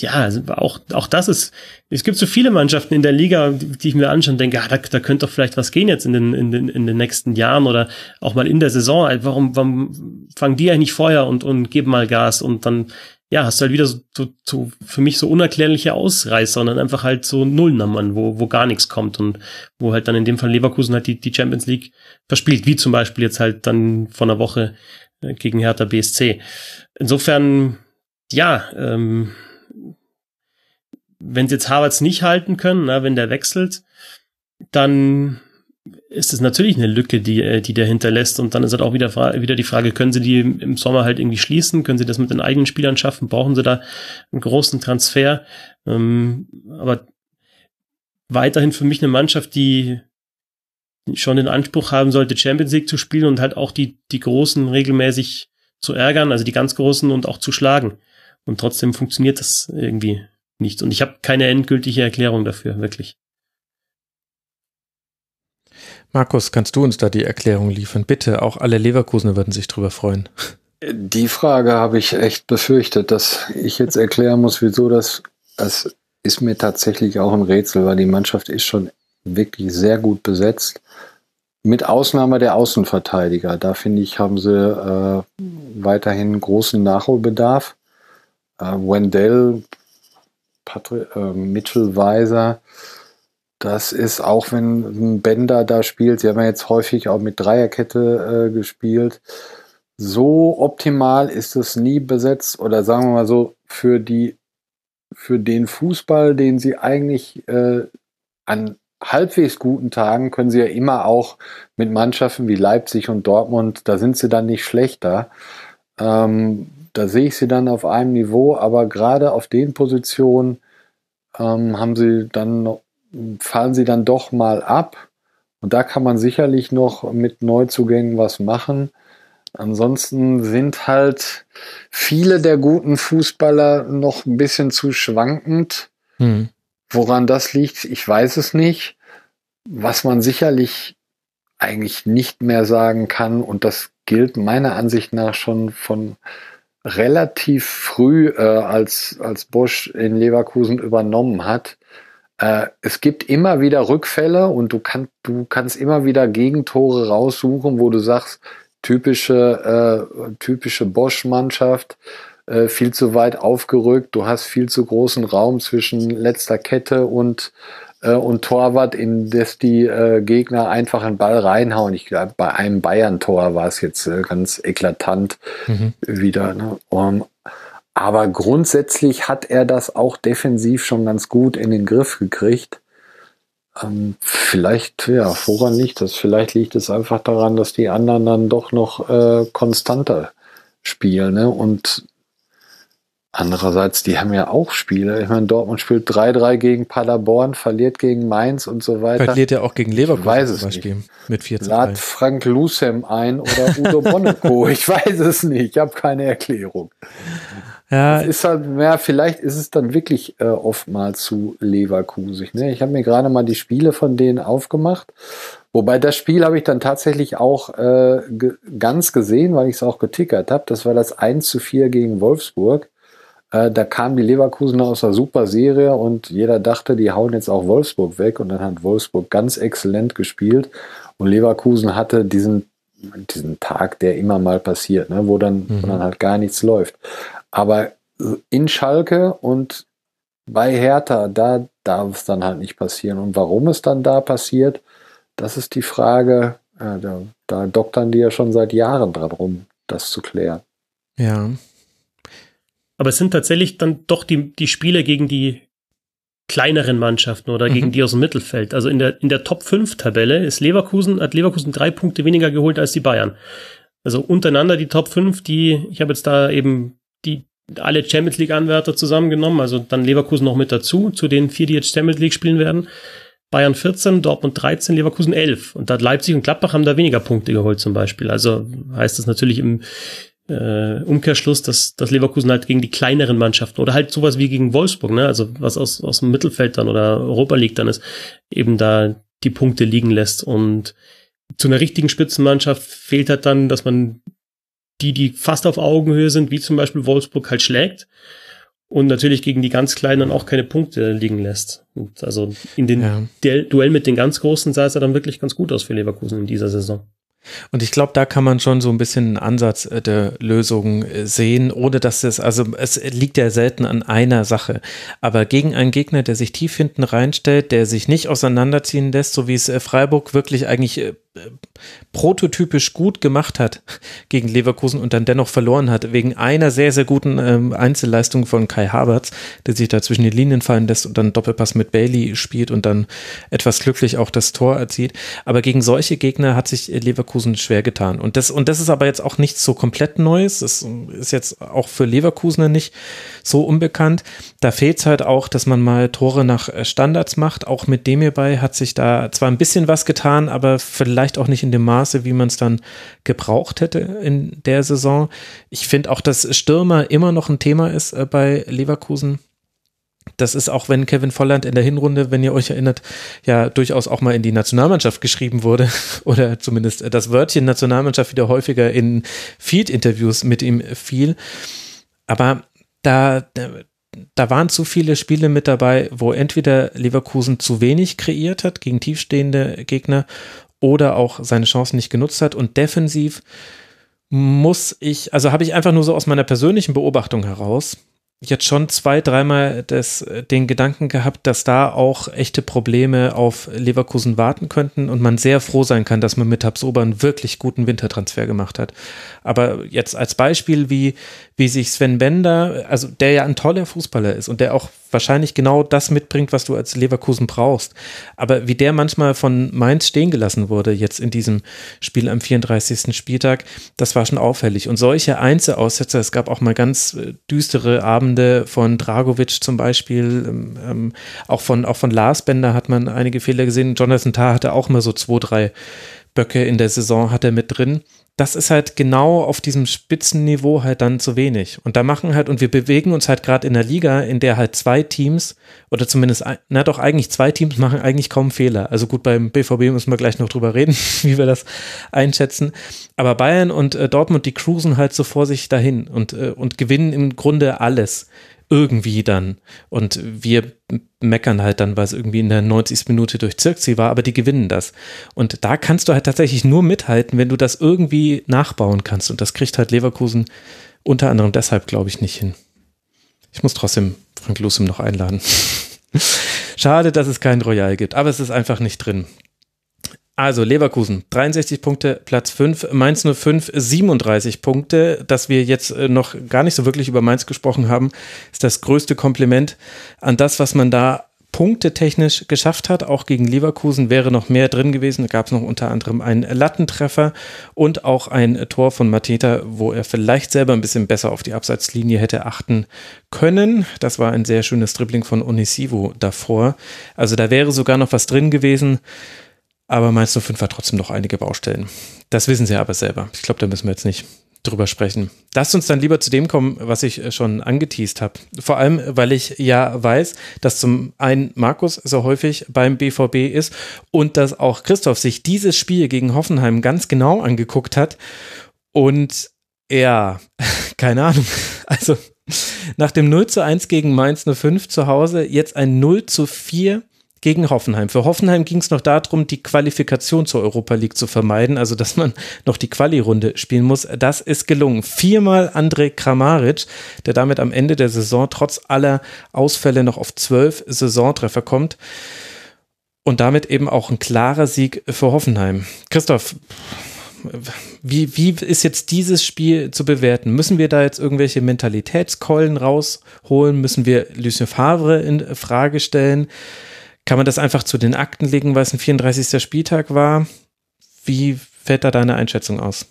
ja, also auch, auch das ist, es gibt so viele Mannschaften in der Liga, die, die ich mir anschaue und denke, ah, da, da könnte doch vielleicht was gehen jetzt in den, in den, in den nächsten Jahren oder auch mal in der Saison. Warum, warum fangen die eigentlich Feuer und, und geben mal Gas und dann, ja, hast du halt wieder so, so, so für mich so unerklärliche Ausreißer und dann einfach halt so Nullnummern, wo, wo gar nichts kommt und wo halt dann in dem Fall Leverkusen halt die, die Champions League verspielt, wie zum Beispiel jetzt halt dann vor einer Woche äh, gegen Hertha BSC. Insofern, ja, ähm, wenn sie jetzt Harvards nicht halten können, na, wenn der wechselt, dann ist es natürlich eine Lücke, die, äh, die der hinterlässt. Und dann ist halt auch wieder, wieder die Frage, können sie die im Sommer halt irgendwie schließen? Können sie das mit den eigenen Spielern schaffen? Brauchen sie da einen großen Transfer? Ähm, aber weiterhin für mich eine Mannschaft, die schon den Anspruch haben sollte, Champions League zu spielen und halt auch die, die Großen regelmäßig zu ärgern, also die ganz Großen und auch zu schlagen. Und trotzdem funktioniert das irgendwie nicht. Und ich habe keine endgültige Erklärung dafür, wirklich. Markus, kannst du uns da die Erklärung liefern? Bitte, auch alle Leverkusener würden sich drüber freuen. Die Frage habe ich echt befürchtet, dass ich jetzt erklären muss, wieso das, das ist mir tatsächlich auch ein Rätsel, weil die Mannschaft ist schon wirklich sehr gut besetzt. Mit Ausnahme der Außenverteidiger. Da finde ich, haben sie äh, weiterhin großen Nachholbedarf. Äh, Wendell Patrick, äh, Mitchell. Das ist auch, wenn ein Bender da spielt, sie haben ja jetzt häufig auch mit Dreierkette äh, gespielt. So optimal ist es nie besetzt oder sagen wir mal so, für die, für den Fußball, den sie eigentlich äh, an halbwegs guten Tagen können sie ja immer auch mit Mannschaften wie Leipzig und Dortmund, da sind sie dann nicht schlechter. Ähm, da sehe ich sie dann auf einem Niveau, aber gerade auf den Positionen ähm, haben sie dann, fallen sie dann doch mal ab. Und da kann man sicherlich noch mit Neuzugängen was machen. Ansonsten sind halt viele der guten Fußballer noch ein bisschen zu schwankend. Hm. Woran das liegt, ich weiß es nicht. Was man sicherlich eigentlich nicht mehr sagen kann, und das gilt meiner Ansicht nach schon von relativ früh, äh, als, als Bosch in Leverkusen übernommen hat, äh, es gibt immer wieder Rückfälle und du, kann, du kannst immer wieder Gegentore raussuchen, wo du sagst, typische, äh, typische Bosch-Mannschaft, äh, viel zu weit aufgerückt, du hast viel zu großen Raum zwischen letzter Kette und äh, und Torwart, in das die äh, Gegner einfach einen Ball reinhauen. Ich glaube, bei einem Bayern-Tor war es jetzt äh, ganz eklatant mhm. wieder. Ne? Um, aber grundsätzlich hat er das auch defensiv schon ganz gut in den Griff gekriegt. Ähm, vielleicht, ja, woran liegt das? Vielleicht liegt es einfach daran, dass die anderen dann doch noch äh, konstanter spielen. Ne? Und andererseits, die haben ja auch Spiele. Ich meine, Dortmund spielt 3-3 gegen Paderborn, verliert gegen Mainz und so weiter. Verliert ja auch gegen Leverkusen ich weiß es Beispiel nicht. mit 4 Lad Frank Lusem ein oder Udo Bonneko. ich weiß es nicht. Ich habe keine Erklärung. Ja. Es ist halt, ja, vielleicht ist es dann wirklich äh, oftmals zu Leverkusen. Ne? Ich habe mir gerade mal die Spiele von denen aufgemacht. Wobei das Spiel habe ich dann tatsächlich auch äh, ganz gesehen, weil ich es auch getickert habe. Das war das 1 zu 4 gegen Wolfsburg. Äh, da kamen die Leverkusener aus der super Serie und jeder dachte, die hauen jetzt auch Wolfsburg weg. Und dann hat Wolfsburg ganz exzellent gespielt. Und Leverkusen hatte diesen diesen Tag, der immer mal passiert, ne, wo dann, mhm. wo dann halt gar nichts läuft. Aber in Schalke und bei Hertha, da darf es dann halt nicht passieren. Und warum es dann da passiert, das ist die Frage. Ja, da, da doktern die ja schon seit Jahren dran rum, das zu klären. Ja. Aber es sind tatsächlich dann doch die, die Spiele gegen die kleineren Mannschaften oder mhm. gegen die aus dem Mittelfeld. Also in der, in der Top 5 Tabelle ist Leverkusen, hat Leverkusen drei Punkte weniger geholt als die Bayern. Also untereinander die Top 5, die, ich habe jetzt da eben die alle Champions League Anwärter zusammengenommen, also dann Leverkusen noch mit dazu, zu den vier, die jetzt Champions League spielen werden. Bayern 14, Dortmund 13, Leverkusen 11. Und da Leipzig und Gladbach haben da weniger Punkte geholt zum Beispiel. Also heißt das natürlich im äh, Umkehrschluss, dass, dass Leverkusen halt gegen die kleineren Mannschaften oder halt sowas wie gegen Wolfsburg, ne, also was aus, aus dem Mittelfeld dann oder Europa League dann ist, eben da die Punkte liegen lässt. Und zu einer richtigen Spitzenmannschaft fehlt halt dann, dass man die, die fast auf Augenhöhe sind, wie zum Beispiel Wolfsburg, halt schlägt und natürlich gegen die ganz Kleinen dann auch keine Punkte liegen lässt. Und also in den ja. Duell mit den ganz Großen sah es ja dann wirklich ganz gut aus für Leverkusen in dieser Saison. Und ich glaube, da kann man schon so ein bisschen einen Ansatz äh, der Lösung äh, sehen, ohne dass es, also es liegt ja selten an einer Sache. Aber gegen einen Gegner, der sich tief hinten reinstellt, der sich nicht auseinanderziehen lässt, so wie es äh, Freiburg wirklich eigentlich prototypisch gut gemacht hat gegen Leverkusen und dann dennoch verloren hat, wegen einer sehr, sehr guten ähm, Einzelleistung von Kai Havertz, der sich da zwischen die Linien fallen lässt und dann Doppelpass mit Bailey spielt und dann etwas glücklich auch das Tor erzielt. Aber gegen solche Gegner hat sich Leverkusen schwer getan. Und das, und das ist aber jetzt auch nichts so komplett Neues. Das ist jetzt auch für Leverkusener nicht so unbekannt. Da fehlt es halt auch, dass man mal Tore nach äh, Standards macht. Auch mit dem hierbei hat sich da zwar ein bisschen was getan, aber vielleicht auch nicht in dem Maße, wie man es dann gebraucht hätte in der Saison. Ich finde auch, dass Stürmer immer noch ein Thema ist äh, bei Leverkusen. Das ist auch, wenn Kevin Volland in der Hinrunde, wenn ihr euch erinnert, ja durchaus auch mal in die Nationalmannschaft geschrieben wurde oder zumindest das Wörtchen Nationalmannschaft wieder häufiger in Field-Interviews mit ihm fiel. Aber da, da waren zu viele Spiele mit dabei, wo entweder Leverkusen zu wenig kreiert hat gegen tiefstehende Gegner oder auch seine Chancen nicht genutzt hat. Und defensiv muss ich, also habe ich einfach nur so aus meiner persönlichen Beobachtung heraus, jetzt schon zwei, dreimal das, den Gedanken gehabt, dass da auch echte Probleme auf Leverkusen warten könnten und man sehr froh sein kann, dass man mit Habsober einen wirklich guten Wintertransfer gemacht hat. Aber jetzt als Beispiel, wie, wie sich Sven Bender, also der ja ein toller Fußballer ist und der auch wahrscheinlich genau das mitbringt, was du als Leverkusen brauchst. Aber wie der manchmal von Mainz stehen gelassen wurde, jetzt in diesem Spiel am 34. Spieltag, das war schon auffällig. Und solche Einzelaussetzer, es gab auch mal ganz äh, düstere Abende von Dragovic zum Beispiel, ähm, ähm, auch, von, auch von Lars Bender hat man einige Fehler gesehen. Jonathan Tah hatte auch mal so zwei, drei Böcke in der Saison, hat er mit drin das ist halt genau auf diesem Spitzenniveau halt dann zu wenig. Und da machen halt, und wir bewegen uns halt gerade in der Liga, in der halt zwei Teams, oder zumindest, na doch, eigentlich zwei Teams machen eigentlich kaum Fehler. Also gut, beim BVB müssen wir gleich noch drüber reden, wie wir das einschätzen. Aber Bayern und äh, Dortmund, die cruisen halt so vor sich dahin und, äh, und gewinnen im Grunde alles irgendwie dann. Und wir meckern halt dann, weil es irgendwie in der 90. Minute durch Zirkzi war, aber die gewinnen das. Und da kannst du halt tatsächlich nur mithalten, wenn du das irgendwie nachbauen kannst. Und das kriegt halt Leverkusen unter anderem deshalb, glaube ich, nicht hin. Ich muss trotzdem Frank Lusum noch einladen. Schade, dass es kein Royal gibt, aber es ist einfach nicht drin. Also Leverkusen, 63 Punkte, Platz 5, Mainz 05, 37 Punkte. Dass wir jetzt äh, noch gar nicht so wirklich über Mainz gesprochen haben, ist das größte Kompliment an das, was man da punktetechnisch geschafft hat. Auch gegen Leverkusen wäre noch mehr drin gewesen. Da gab es noch unter anderem einen Lattentreffer und auch ein Tor von Mateta, wo er vielleicht selber ein bisschen besser auf die Abseitslinie hätte achten können. Das war ein sehr schönes Dribbling von Onisivo davor. Also da wäre sogar noch was drin gewesen. Aber Mainz 05 hat trotzdem noch einige Baustellen. Das wissen sie aber selber. Ich glaube, da müssen wir jetzt nicht drüber sprechen. Lasst uns dann lieber zu dem kommen, was ich äh, schon angeteased habe. Vor allem, weil ich ja weiß, dass zum einen Markus so häufig beim BVB ist und dass auch Christoph sich dieses Spiel gegen Hoffenheim ganz genau angeguckt hat. Und ja, keine Ahnung. Also nach dem 0 zu 1 gegen Mainz 05 zu Hause, jetzt ein 0 zu 4 gegen Hoffenheim. Für Hoffenheim ging es noch darum, die Qualifikation zur Europa League zu vermeiden, also dass man noch die Quali-Runde spielen muss. Das ist gelungen. Viermal Andrej Kramaric, der damit am Ende der Saison trotz aller Ausfälle noch auf zwölf Saisontreffer kommt. Und damit eben auch ein klarer Sieg für Hoffenheim. Christoph, wie, wie ist jetzt dieses Spiel zu bewerten? Müssen wir da jetzt irgendwelche Mentalitätskeulen rausholen? Müssen wir Lucien Favre in Frage stellen? Kann man das einfach zu den Akten legen, weil es ein 34. Spieltag war? Wie fällt da deine Einschätzung aus?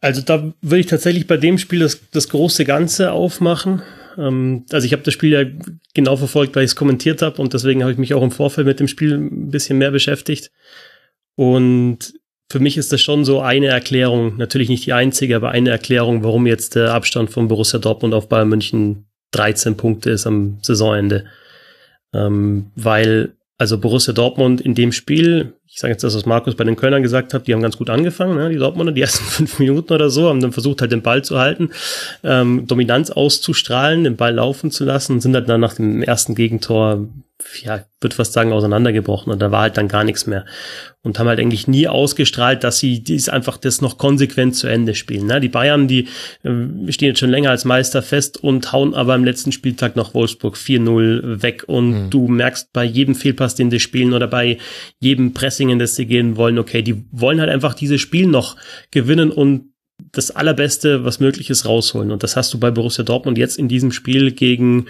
Also da würde ich tatsächlich bei dem Spiel das, das große Ganze aufmachen. Ähm, also ich habe das Spiel ja genau verfolgt, weil ich es kommentiert habe und deswegen habe ich mich auch im Vorfeld mit dem Spiel ein bisschen mehr beschäftigt. Und für mich ist das schon so eine Erklärung, natürlich nicht die einzige, aber eine Erklärung, warum jetzt der Abstand von Borussia Dortmund auf Bayern München 13 Punkte ist am Saisonende. Ähm, weil also Borussia Dortmund in dem Spiel, ich sage jetzt das, was Markus bei den Kölnern gesagt hat, die haben ganz gut angefangen, ne, die Dortmunder, die ersten fünf Minuten oder so, haben dann versucht halt den Ball zu halten, ähm, Dominanz auszustrahlen, den Ball laufen zu lassen, sind halt dann nach dem ersten Gegentor ja, würde fast sagen, auseinandergebrochen und da war halt dann gar nichts mehr. Und haben halt eigentlich nie ausgestrahlt, dass sie dies einfach das noch konsequent zu Ende spielen. Ne? Die Bayern, die äh, stehen jetzt schon länger als Meister fest und hauen aber im letzten Spieltag noch Wolfsburg 4-0 weg. Und mhm. du merkst bei jedem Fehlpass, den sie spielen oder bei jedem Pressing, in das sie gehen wollen, okay, die wollen halt einfach dieses Spiel noch gewinnen und das Allerbeste, was möglich ist, rausholen. Und das hast du bei Borussia Dortmund jetzt in diesem Spiel gegen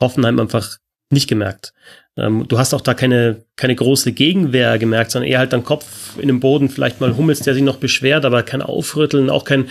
Hoffenheim einfach nicht gemerkt. Ähm, du hast auch da keine, keine große Gegenwehr gemerkt, sondern eher halt dann Kopf in den Boden, vielleicht mal Hummels, der sich noch beschwert, aber kein Aufrütteln, auch kein,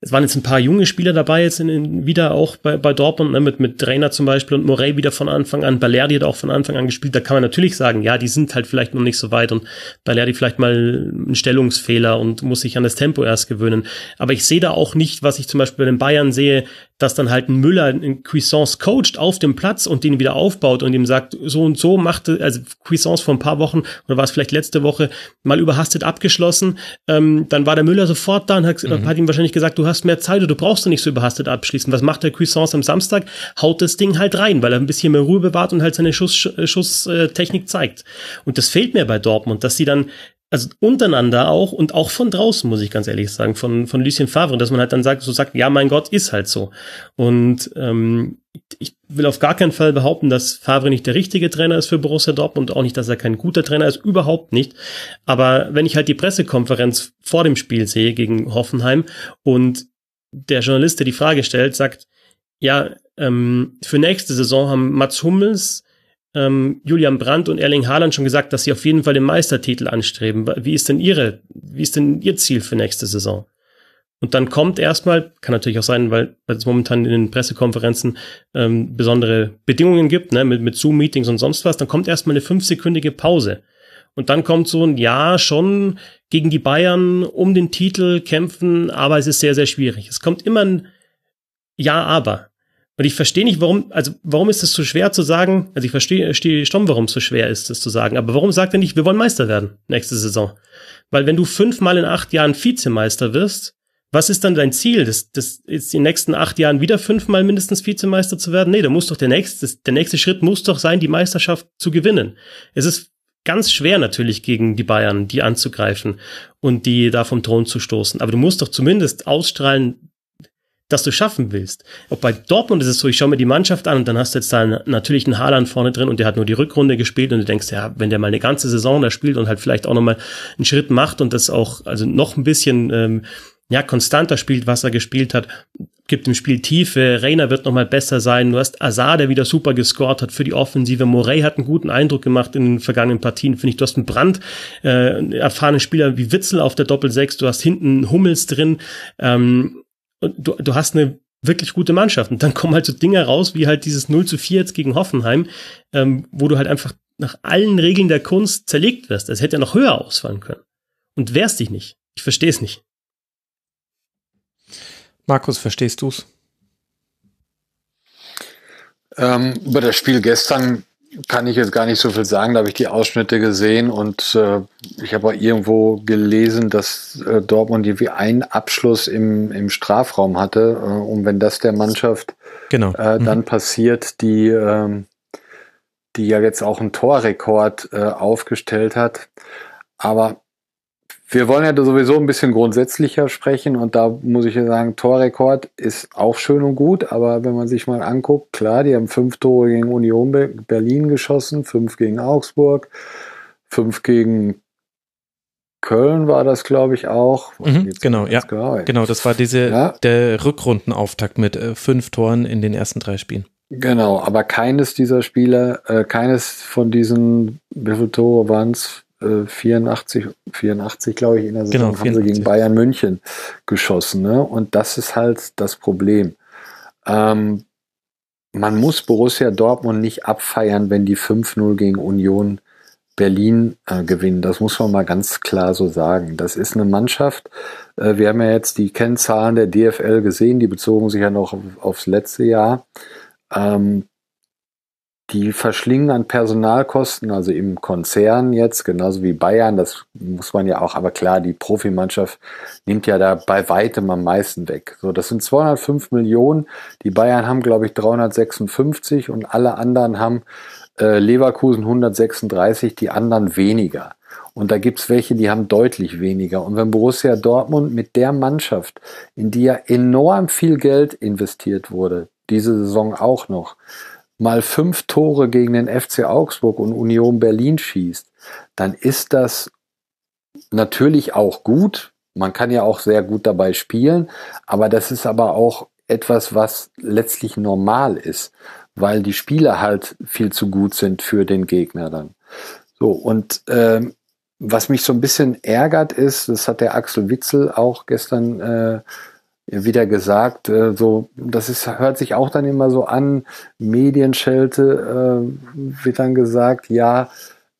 es waren jetzt ein paar junge Spieler dabei, jetzt in, in, wieder auch bei, bei Dortmund, ne, mit, mit Trainer zum Beispiel und Morey wieder von Anfang an. Balerdi hat auch von Anfang an gespielt. Da kann man natürlich sagen, ja, die sind halt vielleicht noch nicht so weit und Balerdi vielleicht mal ein Stellungsfehler und muss sich an das Tempo erst gewöhnen. Aber ich sehe da auch nicht, was ich zum Beispiel bei den Bayern sehe, dass dann halt ein Müller in Cuisance coacht auf dem Platz und den wieder aufbaut und ihm sagt, so und so machte, also Cuisance vor ein paar Wochen oder war es vielleicht letzte Woche mal überhastet abgeschlossen. Ähm, dann war der Müller sofort da und hat, mhm. hat ihm wahrscheinlich gesagt, du hast mehr Zeit oder du brauchst du nicht so überhastet abschließen. Was macht der Cuisance am Samstag? Haut das Ding halt rein, weil er ein bisschen mehr Ruhe bewahrt und halt seine Schuss, Schusstechnik äh, zeigt. Und das fehlt mir bei Dortmund, dass sie dann also untereinander auch und auch von draußen, muss ich ganz ehrlich sagen, von, von Lucien Favre, dass man halt dann sagt, so sagt, ja, mein Gott, ist halt so. Und ähm, ich will auf gar keinen Fall behaupten, dass Favre nicht der richtige Trainer ist für Borussia Dortmund und auch nicht, dass er kein guter Trainer ist, überhaupt nicht. Aber wenn ich halt die Pressekonferenz vor dem Spiel sehe gegen Hoffenheim und der Journalist, der die Frage stellt, sagt, ja, ähm, für nächste Saison haben Mats Hummels, ähm, Julian Brandt und Erling Haaland schon gesagt, dass sie auf jeden Fall den Meistertitel anstreben. Wie ist denn ihre, wie ist denn ihr Ziel für nächste Saison? Und dann kommt erstmal, kann natürlich auch sein, weil, weil es momentan in den Pressekonferenzen ähm, besondere Bedingungen gibt, ne, mit, mit Zoom-Meetings und sonst was, dann kommt erstmal eine fünfsekündige Pause. Und dann kommt so ein Ja, schon gegen die Bayern um den Titel kämpfen, aber es ist sehr, sehr schwierig. Es kommt immer ein Ja, aber. Und ich verstehe nicht, warum, also warum ist es so schwer zu sagen, also ich verstehe, verstehe schon, warum es so schwer ist, das zu sagen, aber warum sagt er nicht, wir wollen Meister werden nächste Saison? Weil wenn du fünfmal in acht Jahren Vizemeister wirst, was ist dann dein Ziel? Das, das ist in den nächsten acht Jahren wieder fünfmal mindestens Vizemeister zu werden? Nee, da muss doch der nächste, der nächste Schritt muss doch sein, die Meisterschaft zu gewinnen. Es ist ganz schwer natürlich gegen die Bayern, die anzugreifen und die da vom Thron zu stoßen. Aber du musst doch zumindest ausstrahlen, dass du schaffen willst. Auch bei Dortmund ist es so, ich schaue mir die Mannschaft an und dann hast du jetzt da natürlich einen Haaland vorne drin und der hat nur die Rückrunde gespielt und du denkst, ja, wenn der mal eine ganze Saison da spielt und halt vielleicht auch nochmal einen Schritt macht und das auch, also noch ein bisschen, ähm, ja, konstanter spielt, was er gespielt hat, gibt im Spiel Tiefe, Reiner wird nochmal besser sein, du hast Azar, der wieder super gescored hat für die Offensive, Morey hat einen guten Eindruck gemacht in den vergangenen Partien, finde ich, du hast einen Brand, äh, erfahrenen Spieler wie Witzel auf der Doppel-6, du hast hinten Hummels drin, ähm, und du, du hast eine wirklich gute Mannschaft. Und dann kommen halt so Dinge raus, wie halt dieses 0 zu 4 jetzt gegen Hoffenheim, ähm, wo du halt einfach nach allen Regeln der Kunst zerlegt wirst. Es hätte ja noch höher ausfallen können. Und wehrst dich nicht. Ich verstehe es nicht. Markus, verstehst du's? Ähm, über das Spiel gestern kann ich jetzt gar nicht so viel sagen. Da habe ich die Ausschnitte gesehen und äh, ich habe auch irgendwo gelesen, dass äh, Dortmund irgendwie einen Abschluss im, im Strafraum hatte. Äh, und wenn das der Mannschaft genau. äh, dann mhm. passiert, die, äh, die ja jetzt auch einen Torrekord äh, aufgestellt hat. Aber wir wollen ja sowieso ein bisschen grundsätzlicher sprechen und da muss ich ja sagen, Torrekord ist auch schön und gut, aber wenn man sich mal anguckt, klar, die haben fünf Tore gegen Union Berlin geschossen, fünf gegen Augsburg, fünf gegen Köln war das, glaube ich, auch. Mhm, genau, ja. Genau, genau, das war diese, ja. der Rückrundenauftakt mit äh, fünf Toren in den ersten drei Spielen. Genau, aber keines dieser Spieler, äh, keines von diesen, wie viele Tore waren es? 84, 84 glaube ich, in der Saison genau, haben sie gegen Bayern München geschossen. Ne? Und das ist halt das Problem. Ähm, man muss Borussia Dortmund nicht abfeiern, wenn die 5-0 gegen Union Berlin äh, gewinnen. Das muss man mal ganz klar so sagen. Das ist eine Mannschaft. Äh, wir haben ja jetzt die Kennzahlen der DFL gesehen, die bezogen sich ja noch auf, aufs letzte Jahr. Ähm, die verschlingen an Personalkosten, also im Konzern jetzt, genauso wie Bayern, das muss man ja auch, aber klar, die Profimannschaft nimmt ja da bei weitem am meisten weg. So, das sind 205 Millionen. Die Bayern haben, glaube ich, 356 und alle anderen haben äh, Leverkusen 136, die anderen weniger. Und da gibt's welche, die haben deutlich weniger. Und wenn Borussia Dortmund mit der Mannschaft, in die ja enorm viel Geld investiert wurde, diese Saison auch noch, mal fünf Tore gegen den FC Augsburg und Union Berlin schießt, dann ist das natürlich auch gut. Man kann ja auch sehr gut dabei spielen, aber das ist aber auch etwas, was letztlich normal ist, weil die Spieler halt viel zu gut sind für den Gegner dann. So, und ähm, was mich so ein bisschen ärgert ist, das hat der Axel Witzel auch gestern äh, wieder gesagt, äh, so, das ist, hört sich auch dann immer so an, Medienschelte äh, wird dann gesagt, ja,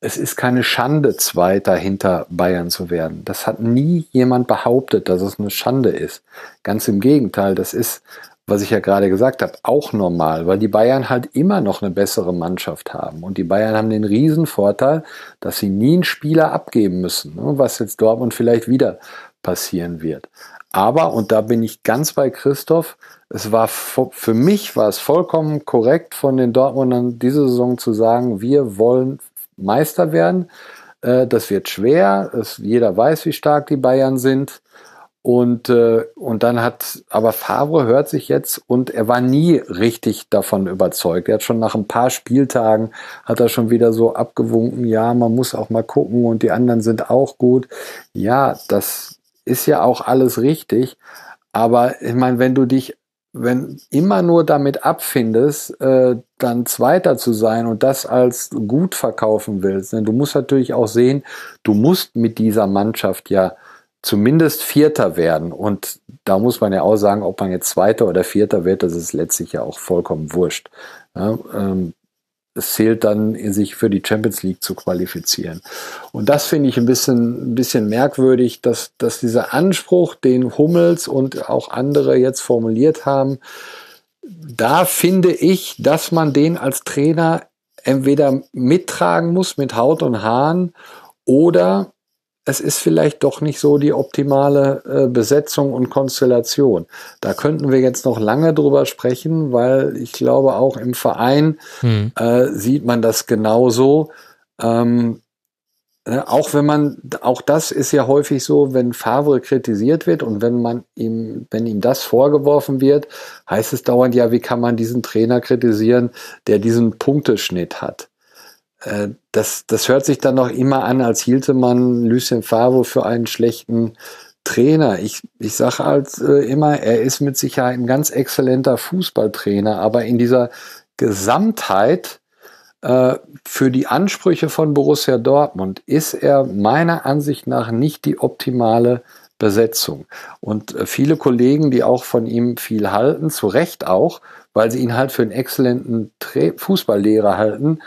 es ist keine Schande, Zweiter hinter Bayern zu werden. Das hat nie jemand behauptet, dass es eine Schande ist. Ganz im Gegenteil, das ist, was ich ja gerade gesagt habe, auch normal, weil die Bayern halt immer noch eine bessere Mannschaft haben. Und die Bayern haben den riesen Vorteil, dass sie nie einen Spieler abgeben müssen, ne, was jetzt Dortmund vielleicht wieder passieren wird. Aber, und da bin ich ganz bei Christoph, es war für mich war es vollkommen korrekt von den Dortmundern diese Saison zu sagen, wir wollen Meister werden. Äh, das wird schwer. jeder weiß, wie stark die Bayern sind. Und, äh, und dann hat, aber Favre hört sich jetzt und er war nie richtig davon überzeugt. Er hat schon nach ein paar Spieltagen, hat er schon wieder so abgewunken, ja, man muss auch mal gucken und die anderen sind auch gut. Ja, das, ist ja auch alles richtig. Aber ich meine, wenn du dich, wenn immer nur damit abfindest, äh, dann Zweiter zu sein und das als gut verkaufen willst, denn du musst natürlich auch sehen, du musst mit dieser Mannschaft ja zumindest Vierter werden. Und da muss man ja auch sagen, ob man jetzt Zweiter oder Vierter wird, das ist letztlich ja auch vollkommen wurscht. Ja, ähm, es zählt dann, sich für die Champions League zu qualifizieren. Und das finde ich ein bisschen, ein bisschen merkwürdig, dass, dass dieser Anspruch, den Hummels und auch andere jetzt formuliert haben, da finde ich, dass man den als Trainer entweder mittragen muss mit Haut und Haaren oder es ist vielleicht doch nicht so die optimale äh, Besetzung und Konstellation. Da könnten wir jetzt noch lange drüber sprechen, weil ich glaube, auch im Verein hm. äh, sieht man das genauso. Ähm, äh, auch wenn man, auch das ist ja häufig so, wenn Favre kritisiert wird und wenn man ihm, wenn ihm das vorgeworfen wird, heißt es dauernd ja, wie kann man diesen Trainer kritisieren, der diesen Punkteschnitt hat. Äh, das, das hört sich dann noch immer an, als hielte man Lucien Favre für einen schlechten Trainer. Ich, ich sage halt äh, immer, er ist mit Sicherheit ein ganz exzellenter Fußballtrainer, aber in dieser Gesamtheit äh, für die Ansprüche von Borussia Dortmund ist er meiner Ansicht nach nicht die optimale Besetzung. Und äh, viele Kollegen, die auch von ihm viel halten, zu Recht auch, weil sie ihn halt für einen exzellenten Tra Fußballlehrer halten,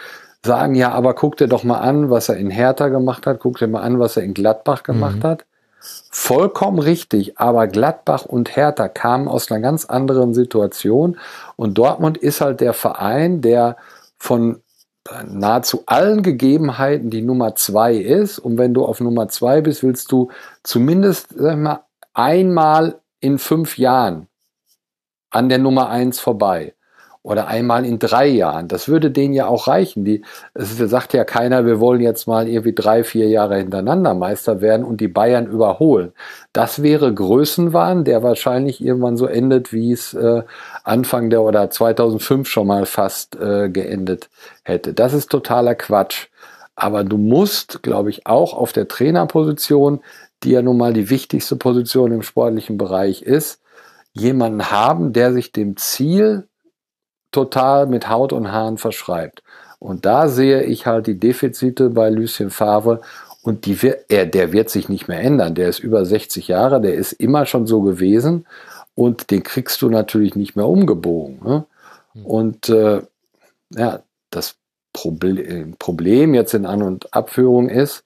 sagen, ja, aber guck dir doch mal an, was er in Hertha gemacht hat, guck dir mal an, was er in Gladbach gemacht mhm. hat. Vollkommen richtig, aber Gladbach und Hertha kamen aus einer ganz anderen Situation und Dortmund ist halt der Verein, der von nahezu allen Gegebenheiten die Nummer zwei ist und wenn du auf Nummer zwei bist, willst du zumindest sag mal, einmal in fünf Jahren an der Nummer eins vorbei oder einmal in drei Jahren. Das würde denen ja auch reichen. Die, es sagt ja keiner, wir wollen jetzt mal irgendwie drei, vier Jahre hintereinander Meister werden und die Bayern überholen. Das wäre Größenwahn, der wahrscheinlich irgendwann so endet, wie es äh, Anfang der oder 2005 schon mal fast äh, geendet hätte. Das ist totaler Quatsch. Aber du musst, glaube ich, auch auf der Trainerposition, die ja nun mal die wichtigste Position im sportlichen Bereich ist, jemanden haben, der sich dem Ziel total mit Haut und Haaren verschreibt. Und da sehe ich halt die Defizite bei Lucien Favre und die er, der wird sich nicht mehr ändern. Der ist über 60 Jahre, der ist immer schon so gewesen und den kriegst du natürlich nicht mehr umgebogen. Ne? Hm. Und äh, ja, das Problem, Problem jetzt in An- und Abführung ist,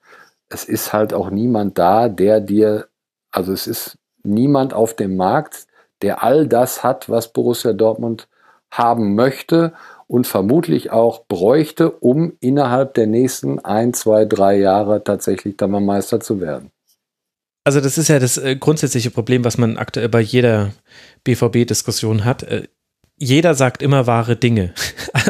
es ist halt auch niemand da, der dir, also es ist niemand auf dem Markt, der all das hat, was Borussia Dortmund haben möchte und vermutlich auch bräuchte, um innerhalb der nächsten ein, zwei, drei Jahre tatsächlich dann mal Meister zu werden. Also das ist ja das äh, grundsätzliche Problem, was man aktuell bei jeder BVB-Diskussion hat. Äh, jeder sagt immer wahre Dinge.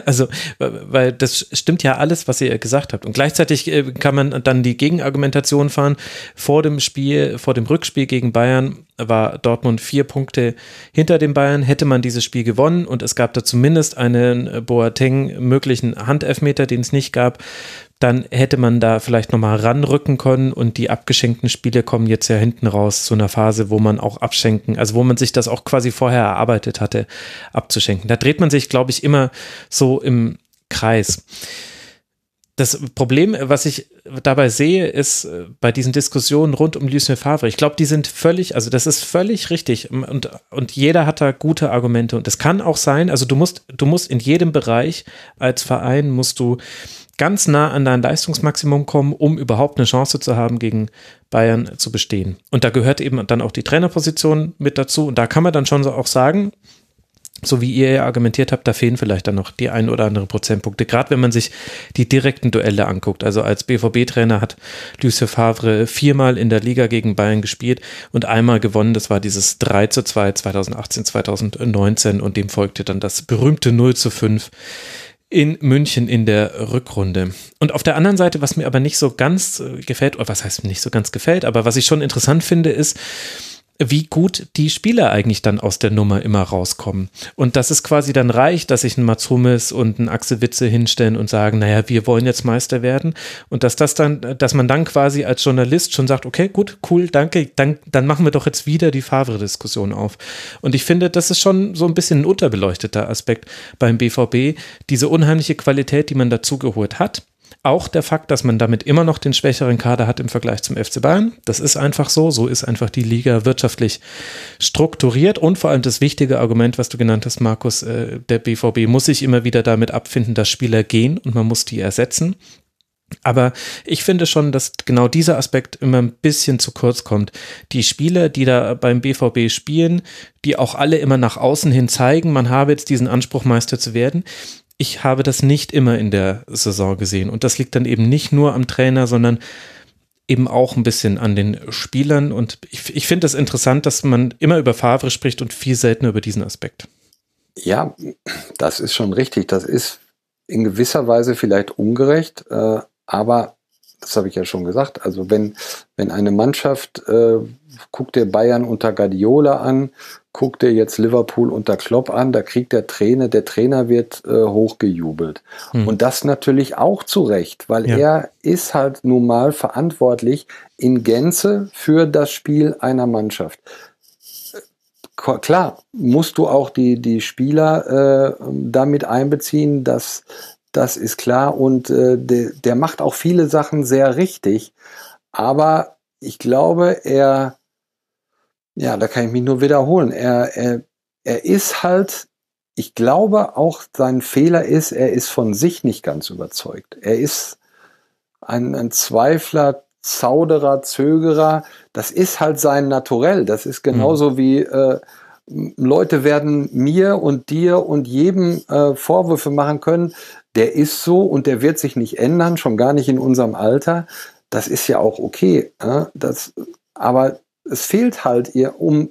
Also, weil das stimmt ja alles, was ihr gesagt habt. Und gleichzeitig äh, kann man dann die Gegenargumentation fahren. Vor dem Spiel, vor dem Rückspiel gegen Bayern war Dortmund vier Punkte hinter den Bayern. Hätte man dieses Spiel gewonnen und es gab da zumindest einen Boateng möglichen Handelfmeter, den es nicht gab, dann hätte man da vielleicht nochmal ranrücken können und die abgeschenkten Spiele kommen jetzt ja hinten raus zu einer Phase, wo man auch abschenken, also wo man sich das auch quasi vorher erarbeitet hatte, abzuschenken. Da dreht man sich, glaube ich, immer so im Kreis. Das Problem, was ich dabei sehe, ist äh, bei diesen Diskussionen rund um Lucien Favre, ich glaube, die sind völlig, also das ist völlig richtig und, und jeder hat da gute Argumente und es kann auch sein, also du musst, du musst in jedem Bereich als Verein musst du ganz nah an dein Leistungsmaximum kommen, um überhaupt eine Chance zu haben, gegen Bayern zu bestehen. Und da gehört eben dann auch die Trainerposition mit dazu. Und da kann man dann schon auch sagen, so wie ihr ja argumentiert habt, da fehlen vielleicht dann noch die ein oder andere Prozentpunkte. Gerade wenn man sich die direkten Duelle anguckt. Also als BVB-Trainer hat Lucien Favre viermal in der Liga gegen Bayern gespielt und einmal gewonnen. Das war dieses 3 zu 2 2018, 2019 und dem folgte dann das berühmte 0 zu 5 in München in der Rückrunde. Und auf der anderen Seite, was mir aber nicht so ganz äh, gefällt, oder was heißt nicht so ganz gefällt, aber was ich schon interessant finde, ist, wie gut die Spieler eigentlich dann aus der Nummer immer rauskommen. Und dass es quasi dann reicht, dass sich ein Mats Hummels und ein Axel Witze hinstellen und sagen, naja, wir wollen jetzt Meister werden. Und dass das dann, dass man dann quasi als Journalist schon sagt, okay, gut, cool, danke, dann, dann machen wir doch jetzt wieder die Favre-Diskussion auf. Und ich finde, das ist schon so ein bisschen ein unterbeleuchteter Aspekt beim BVB, diese unheimliche Qualität, die man dazu geholt hat auch der Fakt, dass man damit immer noch den schwächeren Kader hat im Vergleich zum FC Bayern. Das ist einfach so. So ist einfach die Liga wirtschaftlich strukturiert. Und vor allem das wichtige Argument, was du genannt hast, Markus, äh, der BVB muss sich immer wieder damit abfinden, dass Spieler gehen und man muss die ersetzen. Aber ich finde schon, dass genau dieser Aspekt immer ein bisschen zu kurz kommt. Die Spieler, die da beim BVB spielen, die auch alle immer nach außen hin zeigen, man habe jetzt diesen Anspruch, Meister zu werden. Ich habe das nicht immer in der Saison gesehen. Und das liegt dann eben nicht nur am Trainer, sondern eben auch ein bisschen an den Spielern. Und ich, ich finde es das interessant, dass man immer über Favre spricht und viel seltener über diesen Aspekt. Ja, das ist schon richtig. Das ist in gewisser Weise vielleicht ungerecht. Äh, aber das habe ich ja schon gesagt. Also wenn, wenn eine Mannschaft, äh, guckt der Bayern unter Guardiola an, guckt der jetzt Liverpool unter Klopp an, da kriegt der Trainer, der Trainer wird äh, hochgejubelt. Hm. Und das natürlich auch zu Recht, weil ja. er ist halt nun mal verantwortlich in Gänze für das Spiel einer Mannschaft. Klar, musst du auch die, die Spieler äh, damit einbeziehen, dass das ist klar. Und äh, de, der macht auch viele Sachen sehr richtig. Aber ich glaube, er, ja, da kann ich mich nur wiederholen. Er, er, er ist halt, ich glaube auch sein Fehler ist, er ist von sich nicht ganz überzeugt. Er ist ein, ein Zweifler, Zauderer, Zögerer. Das ist halt sein Naturell. Das ist genauso mhm. wie äh, Leute werden mir und dir und jedem äh, Vorwürfe machen können, der ist so und der wird sich nicht ändern, schon gar nicht in unserem Alter. Das ist ja auch okay. Äh? Das, aber es fehlt halt ihr, um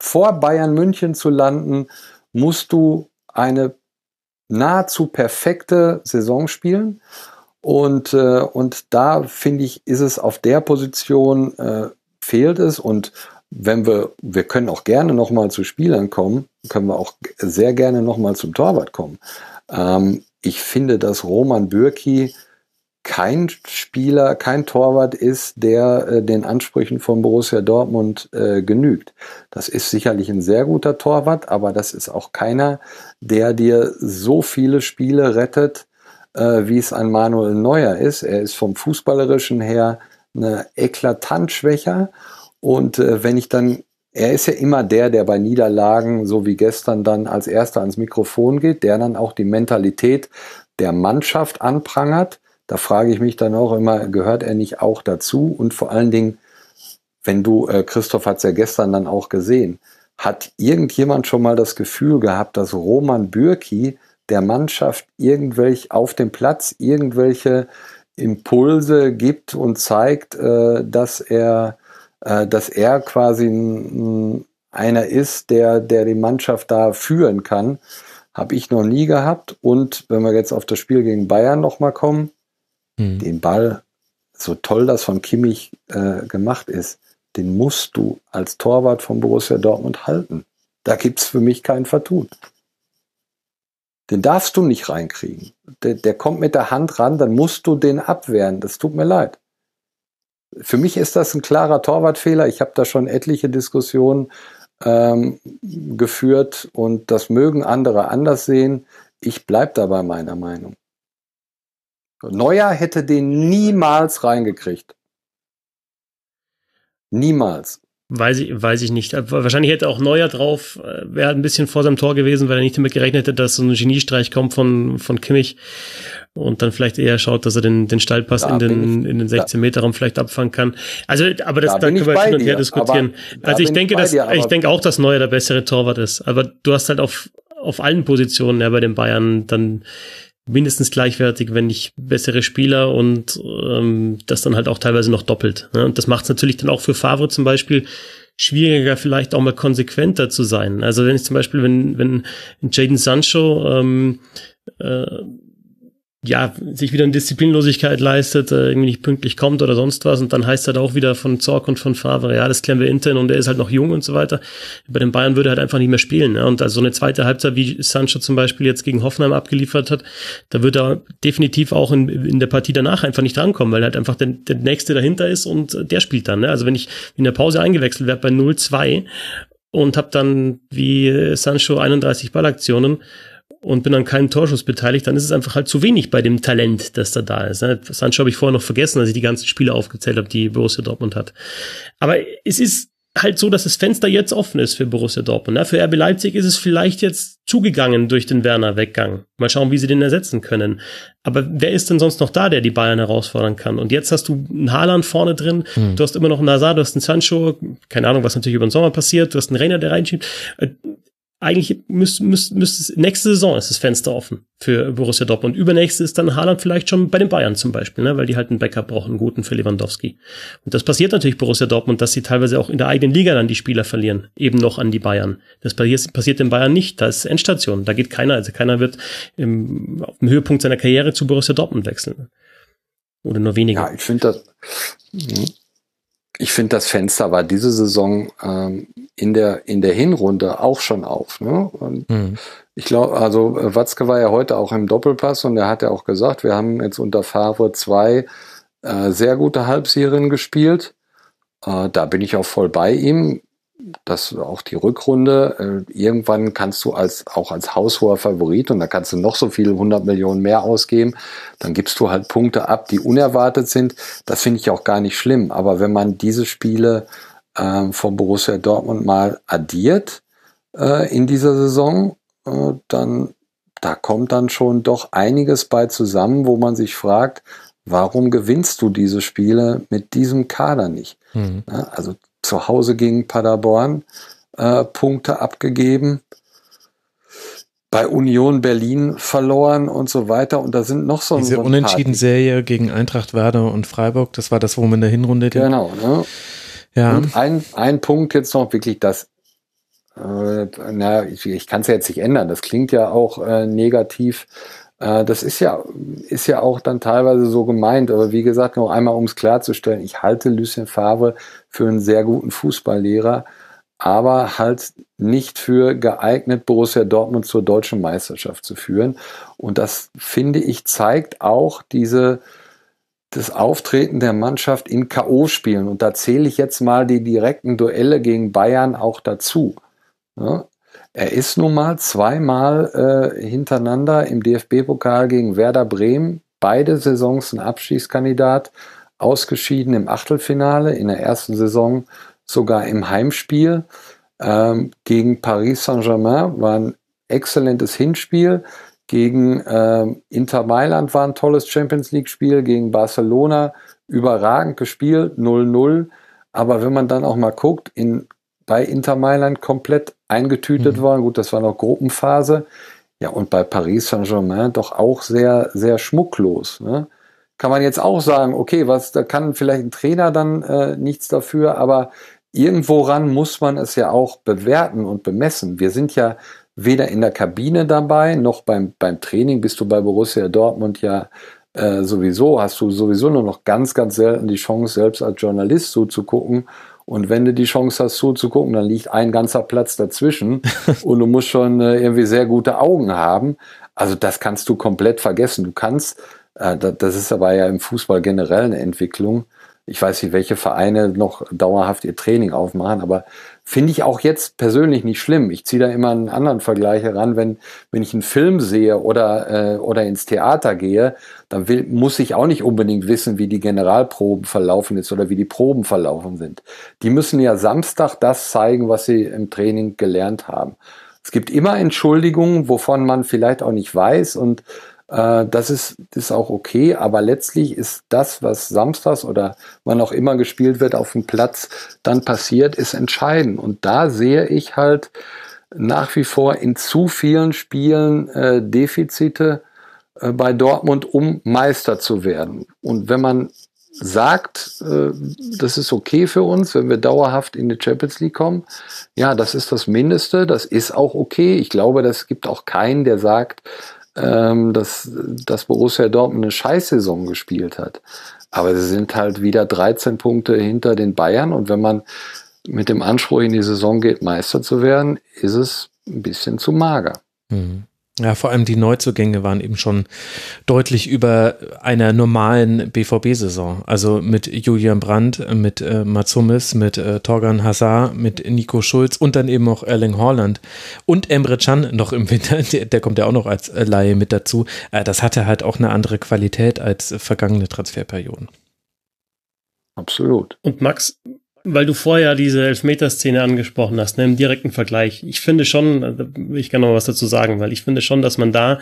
vor Bayern München zu landen, musst du eine nahezu perfekte Saison spielen. Und, äh, und da finde ich, ist es auf der Position, äh, fehlt es. Und wenn wir, wir können auch gerne nochmal zu Spielern kommen, können wir auch sehr gerne nochmal zum Torwart kommen. Ähm, ich finde, dass Roman Bürki kein Spieler, kein Torwart ist, der äh, den Ansprüchen von Borussia Dortmund äh, genügt. Das ist sicherlich ein sehr guter Torwart, aber das ist auch keiner, der dir so viele Spiele rettet, äh, wie es ein Manuel Neuer ist. Er ist vom Fußballerischen her eine eklatant schwächer. Und äh, wenn ich dann er ist ja immer der, der bei Niederlagen, so wie gestern, dann als erster ans Mikrofon geht, der dann auch die Mentalität der Mannschaft anprangert. Da frage ich mich dann auch immer, gehört er nicht auch dazu? Und vor allen Dingen, wenn du, äh, Christoph hat es ja gestern dann auch gesehen, hat irgendjemand schon mal das Gefühl gehabt, dass Roman Bürki der Mannschaft irgendwelch auf dem Platz irgendwelche Impulse gibt und zeigt, äh, dass er äh, dass er quasi ein, einer ist, der, der die Mannschaft da führen kann, habe ich noch nie gehabt. Und wenn wir jetzt auf das Spiel gegen Bayern nochmal kommen, hm. den Ball, so toll das von Kimmich äh, gemacht ist, den musst du als Torwart von Borussia Dortmund halten. Da gibt's für mich kein Vertun. Den darfst du nicht reinkriegen. Der, der kommt mit der Hand ran, dann musst du den abwehren. Das tut mir leid für mich ist das ein klarer Torwartfehler. Ich habe da schon etliche Diskussionen ähm, geführt und das mögen andere anders sehen. Ich bleibe dabei meiner Meinung. Neuer hätte den niemals reingekriegt. Niemals. Weiß ich, weiß ich nicht. Wahrscheinlich hätte auch Neuer drauf, äh, wäre ein bisschen vor seinem Tor gewesen, weil er nicht damit gerechnet hätte, dass so ein Geniestreich kommt von, von Kimmich und dann vielleicht eher schaut, dass er den, den Stallpass in den, ich, in den 16 Meter Raum vielleicht abfangen kann. Also, aber das, da, da können wir hin und her diskutieren. also ich denke, dass, dir, ich denke auch, dass Neuer der bessere Torwart ist. Aber du hast halt auf, auf allen Positionen ja bei den Bayern dann mindestens gleichwertig, wenn nicht bessere Spieler und ähm, das dann halt auch teilweise noch doppelt. Ne? Und das macht es natürlich dann auch für Favre zum Beispiel schwieriger, vielleicht auch mal konsequenter zu sein. Also wenn ich zum Beispiel, wenn, wenn Jaden Sancho ähm, äh, ja, sich wieder eine Disziplinlosigkeit leistet, äh, irgendwie nicht pünktlich kommt oder sonst was und dann heißt halt auch wieder von Zorg und von Favre, ja, das klären wir intern und er ist halt noch jung und so weiter. Bei den Bayern würde er halt einfach nicht mehr spielen. Ja? Und also so eine zweite Halbzeit, wie Sancho zum Beispiel jetzt gegen Hoffenheim abgeliefert hat, da wird er definitiv auch in, in der Partie danach einfach nicht rankommen, weil halt einfach der, der Nächste dahinter ist und der spielt dann. Ne? Also wenn ich in der Pause eingewechselt werde bei 0-2 und habe dann wie Sancho 31 Ballaktionen, und bin an keinem Torschuss beteiligt, dann ist es einfach halt zu wenig bei dem Talent, das da da ist. Ne? Sancho habe ich vorher noch vergessen, als ich die ganzen Spiele aufgezählt habe, die Borussia Dortmund hat. Aber es ist halt so, dass das Fenster jetzt offen ist für Borussia Dortmund. Ne? Für RB Leipzig ist es vielleicht jetzt zugegangen durch den Werner-Weggang. Mal schauen, wie sie den ersetzen können. Aber wer ist denn sonst noch da, der die Bayern herausfordern kann? Und jetzt hast du einen Haaland vorne drin, hm. du hast immer noch einen Nazar, du hast einen Sancho, keine Ahnung, was natürlich über den Sommer passiert, du hast einen Rainer, der reinschiebt. Eigentlich müsste müsst, müsst, nächste Saison ist das Fenster offen für Borussia Dortmund. Übernächste ist dann Haaland vielleicht schon bei den Bayern zum Beispiel, ne? weil die halt einen Backup brauchen, einen guten für Lewandowski. Und das passiert natürlich Borussia Dortmund, dass sie teilweise auch in der eigenen Liga dann die Spieler verlieren, eben noch an die Bayern. Das passiert in Bayern nicht, da ist Endstation, da geht keiner, also keiner wird im, auf dem Höhepunkt seiner Karriere zu Borussia Dortmund wechseln. Oder nur weniger. Ja, ich finde das, hm, ich finde, das Fenster war diese Saison ähm, in, der, in der Hinrunde auch schon auf. Ne? Und mhm. ich glaube, also äh, Watzke war ja heute auch im Doppelpass und er hat ja auch gesagt, wir haben jetzt unter Favre zwei äh, sehr gute Halbserien gespielt. Äh, da bin ich auch voll bei ihm dass auch die Rückrunde, äh, irgendwann kannst du als, auch als haushoher Favorit, und da kannst du noch so viele 100 Millionen mehr ausgeben, dann gibst du halt Punkte ab, die unerwartet sind. Das finde ich auch gar nicht schlimm. Aber wenn man diese Spiele äh, von Borussia Dortmund mal addiert äh, in dieser Saison, äh, dann da kommt dann schon doch einiges bei zusammen, wo man sich fragt, warum gewinnst du diese Spiele mit diesem Kader nicht? Mhm. Also zu Hause gegen Paderborn äh, Punkte abgegeben, bei Union Berlin verloren und so weiter. Und da sind noch so Diese so Unentschieden-Serie gegen Eintracht Werder und Freiburg, das war das, wo man in der Hinrunde Genau, ne? Ja. Und ein, ein Punkt jetzt noch wirklich das, äh, na, ich, ich kann es ja jetzt nicht ändern. Das klingt ja auch äh, negativ. Äh, das ist ja, ist ja auch dann teilweise so gemeint. Aber wie gesagt, noch einmal, um es klarzustellen, ich halte Lucien Favre für einen sehr guten Fußballlehrer, aber halt nicht für geeignet, Borussia Dortmund zur deutschen Meisterschaft zu führen. Und das, finde ich, zeigt auch diese, das Auftreten der Mannschaft in K.O.-Spielen. Und da zähle ich jetzt mal die direkten Duelle gegen Bayern auch dazu. Ja, er ist nun mal zweimal äh, hintereinander im DFB-Pokal gegen Werder Bremen, beide Saisons ein Abschießkandidat, ausgeschieden im Achtelfinale, in der ersten Saison sogar im Heimspiel ähm, gegen Paris Saint-Germain, war ein exzellentes Hinspiel. Gegen ähm, Inter Mailand war ein tolles Champions League-Spiel, gegen Barcelona überragend gespielt, 0-0. Aber wenn man dann auch mal guckt, in, bei Inter Mailand komplett eingetütet mhm. worden. Gut, das war noch Gruppenphase. Ja, und bei Paris Saint-Germain doch auch sehr, sehr schmucklos. Ne? Kann man jetzt auch sagen, okay, was, da kann vielleicht ein Trainer dann äh, nichts dafür, aber irgendworan muss man es ja auch bewerten und bemessen. Wir sind ja weder in der Kabine dabei, noch beim, beim Training bist du bei Borussia Dortmund ja äh, sowieso, hast du sowieso nur noch ganz, ganz selten die Chance, selbst als Journalist zuzugucken und wenn du die Chance hast zuzugucken, dann liegt ein ganzer Platz dazwischen und du musst schon äh, irgendwie sehr gute Augen haben. Also das kannst du komplett vergessen. Du kannst, das ist aber ja im Fußball generell eine Entwicklung. Ich weiß nicht, welche Vereine noch dauerhaft ihr Training aufmachen, aber Finde ich auch jetzt persönlich nicht schlimm. Ich ziehe da immer einen anderen Vergleich heran. Wenn, wenn ich einen Film sehe oder, äh, oder ins Theater gehe, dann will, muss ich auch nicht unbedingt wissen, wie die Generalproben verlaufen ist oder wie die Proben verlaufen sind. Die müssen ja Samstag das zeigen, was sie im Training gelernt haben. Es gibt immer Entschuldigungen, wovon man vielleicht auch nicht weiß und äh, das ist, ist auch okay, aber letztlich ist das, was samstags oder wann auch immer gespielt wird auf dem Platz dann passiert, ist entscheidend. Und da sehe ich halt nach wie vor in zu vielen Spielen äh, Defizite äh, bei Dortmund, um Meister zu werden. Und wenn man sagt, äh, das ist okay für uns, wenn wir dauerhaft in die Champions League kommen. Ja, das ist das Mindeste, das ist auch okay. Ich glaube, das gibt auch keinen, der sagt, ähm, dass, dass Borussia Dortmund eine Scheißsaison gespielt hat. Aber sie sind halt wieder 13 Punkte hinter den Bayern und wenn man mit dem Anspruch in die Saison geht, Meister zu werden, ist es ein bisschen zu mager. Mhm. Ja, vor allem die Neuzugänge waren eben schon deutlich über einer normalen BVB-Saison. Also mit Julian Brandt, mit äh, Mats Hummels, mit äh, Torgan Hazard, mit Nico Schulz und dann eben auch Erling Haaland und Emre Can noch im Winter, der, der kommt ja auch noch als äh, Laie mit dazu. Äh, das hatte halt auch eine andere Qualität als vergangene Transferperioden. Absolut. Und Max, weil du vorher diese Elfmeterszene angesprochen hast, ne, im direkten Vergleich. Ich finde schon, ich gerne noch was dazu sagen, weil ich finde schon, dass man da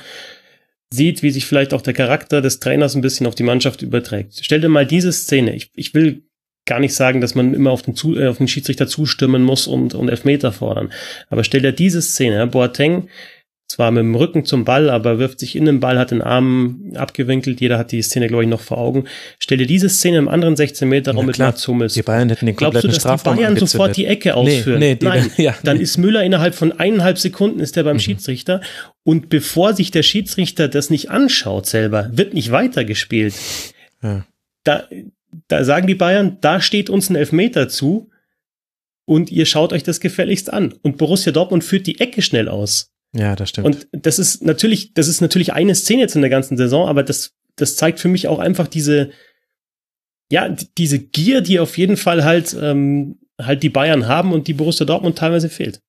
sieht, wie sich vielleicht auch der Charakter des Trainers ein bisschen auf die Mannschaft überträgt. Stell dir mal diese Szene. Ich, ich will gar nicht sagen, dass man immer auf den, zu, äh, auf den Schiedsrichter zustimmen muss und, und Elfmeter fordern. Aber stell dir diese Szene. Boateng zwar mit dem Rücken zum Ball, aber wirft sich in den Ball, hat den Arm abgewinkelt. Jeder hat die Szene, glaube ich, noch vor Augen. Stell dir diese Szene im anderen 16 Meter Raum mit Mats Hummels. Die Bayern hätten den Glaubst du, dass Strafraum die Bayern sofort die Ecke ausführen? Nee, nee, die, Nein, ja, dann ist Müller innerhalb von eineinhalb Sekunden ist er beim mhm. Schiedsrichter und bevor sich der Schiedsrichter das nicht anschaut selber, wird nicht weitergespielt. Ja. Da, da sagen die Bayern, da steht uns ein Elfmeter zu und ihr schaut euch das gefälligst an. Und Borussia Dortmund führt die Ecke schnell aus. Ja, das stimmt. Und das ist natürlich, das ist natürlich eine Szene jetzt in der ganzen Saison, aber das, das zeigt für mich auch einfach diese, ja, diese Gier, die auf jeden Fall halt, ähm, halt die Bayern haben und die Borussia Dortmund teilweise fehlt.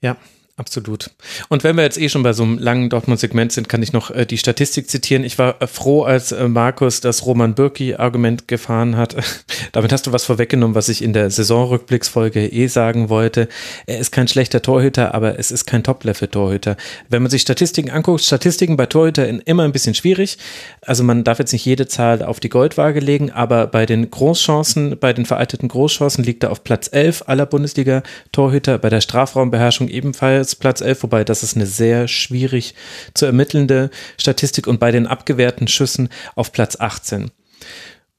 Ja, Absolut. Und wenn wir jetzt eh schon bei so einem langen Dortmund-Segment sind, kann ich noch äh, die Statistik zitieren. Ich war äh, froh, als äh, Markus das Roman Bürki-Argument gefahren hat. Damit hast du was vorweggenommen, was ich in der Saisonrückblicksfolge eh sagen wollte. Er ist kein schlechter Torhüter, aber es ist kein Top-Level-Torhüter. Wenn man sich Statistiken anguckt, Statistiken bei Torhütern immer ein bisschen schwierig. Also man darf jetzt nicht jede Zahl auf die Goldwaage legen, aber bei den Großchancen, bei den veralteten Großchancen liegt er auf Platz 11 aller Bundesliga-Torhüter, bei der Strafraumbeherrschung ebenfalls ist Platz 11, wobei das ist eine sehr schwierig zu ermittelnde Statistik und bei den abgewehrten Schüssen auf Platz 18.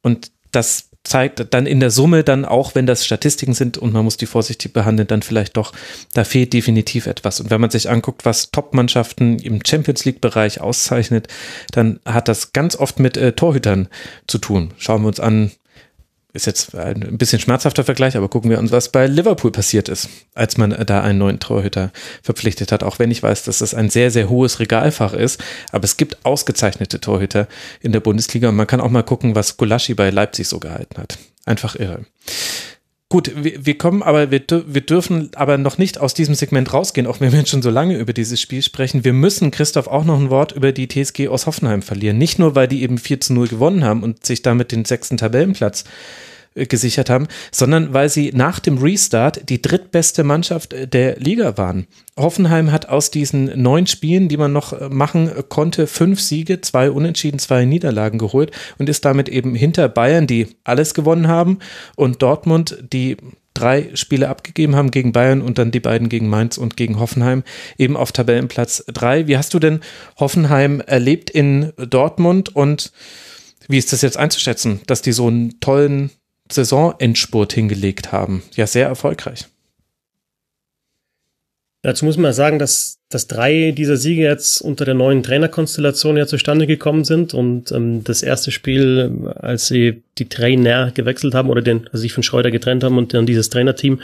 Und das zeigt dann in der Summe dann auch, wenn das Statistiken sind und man muss die vorsichtig behandeln, dann vielleicht doch, da fehlt definitiv etwas. Und wenn man sich anguckt, was Top-Mannschaften im Champions League-Bereich auszeichnet, dann hat das ganz oft mit äh, Torhütern zu tun. Schauen wir uns an, ist jetzt ein bisschen schmerzhafter Vergleich, aber gucken wir uns, was bei Liverpool passiert ist, als man da einen neuen Torhüter verpflichtet hat. Auch wenn ich weiß, dass das ein sehr, sehr hohes Regalfach ist. Aber es gibt ausgezeichnete Torhüter in der Bundesliga und man kann auch mal gucken, was Gulaschi bei Leipzig so gehalten hat. Einfach irre. Gut, wir, wir kommen aber, wir, wir dürfen aber noch nicht aus diesem Segment rausgehen, auch wenn wir schon so lange über dieses Spiel sprechen. Wir müssen, Christoph, auch noch ein Wort über die TSG aus Hoffenheim verlieren. Nicht nur, weil die eben 4 zu 0 gewonnen haben und sich damit den sechsten Tabellenplatz äh, gesichert haben, sondern weil sie nach dem Restart die drittbeste Mannschaft äh, der Liga waren. Hoffenheim hat aus diesen neun Spielen, die man noch äh, machen konnte, fünf Siege, zwei Unentschieden, zwei Niederlagen geholt und ist damit eben hinter Bayern, die alles gewonnen haben, und Dortmund, die drei Spiele abgegeben haben gegen Bayern und dann die beiden gegen Mainz und gegen Hoffenheim, eben auf Tabellenplatz drei. Wie hast du denn Hoffenheim erlebt in Dortmund und wie ist das jetzt einzuschätzen, dass die so einen tollen Saisonendspurt hingelegt haben. Ja, sehr erfolgreich. Dazu muss man sagen, dass, dass drei dieser Siege jetzt unter der neuen Trainerkonstellation ja zustande gekommen sind und ähm, das erste Spiel, als sie die Trainer gewechselt haben oder den, also sich von Schreuder getrennt haben und dann dieses Trainerteam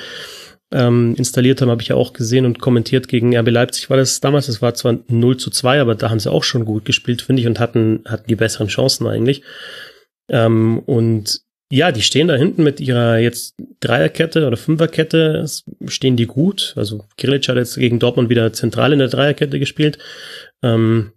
ähm, installiert haben, habe ich ja auch gesehen und kommentiert gegen RB Leipzig war das damals, das war zwar 0 zu 2, aber da haben sie auch schon gut gespielt, finde ich, und hatten, hatten die besseren Chancen eigentlich. Ähm, und ja, die stehen da hinten mit ihrer jetzt Dreierkette oder Fünferkette, stehen die gut. Also Grilic hat jetzt gegen Dortmund wieder zentral in der Dreierkette gespielt. Ähm,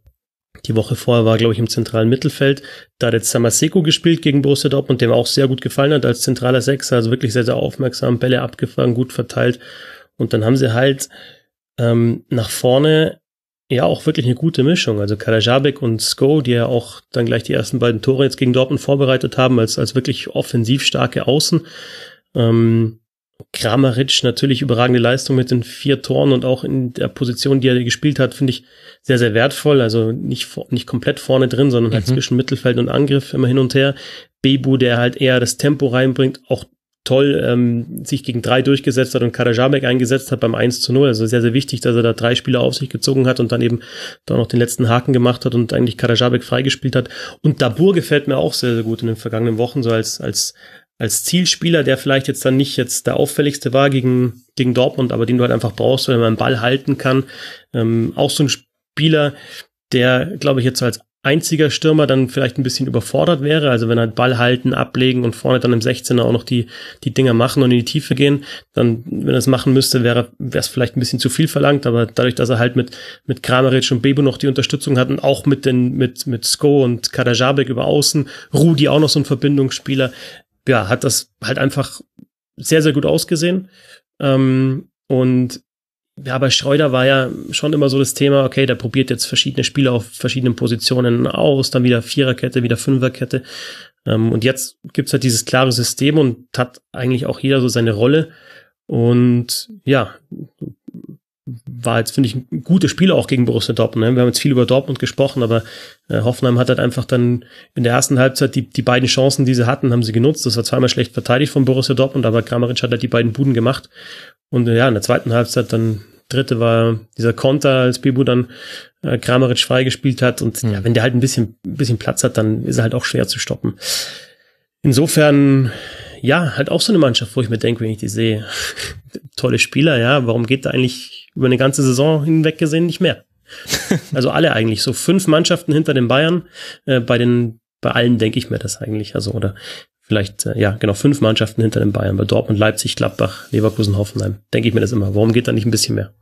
die Woche vorher war, glaube ich, im zentralen Mittelfeld. Da hat jetzt Samaseko gespielt gegen Borussia Dortmund, dem auch sehr gut gefallen hat als zentraler Sechser, also wirklich sehr, sehr aufmerksam, Bälle abgefangen, gut verteilt. Und dann haben sie halt ähm, nach vorne ja auch wirklich eine gute Mischung. Also Kalajabek und Sko, die ja auch dann gleich die ersten beiden Tore jetzt gegen Dortmund vorbereitet haben, als, als wirklich offensiv starke Außen. Ähm, Kramaric natürlich überragende Leistung mit den vier Toren und auch in der Position, die er gespielt hat, finde ich sehr, sehr wertvoll. Also nicht, nicht komplett vorne drin, sondern halt mhm. zwischen Mittelfeld und Angriff immer hin und her. Bebu, der halt eher das Tempo reinbringt, auch toll ähm, sich gegen drei durchgesetzt hat und Karajabek eingesetzt hat beim 1 zu 0. Also sehr, sehr wichtig, dass er da drei Spieler auf sich gezogen hat und dann eben da noch den letzten Haken gemacht hat und eigentlich Karajabek freigespielt hat. Und Dabur gefällt mir auch sehr, sehr gut in den vergangenen Wochen, so als, als als Zielspieler, der vielleicht jetzt dann nicht jetzt der auffälligste war gegen, gegen Dortmund, aber den du halt einfach brauchst, wenn man einen Ball halten kann. Ähm, auch so ein Spieler, der, glaube ich, jetzt so als einziger Stürmer dann vielleicht ein bisschen überfordert wäre. Also wenn er Ball halten, ablegen und vorne dann im 16er auch noch die, die Dinger machen und in die Tiefe gehen, dann, wenn er es machen müsste, wäre es vielleicht ein bisschen zu viel verlangt. Aber dadurch, dass er halt mit, mit Kramaric und Bebo noch die Unterstützung hat und auch mit den, mit, mit Sko und Kadajabek über außen, Rudi auch noch so ein Verbindungsspieler, ja, hat das halt einfach sehr, sehr gut ausgesehen. Ähm, und ja, bei Schreuder war ja schon immer so das Thema, okay, der probiert jetzt verschiedene Spieler auf verschiedenen Positionen aus, dann wieder Viererkette, wieder Fünferkette. Ähm, und jetzt gibt's halt dieses klare System und hat eigentlich auch jeder so seine Rolle. Und ja, war jetzt, finde ich, ein gutes Spiel auch gegen Borussia Dortmund. Ne? Wir haben jetzt viel über Dortmund gesprochen, aber äh, Hoffenheim hat halt einfach dann in der ersten Halbzeit die, die beiden Chancen, die sie hatten, haben sie genutzt. Das war zweimal schlecht verteidigt von Borussia Dortmund, aber Kramaric hat halt die beiden Buden gemacht. Und ja, in der zweiten Halbzeit dann dritte war dieser Konter, als Bibu dann äh, Kramaric freigespielt hat. Und mhm. ja, wenn der halt ein bisschen, ein bisschen Platz hat, dann ist er halt auch schwer zu stoppen. Insofern, ja, halt auch so eine Mannschaft, wo ich mir denke, wenn ich die sehe, tolle Spieler, ja, warum geht da eigentlich über eine ganze Saison hinweg gesehen nicht mehr? also alle eigentlich, so fünf Mannschaften hinter den Bayern, äh, bei den, bei allen denke ich mir das eigentlich, also, oder vielleicht, äh, ja, genau, fünf Mannschaften hinter den Bayern, bei Dortmund, Leipzig, Gladbach, Leverkusen, Hoffenheim, denke ich mir das immer. Warum geht da nicht ein bisschen mehr?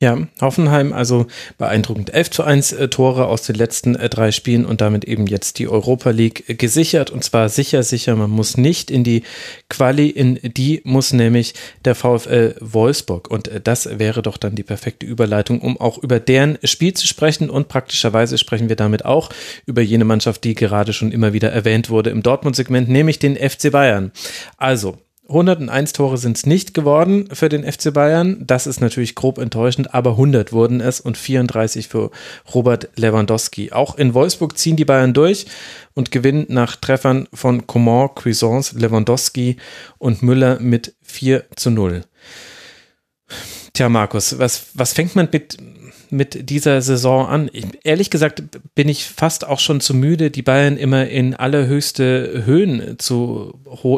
Ja, Hoffenheim also beeindruckend 11 zu 1 äh, Tore aus den letzten äh, drei Spielen und damit eben jetzt die Europa League äh, gesichert und zwar sicher, sicher. Man muss nicht in die Quali, in die muss nämlich der VfL Wolfsburg und das wäre doch dann die perfekte Überleitung, um auch über deren Spiel zu sprechen und praktischerweise sprechen wir damit auch über jene Mannschaft, die gerade schon immer wieder erwähnt wurde im Dortmund-Segment, nämlich den FC Bayern. Also, 101 Tore sind es nicht geworden für den FC Bayern. Das ist natürlich grob enttäuschend, aber 100 wurden es und 34 für Robert Lewandowski. Auch in Wolfsburg ziehen die Bayern durch und gewinnen nach Treffern von Coman, Cuisance, Lewandowski und Müller mit 4 zu 0. Tja, Markus, was, was fängt man mit mit dieser Saison an? Ich, ehrlich gesagt bin ich fast auch schon zu müde, die Bayern immer in allerhöchste Höhen zu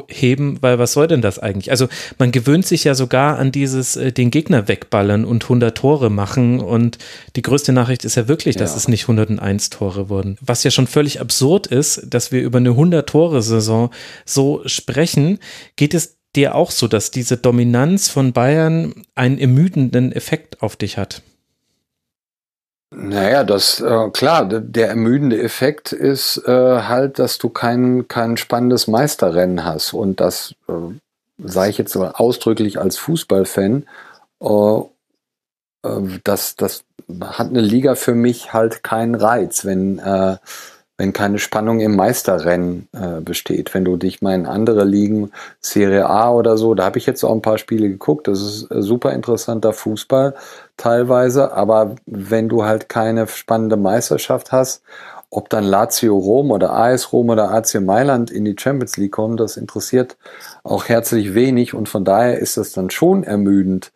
heben, weil was soll denn das eigentlich? Also man gewöhnt sich ja sogar an dieses äh, den Gegner wegballern und 100 Tore machen und die größte Nachricht ist ja wirklich, dass ja. es nicht 101 Tore wurden. Was ja schon völlig absurd ist, dass wir über eine 100 Tore Saison so sprechen, geht es dir auch so, dass diese Dominanz von Bayern einen ermüdenden Effekt auf dich hat? Naja, das äh, klar, der ermüdende Effekt ist äh, halt, dass du kein, kein spannendes Meisterrennen hast. Und das äh, sage ich jetzt ausdrücklich als Fußballfan. Äh, äh, das, das hat eine Liga für mich halt keinen Reiz, wenn, äh, wenn keine Spannung im Meisterrennen äh, besteht. Wenn du dich mal in andere Ligen, Serie A oder so, da habe ich jetzt auch ein paar Spiele geguckt, das ist äh, super interessanter Fußball teilweise, aber wenn du halt keine spannende Meisterschaft hast, ob dann Lazio Rom oder AS Rom oder AC Mailand in die Champions League kommen, das interessiert auch herzlich wenig und von daher ist es dann schon ermüdend,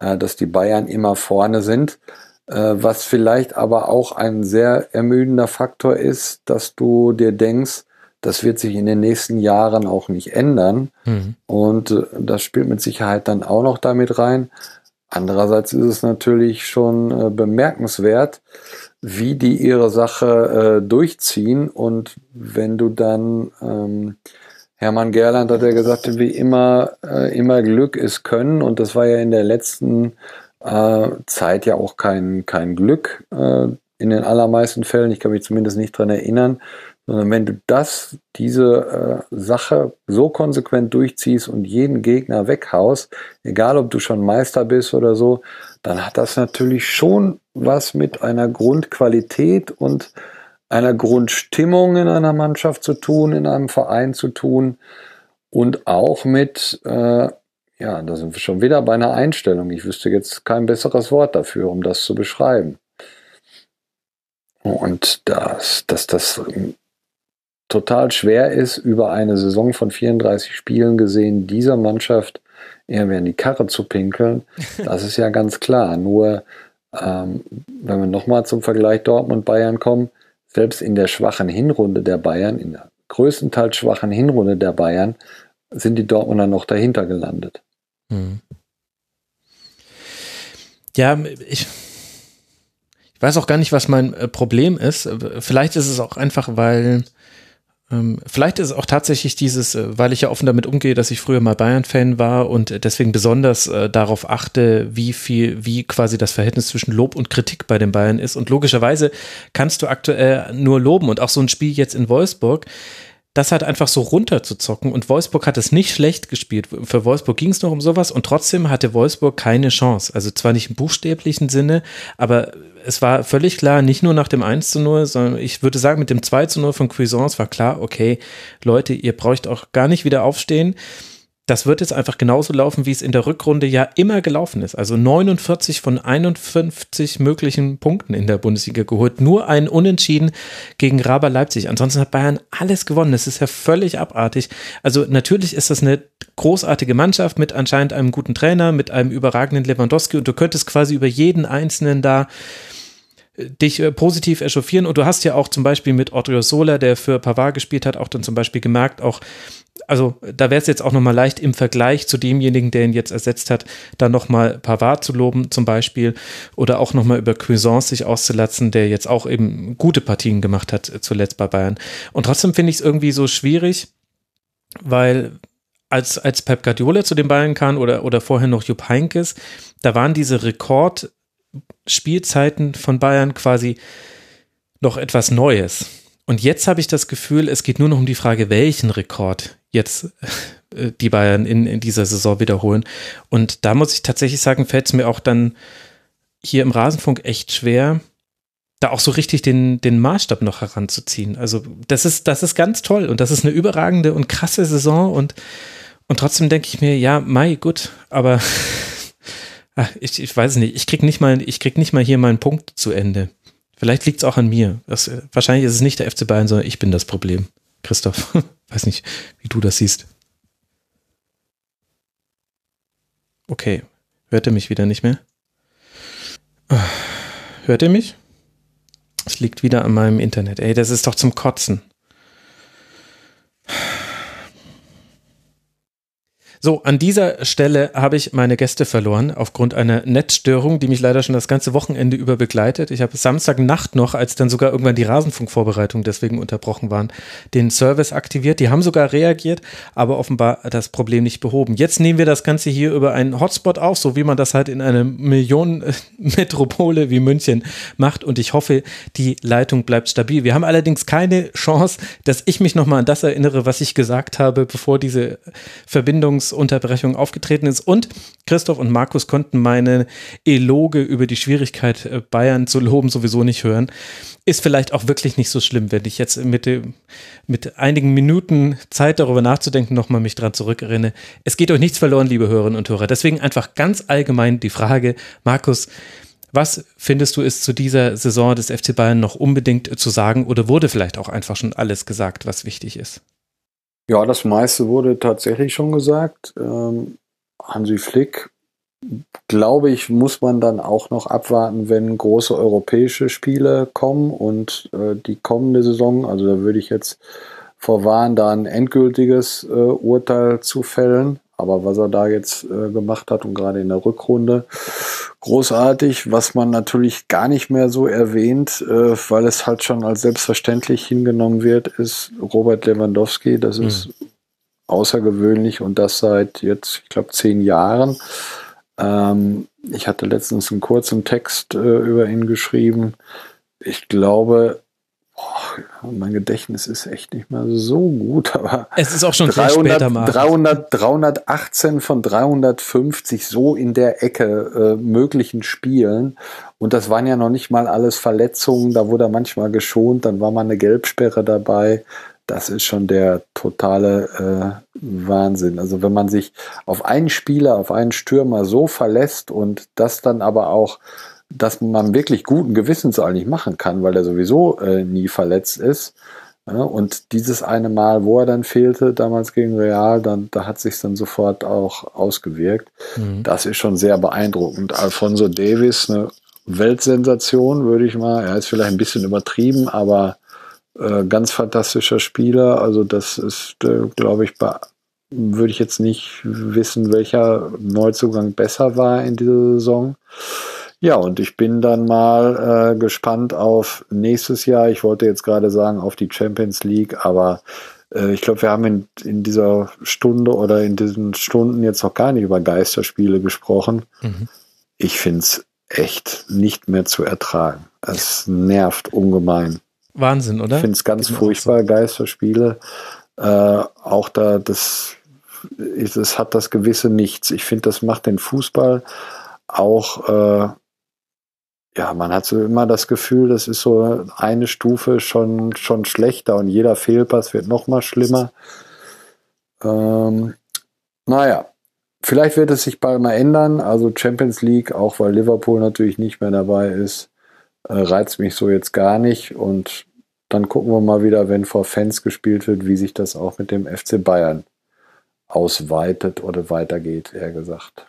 äh, dass die Bayern immer vorne sind. Äh, was vielleicht aber auch ein sehr ermüdender Faktor ist, dass du dir denkst, das wird sich in den nächsten Jahren auch nicht ändern. Mhm. Und äh, das spielt mit Sicherheit dann auch noch damit rein. Andererseits ist es natürlich schon äh, bemerkenswert, wie die ihre Sache äh, durchziehen. Und wenn du dann, ähm, Hermann Gerland hat ja gesagt, wie immer, äh, immer Glück ist Können. Und das war ja in der letzten Zeit ja auch kein, kein Glück äh, in den allermeisten Fällen. Ich kann mich zumindest nicht dran erinnern, sondern wenn du das, diese äh, Sache so konsequent durchziehst und jeden Gegner weghaust, egal ob du schon Meister bist oder so, dann hat das natürlich schon was mit einer Grundqualität und einer Grundstimmung in einer Mannschaft zu tun, in einem Verein zu tun und auch mit, äh, ja, da sind wir schon wieder bei einer Einstellung. Ich wüsste jetzt kein besseres Wort dafür, um das zu beschreiben. Und dass, dass das total schwer ist, über eine Saison von 34 Spielen gesehen, dieser Mannschaft eher mehr in die Karre zu pinkeln. Das ist ja ganz klar. Nur, ähm, wenn wir nochmal zum Vergleich Dortmund-Bayern kommen, selbst in der schwachen Hinrunde der Bayern, in der größtenteils schwachen Hinrunde der Bayern sind die Dortmunder noch dahinter gelandet. Hm. Ja, ich, ich weiß auch gar nicht, was mein äh, Problem ist. Vielleicht ist es auch einfach, weil ähm, vielleicht ist es auch tatsächlich dieses, äh, weil ich ja offen damit umgehe, dass ich früher mal Bayern-Fan war und deswegen besonders äh, darauf achte, wie viel, wie quasi das Verhältnis zwischen Lob und Kritik bei den Bayern ist. Und logischerweise kannst du aktuell nur loben und auch so ein Spiel jetzt in Wolfsburg das halt einfach so runterzuzocken. Und Wolfsburg hat es nicht schlecht gespielt. Für Wolfsburg ging es noch um sowas und trotzdem hatte Wolfsburg keine Chance. Also zwar nicht im buchstäblichen Sinne, aber es war völlig klar, nicht nur nach dem 1 zu 0, sondern ich würde sagen, mit dem 2 zu 0 von Cuisance war klar, okay, Leute, ihr braucht auch gar nicht wieder aufstehen das wird jetzt einfach genauso laufen, wie es in der Rückrunde ja immer gelaufen ist. Also 49 von 51 möglichen Punkten in der Bundesliga geholt. Nur ein Unentschieden gegen Raber Leipzig. Ansonsten hat Bayern alles gewonnen. Das ist ja völlig abartig. Also natürlich ist das eine großartige Mannschaft mit anscheinend einem guten Trainer, mit einem überragenden Lewandowski und du könntest quasi über jeden Einzelnen da dich äh, positiv echauffieren und du hast ja auch zum Beispiel mit Odrio Sola, der für Pavard gespielt hat, auch dann zum Beispiel gemerkt, auch also da wäre es jetzt auch nochmal leicht im Vergleich zu demjenigen, der ihn jetzt ersetzt hat, da nochmal Pavard zu loben zum Beispiel oder auch nochmal über Cuisance sich auszulatzen, der jetzt auch eben gute Partien gemacht hat äh, zuletzt bei Bayern. Und trotzdem finde ich es irgendwie so schwierig, weil als, als Pep Guardiola zu den Bayern kam oder, oder vorher noch Jupp Heynckes, da waren diese Rekordspielzeiten von Bayern quasi noch etwas Neues. Und jetzt habe ich das Gefühl, es geht nur noch um die Frage, welchen Rekord jetzt äh, die Bayern in, in dieser Saison wiederholen. Und da muss ich tatsächlich sagen, fällt es mir auch dann hier im Rasenfunk echt schwer, da auch so richtig den, den Maßstab noch heranzuziehen. Also das ist, das ist ganz toll und das ist eine überragende und krasse Saison und, und trotzdem denke ich mir, ja, Mai, gut, aber ach, ich, ich weiß nicht, ich krieg nicht mal, ich krieg nicht mal hier meinen Punkt zu Ende. Vielleicht liegt es auch an mir. Das, wahrscheinlich ist es nicht der FC Bayern, sondern ich bin das Problem. Christoph, weiß nicht, wie du das siehst. Okay, hört ihr mich wieder nicht mehr? Hört ihr mich? Es liegt wieder an meinem Internet. Ey, das ist doch zum Kotzen. So, an dieser Stelle habe ich meine Gäste verloren aufgrund einer Netzstörung, die mich leider schon das ganze Wochenende über begleitet. Ich habe Samstagnacht noch, als dann sogar irgendwann die Rasenfunkvorbereitungen deswegen unterbrochen waren, den Service aktiviert. Die haben sogar reagiert, aber offenbar das Problem nicht behoben. Jetzt nehmen wir das Ganze hier über einen Hotspot auf, so wie man das halt in einer Millionenmetropole wie München macht. Und ich hoffe, die Leitung bleibt stabil. Wir haben allerdings keine Chance, dass ich mich nochmal an das erinnere, was ich gesagt habe, bevor diese Verbindungs Unterbrechung aufgetreten ist. Und Christoph und Markus konnten meine Eloge über die Schwierigkeit, äh, Bayern zu loben, sowieso nicht hören. Ist vielleicht auch wirklich nicht so schlimm, wenn ich jetzt mit, mit einigen Minuten Zeit darüber nachzudenken nochmal mich dran zurückerinnere. Es geht euch nichts verloren, liebe Hörerinnen und Hörer. Deswegen einfach ganz allgemein die Frage, Markus, was findest du ist zu dieser Saison des FC Bayern noch unbedingt zu sagen oder wurde vielleicht auch einfach schon alles gesagt, was wichtig ist? Ja, das meiste wurde tatsächlich schon gesagt. Ähm, Hansi Flick, glaube ich, muss man dann auch noch abwarten, wenn große europäische Spiele kommen und äh, die kommende Saison, also da würde ich jetzt vorwarnen, da ein endgültiges äh, Urteil zu fällen. Aber was er da jetzt äh, gemacht hat und gerade in der Rückrunde, großartig, was man natürlich gar nicht mehr so erwähnt, äh, weil es halt schon als selbstverständlich hingenommen wird, ist Robert Lewandowski. Das mhm. ist außergewöhnlich und das seit jetzt, ich glaube, zehn Jahren. Ähm, ich hatte letztens einen kurzen Text äh, über ihn geschrieben. Ich glaube, Oh, mein Gedächtnis ist echt nicht mehr so gut, aber es ist auch schon 300, später mal. 300, 318 von 350 so in der Ecke äh, möglichen Spielen und das waren ja noch nicht mal alles Verletzungen, da wurde er manchmal geschont, dann war mal eine Gelbsperre dabei. Das ist schon der totale äh, Wahnsinn. Also wenn man sich auf einen Spieler, auf einen Stürmer so verlässt und das dann aber auch dass man wirklich guten Gewissens eigentlich machen kann, weil er sowieso äh, nie verletzt ist. Ja, und dieses eine Mal, wo er dann fehlte, damals gegen Real, dann, da hat sich dann sofort auch ausgewirkt. Mhm. Das ist schon sehr beeindruckend. Alfonso Davis, eine Weltsensation, würde ich mal. Er ist vielleicht ein bisschen übertrieben, aber Äh, ganz fantastischer Spieler. Also das ist, äh, glaube ich, würde ich jetzt nicht wissen, welcher Neuzugang besser war in dieser Saison. Ja, und ich bin dann mal äh, gespannt auf nächstes Jahr. Ich wollte jetzt gerade sagen auf die Champions League, aber äh, ich glaube, wir haben in, in dieser Stunde oder in diesen Stunden jetzt noch gar nicht über Geisterspiele gesprochen. Mhm. Ich finde es echt nicht mehr zu ertragen. Es nervt ungemein. Wahnsinn, oder? Ich finde es ganz Bin furchtbar, so. Geisterspiele. Äh, auch da, das, es hat das gewisse Nichts. Ich finde, das macht den Fußball auch, äh, ja, man hat so immer das Gefühl, das ist so eine Stufe schon, schon schlechter und jeder Fehlpass wird noch mal schlimmer. Ähm, naja, vielleicht wird es sich bald mal ändern. Also Champions League, auch weil Liverpool natürlich nicht mehr dabei ist, äh, reizt mich so jetzt gar nicht. Und dann gucken wir mal wieder, wenn vor Fans gespielt wird, wie sich das auch mit dem FC Bayern ausweitet oder weitergeht, eher gesagt.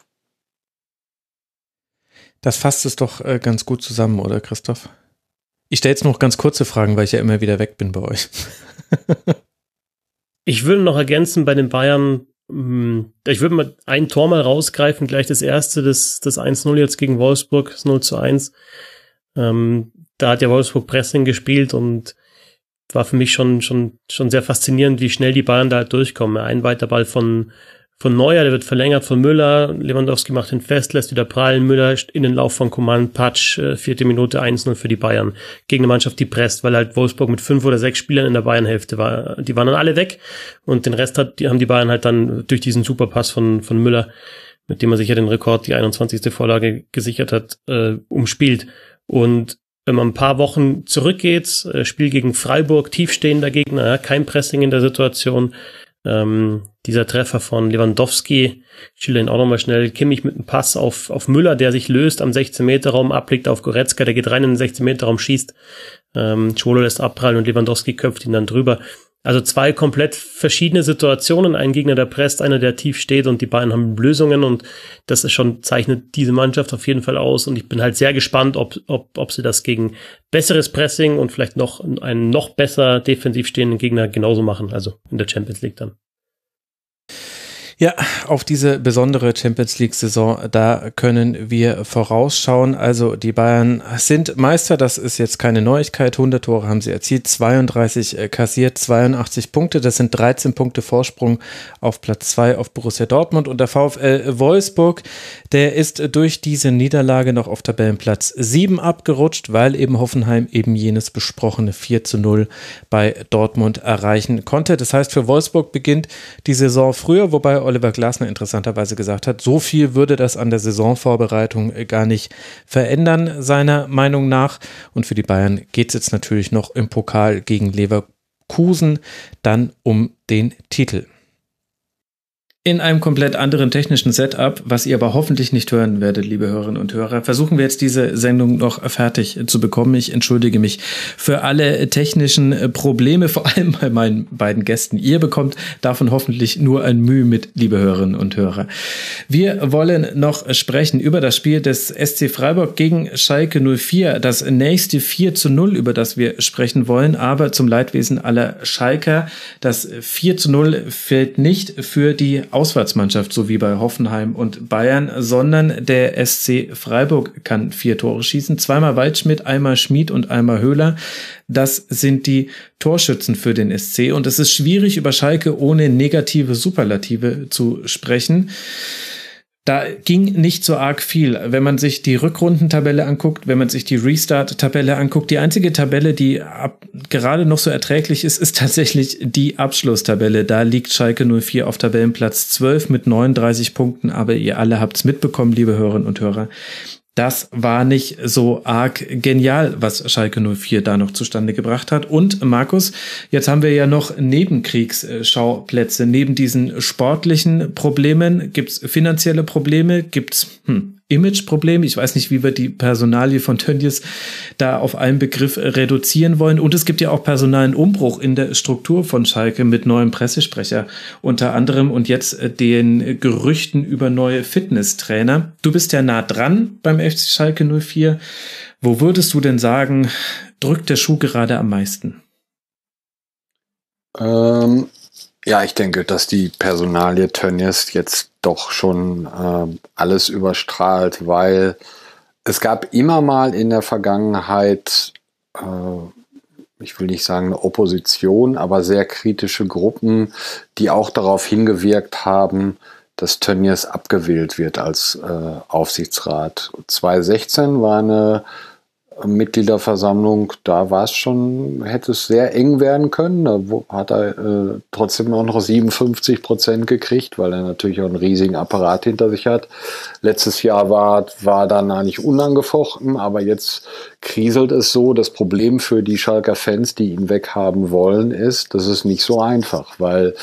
Das fasst es doch äh, ganz gut zusammen, oder Christoph? Ich stelle jetzt noch ganz kurze Fragen, weil ich ja immer wieder weg bin bei euch. ich würde noch ergänzen bei den Bayern, hm, ich würde mal ein Tor mal rausgreifen, gleich das erste, das, das 1-0 jetzt gegen Wolfsburg, das 0 zu 1. Ähm, da hat ja Wolfsburg Pressing gespielt und war für mich schon, schon, schon sehr faszinierend, wie schnell die Bayern da halt durchkommen. Ein weiter Ball von, von Neuer, der wird verlängert von Müller, Lewandowski macht ihn fest, lässt wieder prallen, Müller in den Lauf von Command, Patsch, äh, vierte Minute 1-0 für die Bayern. Gegen eine Mannschaft, die presst, weil halt Wolfsburg mit fünf oder sechs Spielern in der Bayern-Hälfte war. Die waren dann alle weg und den Rest hat, die haben die Bayern halt dann durch diesen Superpass von, von Müller, mit dem er sicher den Rekord, die 21. Vorlage gesichert hat, äh, umspielt. Und wenn man ein paar Wochen zurückgeht, äh, Spiel gegen Freiburg, tiefstehender Gegner, kein Pressing in der Situation. Ähm, dieser Treffer von Lewandowski, ich schilder ihn auch nochmal schnell, Kimmich mit einem Pass auf, auf Müller, der sich löst, am 16-Meter-Raum abliegt auf Goretzka, der geht rein in den 16-Meter-Raum, schießt, ähm, Schwolo lässt abprallen und Lewandowski köpft ihn dann drüber. Also zwei komplett verschiedene Situationen. Ein Gegner, der presst, einer, der tief steht und die beiden haben Lösungen und das ist schon, zeichnet diese Mannschaft auf jeden Fall aus und ich bin halt sehr gespannt, ob, ob, ob sie das gegen besseres Pressing und vielleicht noch einen noch besser defensiv stehenden Gegner genauso machen, also in der Champions League dann. Ja, auf diese besondere Champions League-Saison, da können wir vorausschauen. Also die Bayern sind Meister, das ist jetzt keine Neuigkeit. 100 Tore haben sie erzielt, 32 äh, kassiert, 82 Punkte. Das sind 13 Punkte Vorsprung auf Platz 2 auf Borussia Dortmund. Und der VfL Wolfsburg, der ist durch diese Niederlage noch auf Tabellenplatz 7 abgerutscht, weil eben Hoffenheim eben jenes besprochene 4 zu 0 bei Dortmund erreichen konnte. Das heißt, für Wolfsburg beginnt die Saison früher, wobei Oliver Glasner interessanterweise gesagt hat, so viel würde das an der Saisonvorbereitung gar nicht verändern, seiner Meinung nach. Und für die Bayern geht es jetzt natürlich noch im Pokal gegen Leverkusen dann um den Titel in einem komplett anderen technischen Setup, was ihr aber hoffentlich nicht hören werdet, liebe Hörerinnen und Hörer, versuchen wir jetzt diese Sendung noch fertig zu bekommen. Ich entschuldige mich für alle technischen Probleme, vor allem bei meinen beiden Gästen. Ihr bekommt davon hoffentlich nur ein Mühe mit, liebe Hörerinnen und Hörer. Wir wollen noch sprechen über das Spiel des SC Freiburg gegen Schalke 04, das nächste 4 zu 0, über das wir sprechen wollen, aber zum Leidwesen aller Schalker. Das 4 zu 0 fällt nicht für die Auswärtsmannschaft, so wie bei Hoffenheim und Bayern, sondern der SC Freiburg kann vier Tore schießen. Zweimal Waldschmidt, einmal Schmid und einmal Höhler. Das sind die Torschützen für den SC. Und es ist schwierig, über Schalke ohne negative Superlative zu sprechen da ging nicht so arg viel. Wenn man sich die Rückrundentabelle anguckt, wenn man sich die Restart-Tabelle anguckt, die einzige Tabelle, die ab, gerade noch so erträglich ist, ist tatsächlich die Abschlusstabelle. Da liegt Schalke 04 auf Tabellenplatz 12 mit 39 Punkten, aber ihr alle habt's mitbekommen, liebe Hörerinnen und Hörer das war nicht so arg genial, was Schalke 04 da noch zustande gebracht hat. Und Markus, jetzt haben wir ja noch Nebenkriegsschauplätze. Neben diesen sportlichen Problemen gibt's finanzielle Probleme, gibt's hm, Imageproblem. Ich weiß nicht, wie wir die Personalie von Tönnies da auf einen Begriff reduzieren wollen. Und es gibt ja auch personalen Umbruch in der Struktur von Schalke mit neuem Pressesprecher unter anderem und jetzt äh, den Gerüchten über neue Fitnesstrainer. Du bist ja nah dran beim FC Schalke 04. Wo würdest du denn sagen, drückt der Schuh gerade am meisten? Ähm, ja, ich denke, dass die Personalie Tönnies jetzt doch schon äh, alles überstrahlt, weil es gab immer mal in der Vergangenheit, äh, ich will nicht sagen eine Opposition, aber sehr kritische Gruppen, die auch darauf hingewirkt haben, dass Tönnies abgewählt wird als äh, Aufsichtsrat. 2016 war eine Mitgliederversammlung, da war es schon, hätte es sehr eng werden können. Da hat er äh, trotzdem auch noch 57 Prozent gekriegt, weil er natürlich auch einen riesigen Apparat hinter sich hat. Letztes Jahr war, war dann eigentlich unangefochten, aber jetzt kriselt es so. Das Problem für die Schalker Fans, die ihn weghaben wollen, ist, das ist nicht so einfach, weil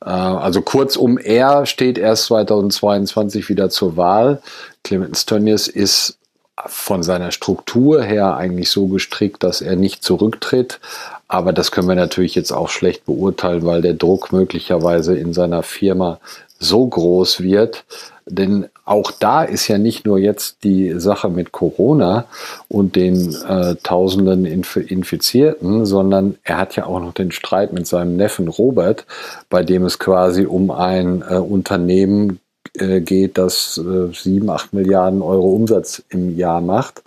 äh, also kurzum, er steht erst 2022 wieder zur Wahl. Clemens Tönnies ist von seiner Struktur her eigentlich so gestrickt, dass er nicht zurücktritt. Aber das können wir natürlich jetzt auch schlecht beurteilen, weil der Druck möglicherweise in seiner Firma so groß wird. Denn auch da ist ja nicht nur jetzt die Sache mit Corona und den äh, tausenden Inf Infizierten, sondern er hat ja auch noch den Streit mit seinem Neffen Robert, bei dem es quasi um ein äh, Unternehmen äh, geht, das äh, 7, 8 Milliarden Euro Umsatz im Jahr macht.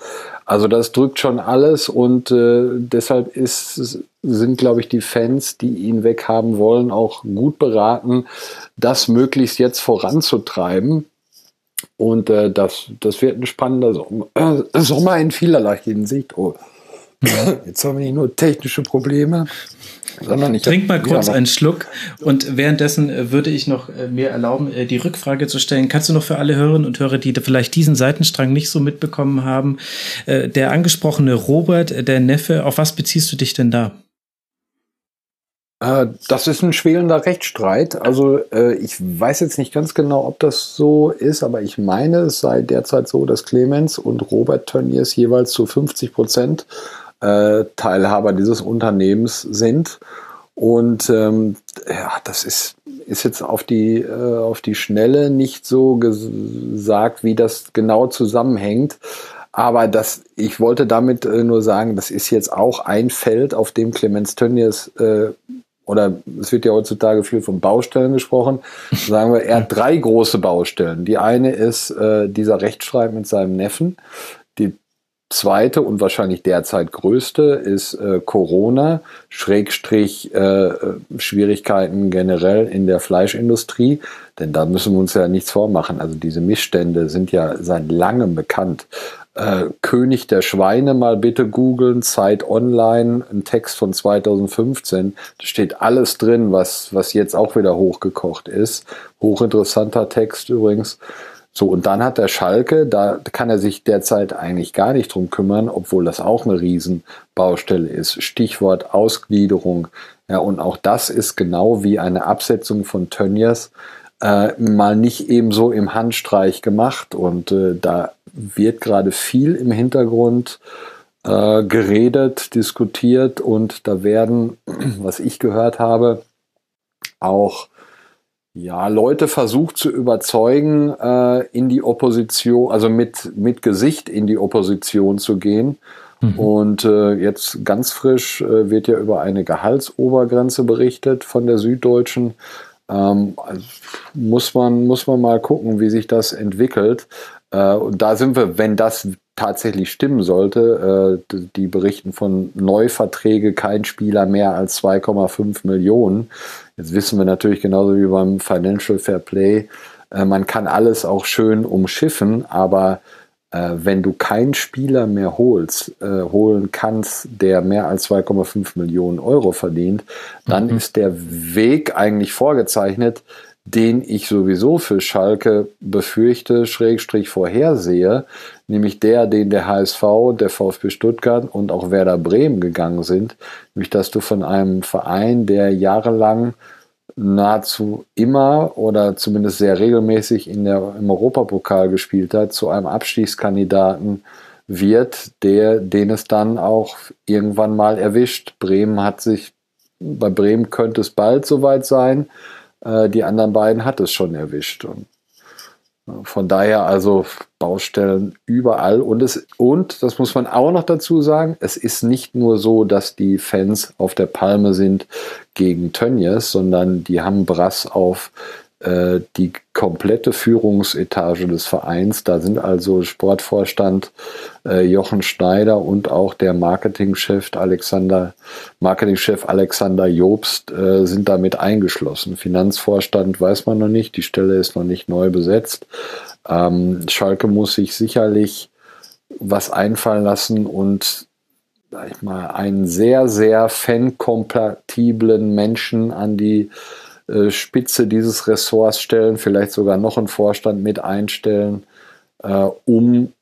Also das drückt schon alles und äh, deshalb ist, sind, glaube ich, die Fans, die ihn weghaben wollen, auch gut beraten, das möglichst jetzt voranzutreiben. Und äh, das, das wird ein spannender Sommer, in vielerlei Hinsicht. Oh. Jetzt haben wir nicht nur technische Probleme, sondern ich Trink mal kurz einen Schluck und währenddessen äh, würde ich noch äh, mir erlauben, äh, die Rückfrage zu stellen. Kannst du noch für alle Hörerinnen und Hörer, die vielleicht diesen Seitenstrang nicht so mitbekommen haben, der angesprochene Robert, der Neffe, auf was beziehst du dich denn da? Das ist ein schwelender Rechtsstreit. Also ich weiß jetzt nicht ganz genau, ob das so ist, aber ich meine, es sei derzeit so, dass Clemens und Robert Tönnies jeweils zu 50 Prozent äh, Teilhaber dieses Unternehmens sind. Und ähm, ja, das ist, ist jetzt auf die, äh, auf die Schnelle nicht so gesagt, wie das genau zusammenhängt. Aber das, ich wollte damit äh, nur sagen, das ist jetzt auch ein Feld, auf dem Clemens Tönnies äh, oder es wird ja heutzutage viel von Baustellen gesprochen, sagen wir, er hat drei große Baustellen. Die eine ist äh, dieser Rechtsstreit mit seinem Neffen, zweite und wahrscheinlich derzeit größte ist äh, Corona, Schrägstrich äh, Schwierigkeiten generell in der Fleischindustrie. Denn da müssen wir uns ja nichts vormachen. Also diese Missstände sind ja seit langem bekannt. Äh, König der Schweine mal bitte googeln, Zeit Online, ein Text von 2015. Da steht alles drin, was, was jetzt auch wieder hochgekocht ist. Hochinteressanter Text übrigens. So, und dann hat der Schalke, da kann er sich derzeit eigentlich gar nicht drum kümmern, obwohl das auch eine Riesenbaustelle ist. Stichwort Ausgliederung. Ja, und auch das ist genau wie eine Absetzung von Tönnies äh, mal nicht ebenso im Handstreich gemacht. Und äh, da wird gerade viel im Hintergrund äh, geredet, diskutiert und da werden, was ich gehört habe, auch ja, Leute versucht zu überzeugen, äh, in die Opposition, also mit, mit Gesicht in die Opposition zu gehen. Mhm. Und äh, jetzt ganz frisch äh, wird ja über eine Gehaltsobergrenze berichtet von der Süddeutschen. Ähm, also muss, man, muss man mal gucken, wie sich das entwickelt. Äh, und da sind wir, wenn das tatsächlich stimmen sollte, äh, die berichten von Neuverträge, kein Spieler mehr als 2,5 Millionen. Jetzt wissen wir natürlich genauso wie beim Financial Fair Play, äh, man kann alles auch schön umschiffen, aber äh, wenn du keinen Spieler mehr holst, holen kannst, der mehr als 2,5 Millionen Euro verdient, dann mhm. ist der Weg eigentlich vorgezeichnet, den ich sowieso für Schalke befürchte, Schrägstrich vorhersehe, nämlich der, den der HSV, der VfB Stuttgart und auch Werder Bremen gegangen sind, nämlich dass du von einem Verein, der jahrelang nahezu immer oder zumindest sehr regelmäßig in der, im Europapokal gespielt hat, zu einem Abstiegskandidaten wird, der, den es dann auch irgendwann mal erwischt. Bremen hat sich, bei Bremen könnte es bald soweit sein, äh, die anderen beiden hat es schon erwischt. Und Von daher also Baustellen überall und es und das muss man auch noch dazu sagen, es ist nicht nur so, dass die Fans auf der Palme sind gegen Tönnies, sondern die haben Brass auf äh, die komplette Führungsetage des Vereins. Da sind also Sportvorstand äh, Jochen Schneider und auch der Marketingchef Alexander, Marketingchef Alexander Jobst äh, sind damit eingeschlossen. Finanzvorstand weiß man noch nicht, die Stelle ist noch nicht neu besetzt. Ähm, Schalke muss sich sicherlich was einfallen lassen und sag ich mal, einen sehr, sehr fankompatiblen Menschen an die äh, Spitze dieses Ressorts stellen, vielleicht sogar noch einen Vorstand mit einstellen, äh, um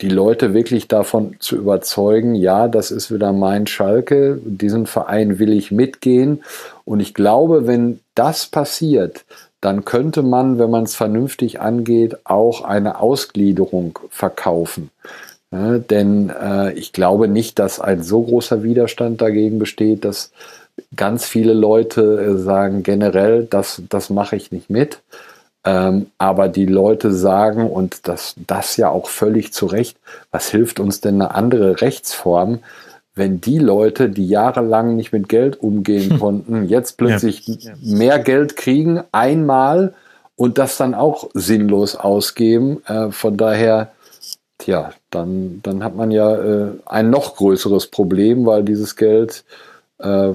die Leute wirklich davon zu überzeugen, ja, das ist wieder mein Schalke, diesen Verein will ich mitgehen. Und ich glaube, wenn das passiert, dann könnte man, wenn man es vernünftig angeht, auch eine Ausgliederung verkaufen. Ja, denn äh, ich glaube nicht, dass ein so großer Widerstand dagegen besteht, dass ganz viele Leute äh, sagen generell, das, das mache ich nicht mit. Ähm, aber die Leute sagen, und das, das ja auch völlig zu Recht, was hilft uns denn eine andere Rechtsform, wenn die Leute, die jahrelang nicht mit Geld umgehen konnten, jetzt plötzlich ja. mehr Geld kriegen, einmal und das dann auch sinnlos ausgeben. Äh, von daher, tja, dann, dann hat man ja äh, ein noch größeres Problem, weil dieses Geld äh,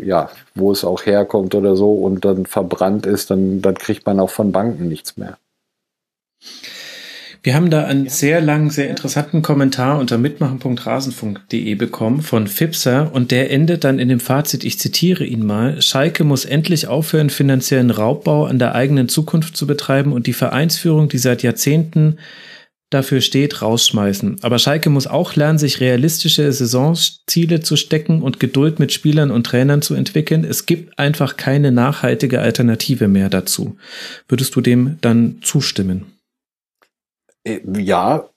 ja, wo es auch herkommt oder so und dann verbrannt ist, dann, dann kriegt man auch von Banken nichts mehr. Wir haben da einen sehr langen, sehr interessanten Kommentar unter mitmachen.rasenfunk.de bekommen von Fipser und der endet dann in dem Fazit, ich zitiere ihn mal, Schalke muss endlich aufhören, finanziellen Raubbau an der eigenen Zukunft zu betreiben und die Vereinsführung, die seit Jahrzehnten dafür steht, rausschmeißen. Aber Schalke muss auch lernen, sich realistische Saisonziele zu stecken und Geduld mit Spielern und Trainern zu entwickeln. Es gibt einfach keine nachhaltige Alternative mehr dazu. Würdest du dem dann zustimmen? Äh, ja,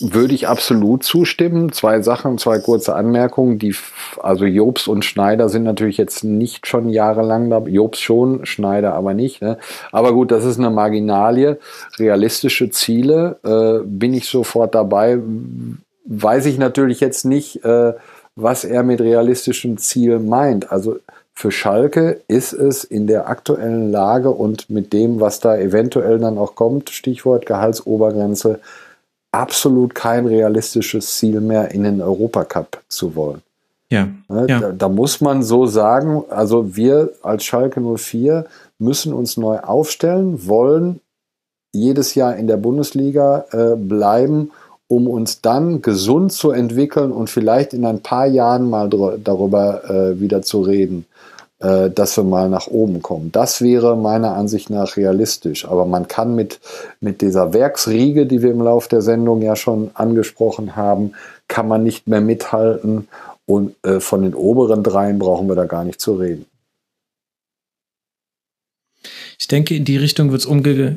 würde ich absolut zustimmen. Zwei Sachen, zwei kurze Anmerkungen. Die, also Jobs und Schneider sind natürlich jetzt nicht schon jahrelang da. Jobs schon, Schneider aber nicht. Ne? Aber gut, das ist eine Marginalie. Realistische Ziele äh, bin ich sofort dabei. Weiß ich natürlich jetzt nicht, äh, was er mit realistischem Ziel meint. Also für Schalke ist es in der aktuellen Lage und mit dem, was da eventuell dann auch kommt, Stichwort Gehaltsobergrenze, absolut kein realistisches Ziel mehr, in den Europacup zu wollen. Ja, ne, ja. Da, da, muss man so sagen, also wir als Schalke 04 müssen uns neu aufstellen, wollen jedes Jahr in der Bundesliga äh, bleiben, um uns dann gesund zu entwickeln und vielleicht in ein paar Jahren mal darüber äh, wieder zu reden äh, dass wir mal nach oben kommen. Das wäre meiner Ansicht nach realistisch. Aber man kann mit, mit dieser Werksriege, die wir im Laufe der Sendung ja schon angesprochen haben, kann man nicht mehr mithalten. Und äh, von den oberen dreien brauchen wir da gar nicht zu reden. Ich denke, in die Richtung wird es umge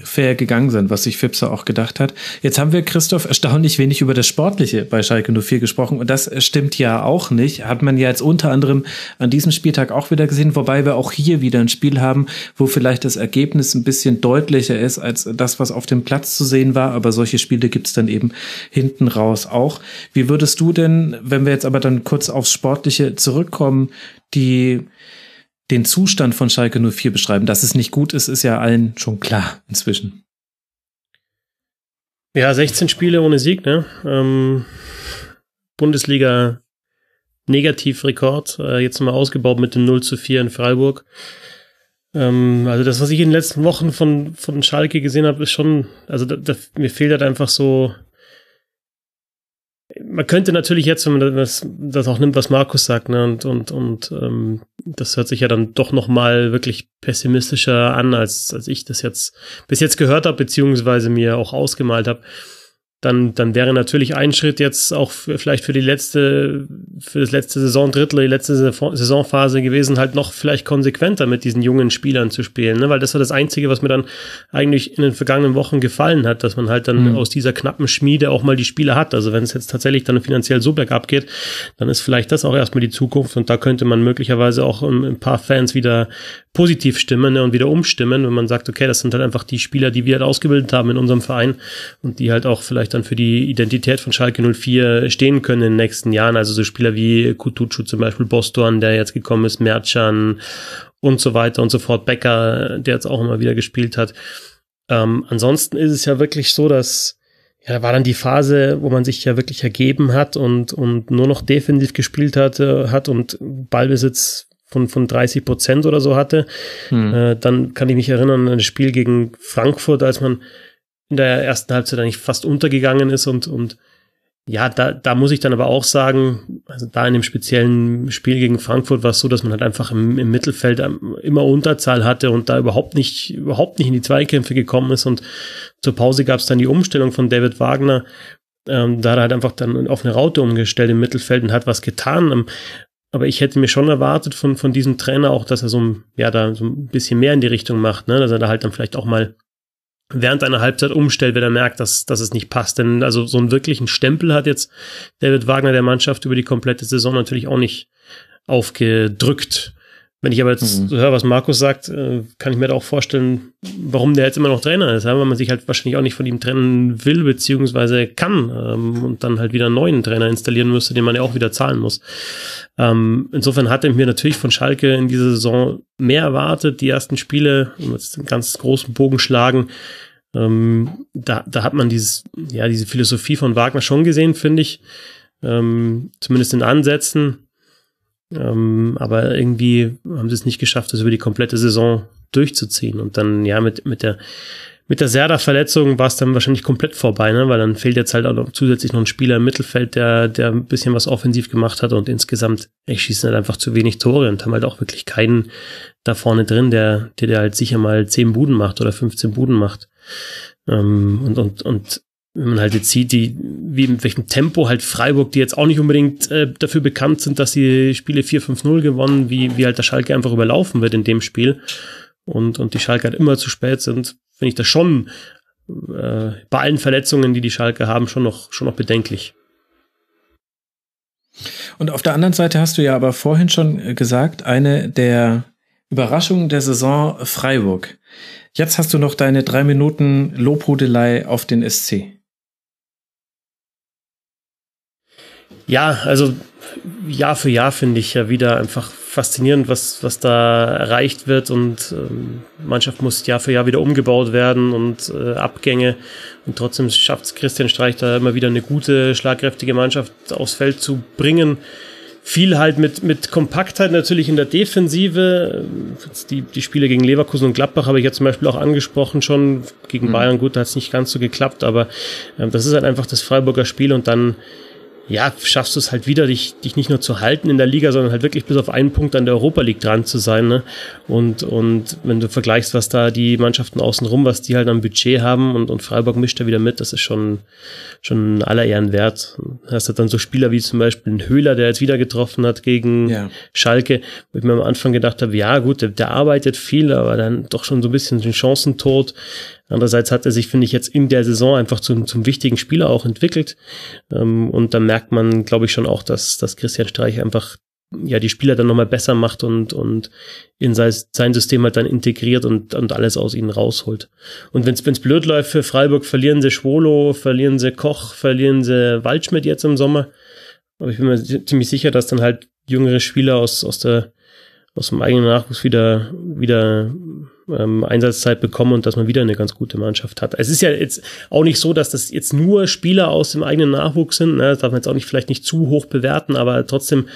fair gegangen sind, was sich Fipser auch gedacht hat. Jetzt haben wir, Christoph, erstaunlich wenig über das Sportliche bei Schalke 04 gesprochen und das stimmt ja auch nicht. Hat man ja jetzt unter anderem an diesem Spieltag auch wieder gesehen, wobei wir auch hier wieder ein Spiel haben, wo vielleicht das Ergebnis ein bisschen deutlicher ist als das, was auf dem Platz zu sehen war, aber solche Spiele gibt's dann eben hinten raus auch. Wie würdest du denn, wenn wir jetzt aber dann kurz aufs Sportliche zurückkommen, die den Zustand von Schalke 04 beschreiben. Dass es nicht gut ist, ist ja allen schon klar inzwischen. Ja, 16 Spiele ohne Sieg, ne? Ähm, Bundesliga Negativrekord, äh, jetzt mal ausgebaut mit dem 0 zu 4 in Freiburg. Ähm, also das, was ich in den letzten Wochen von, von Schalke gesehen habe, ist schon, also da, da, mir fehlt halt einfach so man könnte natürlich jetzt, wenn man das, das auch nimmt, was Markus sagt, ne, und, und, und ähm, das hört sich ja dann doch nochmal wirklich pessimistischer an, als, als ich das jetzt bis jetzt gehört habe, beziehungsweise mir auch ausgemalt habe. Dann, dann wäre natürlich ein Schritt jetzt auch für, vielleicht für die letzte, für das letzte Saisondrittel, die letzte Saisonphase gewesen, halt noch vielleicht konsequenter mit diesen jungen Spielern zu spielen, ne? weil das war das Einzige, was mir dann eigentlich in den vergangenen Wochen gefallen hat, dass man halt dann mhm. aus dieser knappen Schmiede auch mal die Spieler hat. Also wenn es jetzt tatsächlich dann finanziell so bergab geht, dann ist vielleicht das auch erstmal die Zukunft und da könnte man möglicherweise auch ein paar Fans wieder positiv stimmen ne, und wieder umstimmen, wenn man sagt, okay, das sind halt einfach die Spieler, die wir halt ausgebildet haben in unserem Verein und die halt auch vielleicht dann für die Identität von Schalke 04 stehen können in den nächsten Jahren. Also so Spieler wie Kutucu zum Beispiel, Boston, der jetzt gekommen ist, Merchan und so weiter und so fort, Becker, der jetzt auch immer wieder gespielt hat. Ähm, ansonsten ist es ja wirklich so, dass ja, da war dann die Phase, wo man sich ja wirklich ergeben hat und, und nur noch defensiv gespielt hatte, hat und Ballbesitz von, von 30 Prozent oder so hatte. Hm. Äh, dann kann ich mich erinnern an das Spiel gegen Frankfurt, als man in der ersten Halbzeit eigentlich fast untergegangen ist und, und ja, da, da muss ich dann aber auch sagen, also da in dem speziellen Spiel gegen Frankfurt war es so, dass man halt einfach im, im Mittelfeld ähm, immer Unterzahl hatte und da überhaupt nicht, überhaupt nicht in die Zweikämpfe gekommen ist und zur Pause gab es dann die Umstellung von David Wagner. Ähm, da hat er halt einfach dann auf eine Raute umgestellt im Mittelfeld und hat was getan. Ähm, aber ich hätte mir schon erwartet von, von diesem Trainer auch, dass er so, ja, da so ein bisschen mehr in die Richtung macht, ne? dass er da halt dann vielleicht auch mal während einer Halbzeit umstellt, wenn er merkt, dass, dass es nicht passt. Denn also so einen wirklichen Stempel hat jetzt David Wagner der Mannschaft über die komplette Saison natürlich auch nicht aufgedrückt. Wenn ich aber jetzt mhm. höre, was Markus sagt, äh, kann ich mir da auch vorstellen, warum der jetzt immer noch Trainer ist, weil man sich halt wahrscheinlich auch nicht von ihm trennen will, beziehungsweise kann ähm, und dann halt wieder einen neuen Trainer installieren müsste, den man ja auch wieder zahlen muss. Ähm, insofern hatte ich mir natürlich von Schalke in dieser Saison mehr erwartet. Die ersten Spiele, um jetzt einen ganz großen Bogen schlagen, ähm, da, da hat man dieses, ja, diese Philosophie von Wagner schon gesehen, finde ich. Zumindest in Ansätzen ähm, aber irgendwie haben sie es nicht geschafft, das über die komplette Saison durchzuziehen. Und dann, ja, mit, mit der, mit der Serda-Verletzung war es dann wahrscheinlich komplett vorbei, ne? weil dann fehlt jetzt halt auch noch zusätzlich noch ein Spieler im Mittelfeld, der, der ein bisschen was offensiv gemacht hat und insgesamt ich schießen halt einfach zu wenig Tore und haben halt auch wirklich keinen da vorne drin, der, der, der halt sicher mal 10 Buden macht oder 15 Buden macht. Ähm, und, und, und wenn man halt jetzt sieht, die, wie mit welchem Tempo halt Freiburg, die jetzt auch nicht unbedingt äh, dafür bekannt sind, dass sie Spiele 4-5-0 gewonnen, wie, wie halt der Schalke einfach überlaufen wird in dem Spiel und, und die Schalke halt immer zu spät sind, finde ich das schon äh, bei allen Verletzungen, die die Schalke haben, schon noch, schon noch bedenklich. Und auf der anderen Seite hast du ja aber vorhin schon gesagt, eine der Überraschungen der Saison Freiburg. Jetzt hast du noch deine drei Minuten Lobhudelei auf den SC. Ja, also Jahr für Jahr finde ich ja wieder einfach faszinierend, was, was da erreicht wird und ähm, Mannschaft muss Jahr für Jahr wieder umgebaut werden und äh, Abgänge und trotzdem schafft es Christian Streich da immer wieder eine gute, schlagkräftige Mannschaft aufs Feld zu bringen. Viel halt mit, mit Kompaktheit natürlich in der Defensive. Die, die Spiele gegen Leverkusen und Gladbach habe ich ja zum Beispiel auch angesprochen schon. Gegen mhm. Bayern, gut, da hat es nicht ganz so geklappt, aber äh, das ist halt einfach das Freiburger Spiel und dann ja, schaffst du es halt wieder, dich, dich nicht nur zu halten in der Liga, sondern halt wirklich bis auf einen Punkt an der Europa League dran zu sein. Ne? Und, und wenn du vergleichst, was da die Mannschaften außenrum, was die halt am Budget haben und, und Freiburg mischt da wieder mit, das ist schon, schon aller Ehren wert. Hast du dann so Spieler wie zum Beispiel ein Höhler, der jetzt wieder getroffen hat gegen ja. Schalke, wo ich mir am Anfang gedacht habe, ja gut, der, der arbeitet viel, aber dann doch schon so ein bisschen den Chancentod. Andererseits hat er sich, finde ich, jetzt in der Saison einfach zum, zum wichtigen Spieler auch entwickelt. Ähm, und da merkt man, glaube ich, schon auch, dass, dass Christian Streich einfach ja die Spieler dann nochmal besser macht und, und in sein, sein System halt dann integriert und, und alles aus ihnen rausholt. Und wenn es blöd läuft für Freiburg, verlieren sie Schwolo, verlieren sie Koch, verlieren sie Waldschmidt jetzt im Sommer. Aber ich bin mir ziemlich sicher, dass dann halt jüngere Spieler aus, aus der aus dem eigenen Nachwuchs wieder, wieder ähm, Einsatzzeit bekommen und dass man wieder eine ganz gute Mannschaft hat. Es ist ja jetzt auch nicht so, dass das jetzt nur Spieler aus dem eigenen Nachwuchs sind. Ne? Das darf man jetzt auch nicht vielleicht nicht zu hoch bewerten, aber trotzdem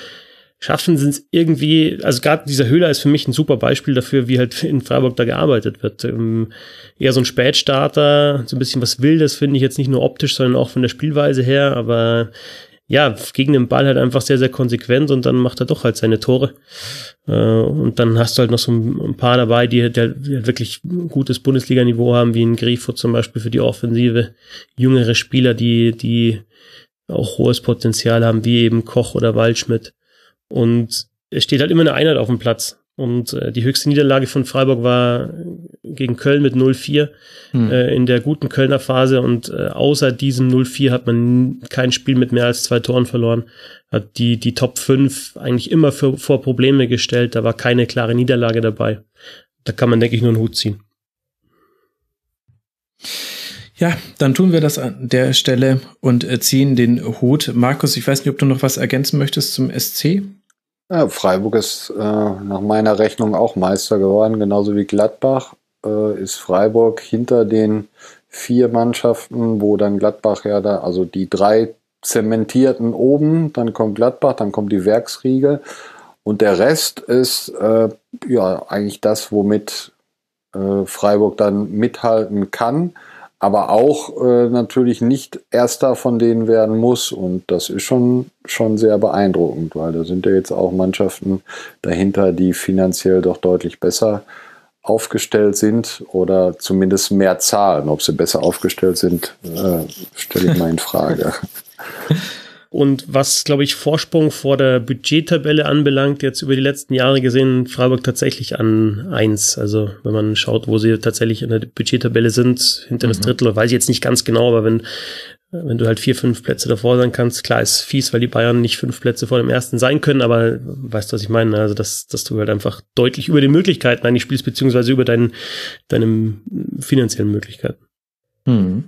schaffen sie es irgendwie, also gerade dieser Höhler ist für mich ein super Beispiel dafür, wie halt in Freiburg da gearbeitet wird. Ähm, eher so ein Spätstarter, so ein bisschen was Wildes, finde ich jetzt nicht nur optisch, sondern auch von der Spielweise her, aber ja, gegen den Ball halt einfach sehr, sehr konsequent und dann macht er doch halt seine Tore. Äh, und dann hast du halt noch so ein paar dabei, die, die halt wirklich gutes Bundesliga-Niveau haben, wie ein Grifo zum Beispiel für die Offensive. Jüngere Spieler, die, die auch hohes Potenzial haben, wie eben Koch oder Waldschmidt. Und es steht halt immer eine Einheit auf dem Platz. Und äh, die höchste Niederlage von Freiburg war gegen Köln mit 0-4 hm. äh, in der guten Kölner Phase. Und äh, außer diesem 0-4 hat man kein Spiel mit mehr als zwei Toren verloren. Hat die, die Top 5 eigentlich immer für, vor Probleme gestellt. Da war keine klare Niederlage dabei. Da kann man, denke ich, nur einen Hut ziehen. Ja, dann tun wir das an der Stelle und äh, ziehen den Hut. Markus, ich weiß nicht, ob du noch was ergänzen möchtest zum SC? Ja, Freiburg ist äh, nach meiner Rechnung auch Meister geworden, genauso wie Gladbach. Äh, ist Freiburg hinter den vier Mannschaften, wo dann Gladbach ja da, also die drei zementierten oben, dann kommt Gladbach, dann kommt die Werksriege und der Rest ist äh, ja eigentlich das, womit äh, Freiburg dann mithalten kann aber auch äh, natürlich nicht erster von denen werden muss. Und das ist schon, schon sehr beeindruckend, weil da sind ja jetzt auch Mannschaften dahinter, die finanziell doch deutlich besser aufgestellt sind oder zumindest mehr zahlen. Ob sie besser aufgestellt sind, äh, stelle ich mal in Frage. Und was, glaube ich, Vorsprung vor der Budgettabelle anbelangt, jetzt über die letzten Jahre gesehen, Freiburg tatsächlich an eins. Also wenn man schaut, wo sie tatsächlich in der Budgettabelle sind, hinter das mhm. Drittel, weiß ich jetzt nicht ganz genau, aber wenn, wenn du halt vier, fünf Plätze davor sein kannst, klar ist fies, weil die Bayern nicht fünf Plätze vor dem ersten sein können, aber weißt du, was ich meine? Also, dass, dass du halt einfach deutlich über die Möglichkeiten eigentlich spielst, beziehungsweise über deinen, deinen finanziellen Möglichkeiten. Mhm.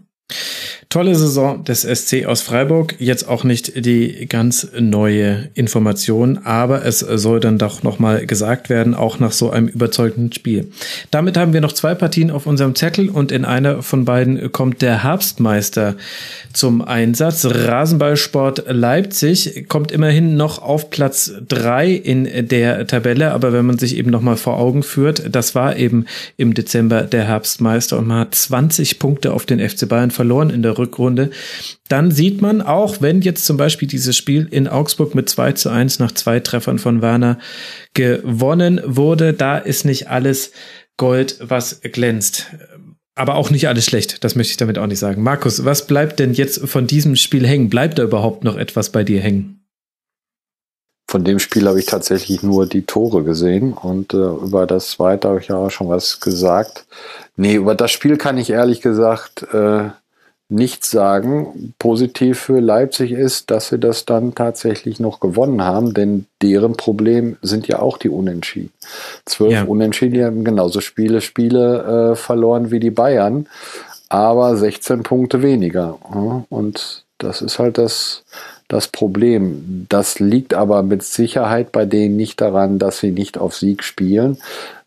Tolle Saison des SC aus Freiburg. Jetzt auch nicht die ganz neue Information, aber es soll dann doch nochmal gesagt werden, auch nach so einem überzeugenden Spiel. Damit haben wir noch zwei Partien auf unserem Zettel und in einer von beiden kommt der Herbstmeister zum Einsatz. Rasenballsport Leipzig kommt immerhin noch auf Platz drei in der Tabelle, aber wenn man sich eben nochmal vor Augen führt, das war eben im Dezember der Herbstmeister und man hat 20 Punkte auf den FC Bayern verloren in der Rückrunde, dann sieht man auch, wenn jetzt zum Beispiel dieses Spiel in Augsburg mit 2 zu 1 nach zwei Treffern von Werner gewonnen wurde, da ist nicht alles Gold, was glänzt. Aber auch nicht alles schlecht, das möchte ich damit auch nicht sagen. Markus, was bleibt denn jetzt von diesem Spiel hängen? Bleibt da überhaupt noch etwas bei dir hängen? Von dem Spiel habe ich tatsächlich nur die Tore gesehen und äh, über das zweite habe ich ja auch schon was gesagt. Nee, über das Spiel kann ich ehrlich gesagt äh, nichts sagen. Positiv für Leipzig ist, dass sie das dann tatsächlich noch gewonnen haben, denn deren Problem sind ja auch die Unentschieden. Zwölf ja. Unentschieden, die haben genauso Spiele, Spiele äh, verloren wie die Bayern, aber 16 Punkte weniger. Und das ist halt das, das Problem. Das liegt aber mit Sicherheit bei denen nicht daran, dass sie nicht auf Sieg spielen,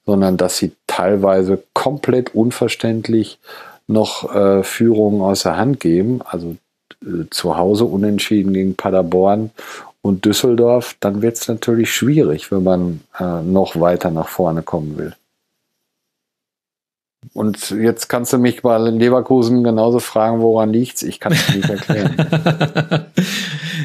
sondern dass sie teilweise komplett unverständlich noch äh, Führungen außer Hand geben, also äh, zu Hause unentschieden gegen Paderborn und Düsseldorf, dann wird es natürlich schwierig, wenn man äh, noch weiter nach vorne kommen will. Und jetzt kannst du mich bei Leverkusen genauso fragen, woran liegt's? Ich kann es nicht erklären.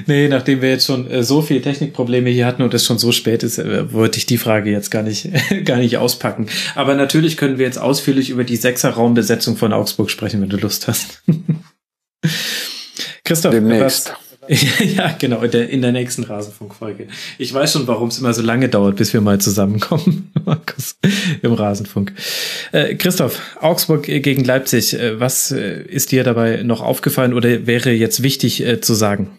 nee, nachdem wir jetzt schon äh, so viele Technikprobleme hier hatten und es schon so spät ist, äh, wollte ich die Frage jetzt gar nicht, gar nicht auspacken. Aber natürlich können wir jetzt ausführlich über die Sechser-Raumbesetzung von Augsburg sprechen, wenn du Lust hast. Christoph, Demnächst. Was, ja, genau, in der, in der nächsten Rasenfunkfolge. Ich weiß schon, warum es immer so lange dauert, bis wir mal zusammenkommen, Markus, im Rasenfunk. Äh, Christoph, Augsburg gegen Leipzig, äh, was äh, ist dir dabei noch aufgefallen oder wäre jetzt wichtig äh, zu sagen?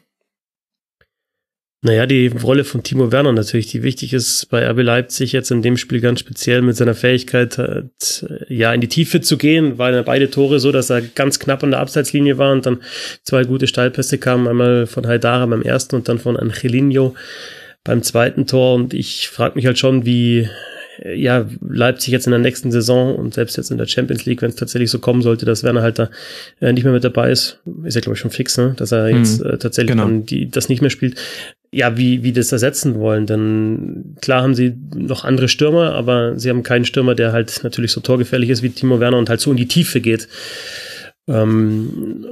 Naja, die Rolle von Timo Werner natürlich, die wichtig ist bei RB Leipzig jetzt in dem Spiel ganz speziell mit seiner Fähigkeit, halt, ja, in die Tiefe zu gehen, weil beide Tore so, dass er ganz knapp an der Abseitslinie war und dann zwei gute Steilpässe kamen, einmal von Haidara beim ersten und dann von Angelino beim zweiten Tor. Und ich frage mich halt schon, wie, ja, Leipzig jetzt in der nächsten Saison und selbst jetzt in der Champions League, wenn es tatsächlich so kommen sollte, dass Werner halt da äh, nicht mehr mit dabei ist, ist ja glaube ich schon fix, ne? dass er jetzt mhm, äh, tatsächlich genau. die, das nicht mehr spielt ja, wie, wie das ersetzen wollen. Denn klar haben sie noch andere Stürmer, aber sie haben keinen Stürmer, der halt natürlich so torgefährlich ist wie Timo Werner und halt so in die Tiefe geht. Ähm,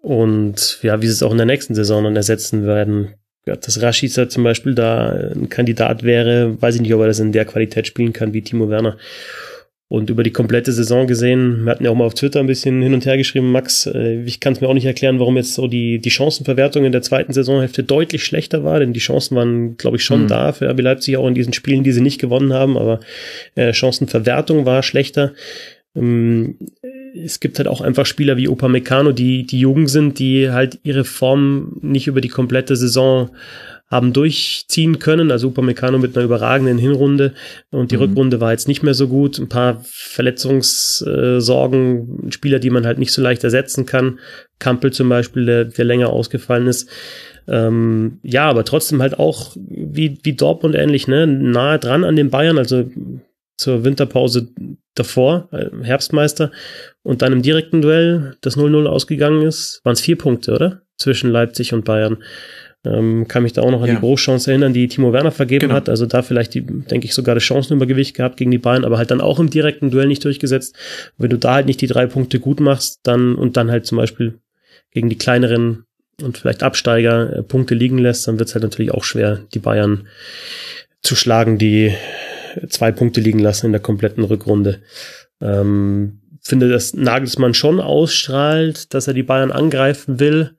Und ja, wie sie es auch in der nächsten Saison dann ersetzen werden. Ja, dass Rashica zum Beispiel da ein Kandidat wäre, weiß ich nicht, ob er das in der Qualität spielen kann wie Timo Werner. Und über die komplette Saison gesehen, wir hatten ja auch mal auf Twitter ein bisschen hin und her geschrieben, Max, äh, ich kann es mir auch nicht erklären, warum jetzt so die, die Chancenverwertung in der zweiten Saisonhälfte deutlich schlechter war, denn die Chancen waren, glaube ich, schon mhm. da für RB Leipzig, auch in diesen Spielen, die sie nicht gewonnen haben, aber äh, Chancenverwertung war schlechter. Ähm, es gibt halt auch einfach Spieler wie Opa Meccano, die, die jung sind, die halt ihre Form nicht über die komplette Saison haben durchziehen können. Also Upamecano mit einer überragenden Hinrunde und die mhm. Rückrunde war jetzt nicht mehr so gut. Ein paar Verletzungssorgen, Spieler, die man halt nicht so leicht ersetzen kann. Kampel zum Beispiel, der, der länger ausgefallen ist. Ähm, ja, aber trotzdem halt auch wie, wie Dortmund ähnlich, ne? Nahe dran an den Bayern, also zur Winterpause davor, äh, Herbstmeister, und dann im direkten Duell, das 0-0 ausgegangen ist, waren es vier Punkte, oder? Zwischen Leipzig und Bayern. Ähm, kann mich da auch noch an ja. die Großchance erinnern, die Timo Werner vergeben genau. hat. Also da vielleicht, die, denke ich, sogar das Chancenübergewicht gehabt gegen die Bayern, aber halt dann auch im direkten Duell nicht durchgesetzt. Wenn du da halt nicht die drei Punkte gut machst, dann und dann halt zum Beispiel gegen die kleineren und vielleicht Absteiger äh, Punkte liegen lässt, dann wird es halt natürlich auch schwer, die Bayern zu schlagen, die zwei Punkte liegen lassen in der kompletten Rückrunde. Ähm, finde, dass Nagelsmann schon ausstrahlt, dass er die Bayern angreifen will.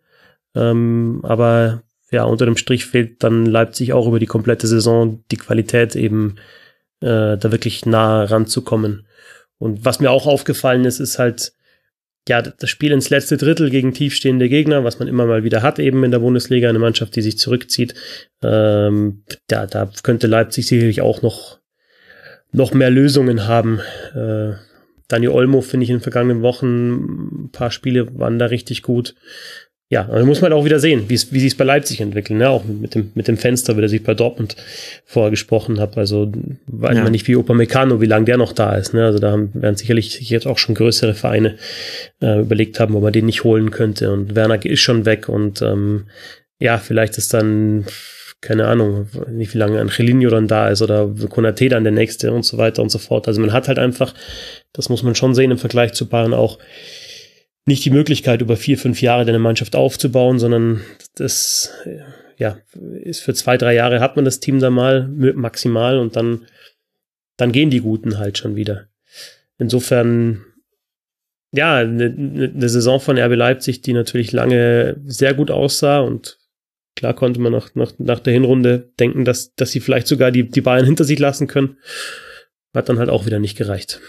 Ähm, aber ja, unter dem Strich fehlt dann Leipzig auch über die komplette Saison die Qualität eben äh, da wirklich nah ranzukommen. Und was mir auch aufgefallen ist, ist halt, ja, das Spiel ins letzte Drittel gegen tiefstehende Gegner, was man immer mal wieder hat, eben in der Bundesliga, eine Mannschaft, die sich zurückzieht. Ähm, ja, da könnte Leipzig sicherlich auch noch, noch mehr Lösungen haben. Äh, Daniel Olmo finde ich in den vergangenen Wochen ein paar Spiele waren da richtig gut ja, dann muss man halt auch wieder sehen, wie es, wie sich es bei Leipzig entwickelt, ne? Auch mit dem, mit dem Fenster, wie der sich bei Dortmund vorher gesprochen hat. Also weiß ja. man nicht wie Opa Meccano, wie lange der noch da ist. Ne? Also da haben, werden sicherlich jetzt auch schon größere Vereine äh, überlegt haben, ob man den nicht holen könnte. Und Werner ist schon weg und ähm, ja, vielleicht ist dann keine Ahnung, nicht wie lange Angelino dann da ist oder Konate dann der nächste und so weiter und so fort. Also man hat halt einfach, das muss man schon sehen im Vergleich zu Bayern auch nicht die Möglichkeit, über vier, fünf Jahre eine Mannschaft aufzubauen, sondern das ja, ist für zwei, drei Jahre hat man das Team da mal maximal und dann, dann gehen die Guten halt schon wieder. Insofern, ja, eine, eine Saison von RB Leipzig, die natürlich lange sehr gut aussah und klar konnte man nach, nach, nach der Hinrunde denken, dass, dass sie vielleicht sogar die, die Bayern hinter sich lassen können. Hat dann halt auch wieder nicht gereicht.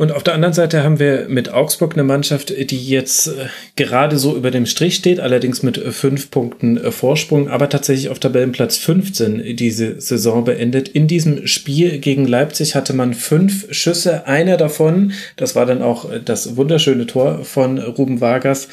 Und auf der anderen Seite haben wir mit Augsburg eine Mannschaft, die jetzt äh, gerade so über dem Strich steht, allerdings mit äh, fünf Punkten äh, Vorsprung, aber tatsächlich auf Tabellenplatz 15 diese Saison beendet. In diesem Spiel gegen Leipzig hatte man fünf Schüsse. Einer davon, das war dann auch das wunderschöne Tor von Ruben Vargas,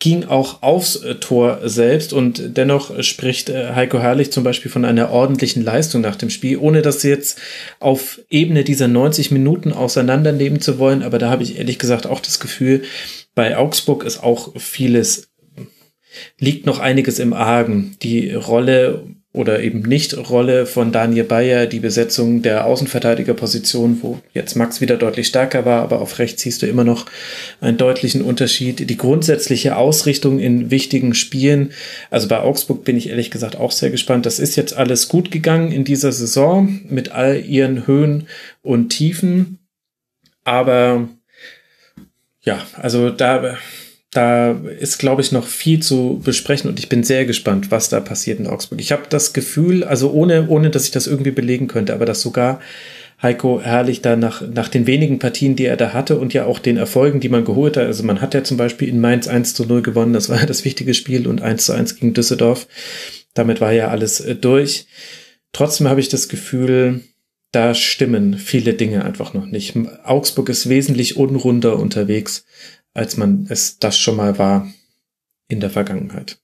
ging auch aufs Tor selbst und dennoch spricht Heiko Herrlich zum Beispiel von einer ordentlichen Leistung nach dem Spiel, ohne dass sie jetzt auf Ebene dieser 90 Minuten auseinandernehmen zu wollen, aber da habe ich ehrlich gesagt auch das Gefühl, bei Augsburg ist auch vieles, liegt noch einiges im Argen. Die Rolle oder eben nicht Rolle von Daniel Bayer, die Besetzung der Außenverteidigerposition, wo jetzt Max wieder deutlich stärker war, aber auf rechts siehst du immer noch einen deutlichen Unterschied. Die grundsätzliche Ausrichtung in wichtigen Spielen, also bei Augsburg bin ich ehrlich gesagt auch sehr gespannt. Das ist jetzt alles gut gegangen in dieser Saison mit all ihren Höhen und Tiefen. Aber ja, also da, da ist, glaube ich, noch viel zu besprechen und ich bin sehr gespannt, was da passiert in Augsburg. Ich habe das Gefühl, also ohne, ohne dass ich das irgendwie belegen könnte, aber dass sogar Heiko Herrlich da nach, nach den wenigen Partien, die er da hatte und ja auch den Erfolgen, die man geholt hat. Also man hat ja zum Beispiel in Mainz 1 zu 0 gewonnen, das war ja das wichtige Spiel und 1 zu 1 gegen Düsseldorf. Damit war ja alles äh, durch. Trotzdem habe ich das Gefühl, da stimmen viele Dinge einfach noch nicht. Augsburg ist wesentlich unrunder unterwegs, als man es das schon mal war in der Vergangenheit.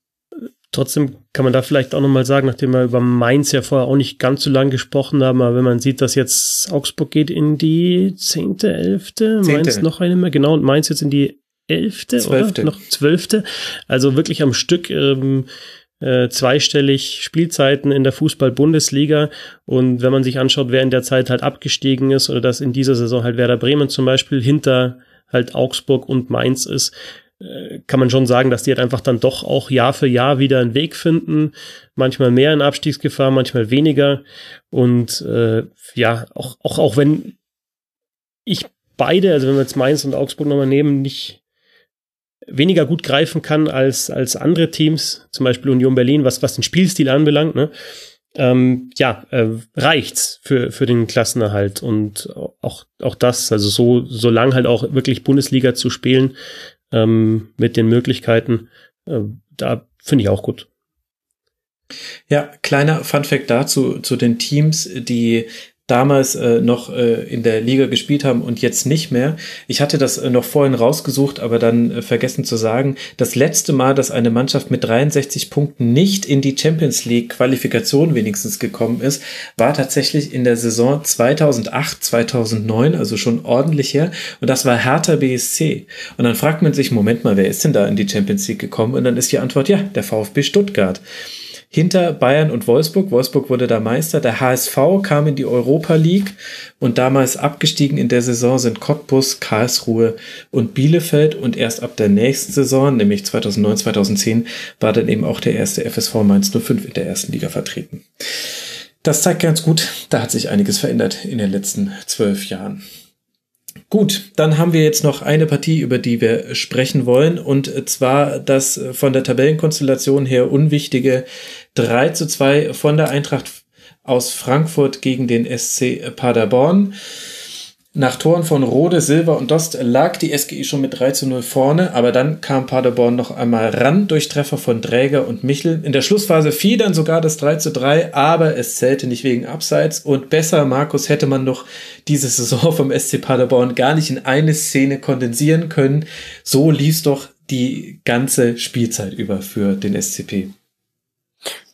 Trotzdem kann man da vielleicht auch nochmal sagen, nachdem wir über Mainz ja vorher auch nicht ganz so lange gesprochen haben, aber wenn man sieht, dass jetzt Augsburg geht in die zehnte, elfte, Mainz noch eine mehr, genau, und Mainz jetzt in die elfte, Zwölfte. oder? Noch zwölfte. Also wirklich am Stück. Ähm, äh, zweistellig Spielzeiten in der Fußball-Bundesliga. Und wenn man sich anschaut, wer in der Zeit halt abgestiegen ist oder dass in dieser Saison halt Werder Bremen zum Beispiel hinter halt Augsburg und Mainz ist, äh, kann man schon sagen, dass die halt einfach dann doch auch Jahr für Jahr wieder einen Weg finden. Manchmal mehr in Abstiegsgefahr, manchmal weniger. Und äh, ja, auch, auch, auch wenn ich beide, also wenn wir jetzt Mainz und Augsburg nochmal nehmen, nicht weniger gut greifen kann als, als andere Teams, zum Beispiel Union Berlin, was, was den Spielstil anbelangt, ne? ähm, ja, äh, reicht's für, für den Klassenerhalt und auch, auch das, also so, so lang halt auch wirklich Bundesliga zu spielen, ähm, mit den Möglichkeiten, äh, da finde ich auch gut. Ja, kleiner Funfact dazu, zu den Teams, die damals äh, noch äh, in der Liga gespielt haben und jetzt nicht mehr. Ich hatte das äh, noch vorhin rausgesucht, aber dann äh, vergessen zu sagen, das letzte Mal, dass eine Mannschaft mit 63 Punkten nicht in die Champions League Qualifikation wenigstens gekommen ist, war tatsächlich in der Saison 2008, 2009, also schon ordentlich her. Und das war Hertha BSC. Und dann fragt man sich, Moment mal, wer ist denn da in die Champions League gekommen? Und dann ist die Antwort, ja, der VfB Stuttgart hinter Bayern und Wolfsburg. Wolfsburg wurde da Meister. Der HSV kam in die Europa League und damals abgestiegen in der Saison sind Cottbus, Karlsruhe und Bielefeld und erst ab der nächsten Saison, nämlich 2009, 2010, war dann eben auch der erste FSV Mainz 05 in der ersten Liga vertreten. Das zeigt ganz gut, da hat sich einiges verändert in den letzten zwölf Jahren. Gut, dann haben wir jetzt noch eine Partie, über die wir sprechen wollen, und zwar das von der Tabellenkonstellation her unwichtige 3 zu 2 von der Eintracht aus Frankfurt gegen den SC Paderborn. Nach Toren von Rode, Silber und Dost lag die SGI schon mit 3 zu 0 vorne, aber dann kam Paderborn noch einmal ran durch Treffer von Dräger und Michel. In der Schlussphase fiel dann sogar das 3 zu 3, aber es zählte nicht wegen Abseits und besser, Markus, hätte man noch diese Saison vom SC Paderborn gar nicht in eine Szene kondensieren können. So lief doch die ganze Spielzeit über für den SCP.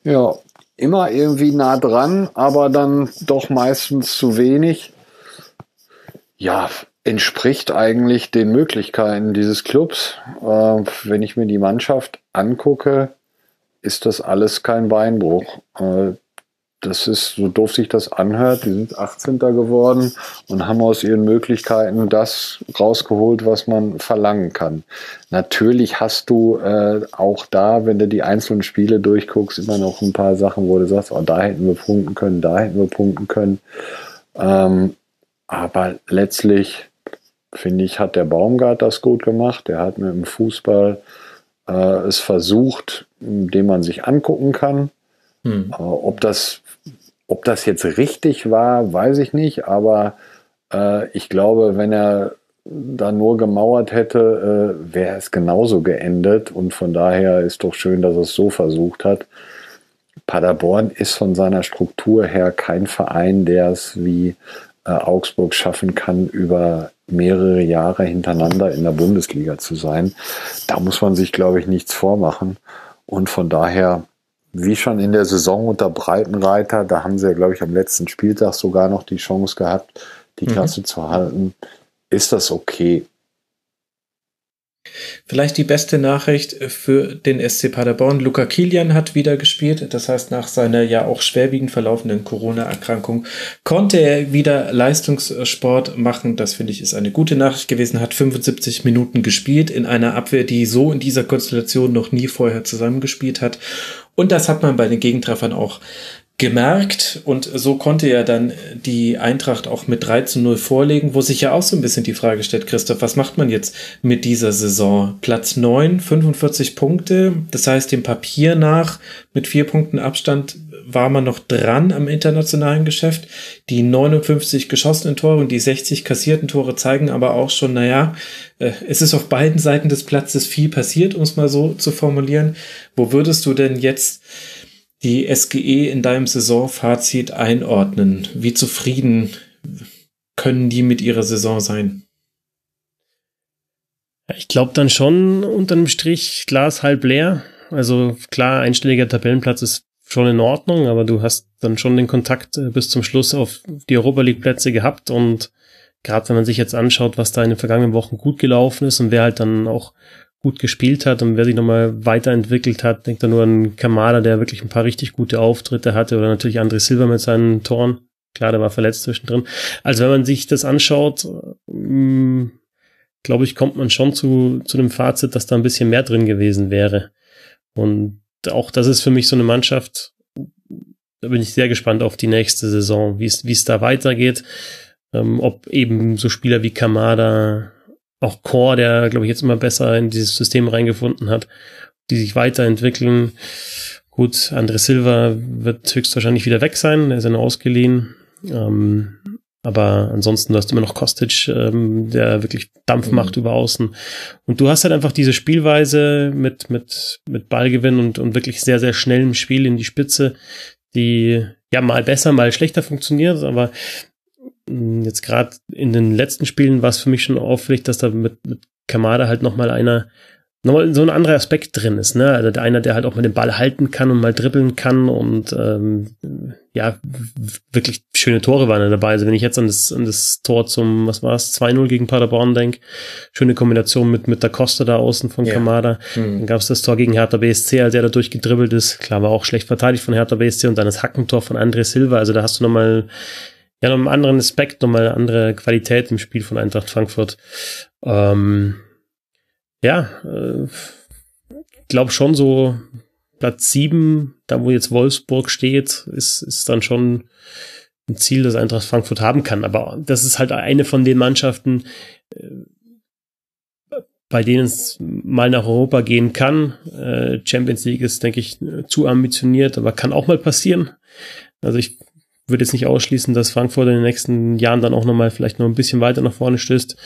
Ja, immer irgendwie nah dran, aber dann doch meistens zu wenig ja, entspricht eigentlich den Möglichkeiten dieses Clubs. Äh, wenn ich mir die Mannschaft angucke, ist das alles kein Beinbruch. Äh, das ist, so doof sich das anhört, die sind 18. geworden und haben aus ihren Möglichkeiten das rausgeholt, was man verlangen kann. Natürlich hast du äh, auch da, wenn du die einzelnen Spiele durchguckst, immer noch ein paar Sachen, wo du sagst, oh, da hätten wir punkten können, da hätten wir punkten können. Ähm, aber letztlich, finde ich, hat der Baumgart das gut gemacht. Der hat mit dem Fußball äh, es versucht, den man sich angucken kann. Hm. Äh, ob, das, ob das jetzt richtig war, weiß ich nicht. Aber äh, ich glaube, wenn er da nur gemauert hätte, äh, wäre es genauso geendet. Und von daher ist doch schön, dass er es so versucht hat. Paderborn ist von seiner Struktur her kein Verein, der es wie äh, Augsburg schaffen kann, über mehrere Jahre hintereinander in der Bundesliga zu sein. Da muss man sich, glaube ich, nichts vormachen. Und von daher, wie schon in der Saison unter Breitenreiter, da haben sie ja, glaube ich, am letzten Spieltag sogar noch die Chance gehabt, die mhm. Klasse mhm. zu halten, ist das okay. Vielleicht die beste Nachricht für den SC Paderborn. Luca Kilian hat wieder gespielt. Das heißt, nach seiner ja auch schwerwiegend verlaufenden Corona-Erkrankung konnte er wieder Leistungssport machen. Das finde ich ist eine gute Nachricht gewesen. Hat 75 Minuten gespielt in einer Abwehr, die so in dieser Konstellation noch nie vorher zusammengespielt hat. Und das hat man bei den Gegentreffern auch gemerkt und so konnte ja dann die Eintracht auch mit 3 zu 0 vorlegen, wo sich ja auch so ein bisschen die Frage stellt, Christoph, was macht man jetzt mit dieser Saison? Platz 9, 45 Punkte, das heißt dem Papier nach mit vier Punkten Abstand war man noch dran am internationalen Geschäft. Die 59 geschossenen Tore und die 60 kassierten Tore zeigen aber auch schon, naja, äh, es ist auf beiden Seiten des Platzes viel passiert, um es mal so zu formulieren. Wo würdest du denn jetzt die SGE in deinem Saisonfazit einordnen? Wie zufrieden können die mit ihrer Saison sein? Ich glaube dann schon unterm Strich Glas halb leer. Also klar, einstelliger Tabellenplatz ist schon in Ordnung, aber du hast dann schon den Kontakt äh, bis zum Schluss auf die Europa League Plätze gehabt und gerade wenn man sich jetzt anschaut, was da in den vergangenen Wochen gut gelaufen ist und wer halt dann auch gut gespielt hat und wer sich nochmal weiterentwickelt hat, denkt da nur an Kamada, der wirklich ein paar richtig gute Auftritte hatte oder natürlich André Silva mit seinen Toren. Klar, der war verletzt zwischendrin. Also wenn man sich das anschaut, mm, glaube ich, kommt man schon zu, zu dem Fazit, dass da ein bisschen mehr drin gewesen wäre. Und auch das ist für mich so eine Mannschaft, da bin ich sehr gespannt auf die nächste Saison, wie es, wie es da weitergeht. Ähm, ob eben so Spieler wie Kamada, auch Core, der, glaube ich, jetzt immer besser in dieses System reingefunden hat, die sich weiterentwickeln. Gut, André Silva wird höchstwahrscheinlich wieder weg sein, er ist ja noch ausgeliehen. Ähm, aber ansonsten, du hast immer noch Kostic, ähm, der wirklich Dampf mhm. macht über außen. Und du hast halt einfach diese Spielweise mit, mit, mit Ballgewinn und, und wirklich sehr, sehr schnellem Spiel in die Spitze, die ja mal besser, mal schlechter funktioniert. Aber jetzt gerade in den letzten Spielen war es für mich schon auffällig, dass da mit, mit Kamada halt nochmal einer nochmal so ein anderer Aspekt drin ist, ne? Also der einer, der halt auch mit dem Ball halten kann und mal dribbeln kann und ähm, ja, wirklich schöne Tore waren dabei. Also wenn ich jetzt an das, an das Tor zum, was war es, 2-0 gegen Paderborn denke, schöne Kombination mit, mit der Costa da außen von ja. Kamada. Mhm. Dann gab es das Tor gegen Hertha BSC, als er da durchgedribbelt ist. Klar, war auch schlecht verteidigt von Hertha BSC und dann das Hackentor von André Silva. Also da hast du nochmal ja, noch einen anderen Aspekt, nochmal eine andere Qualität im Spiel von Eintracht Frankfurt. Ähm, ja, äh, glaube schon so Platz sieben, da wo jetzt Wolfsburg steht, ist, ist dann schon ein Ziel, das Eintracht Frankfurt haben kann. Aber das ist halt eine von den Mannschaften, äh, bei denen es mal nach Europa gehen kann. Äh, Champions League ist, denke ich, zu ambitioniert, aber kann auch mal passieren. Also ich würde jetzt nicht ausschließen, dass Frankfurt in den nächsten Jahren dann auch nochmal vielleicht noch ein bisschen weiter nach vorne stößt.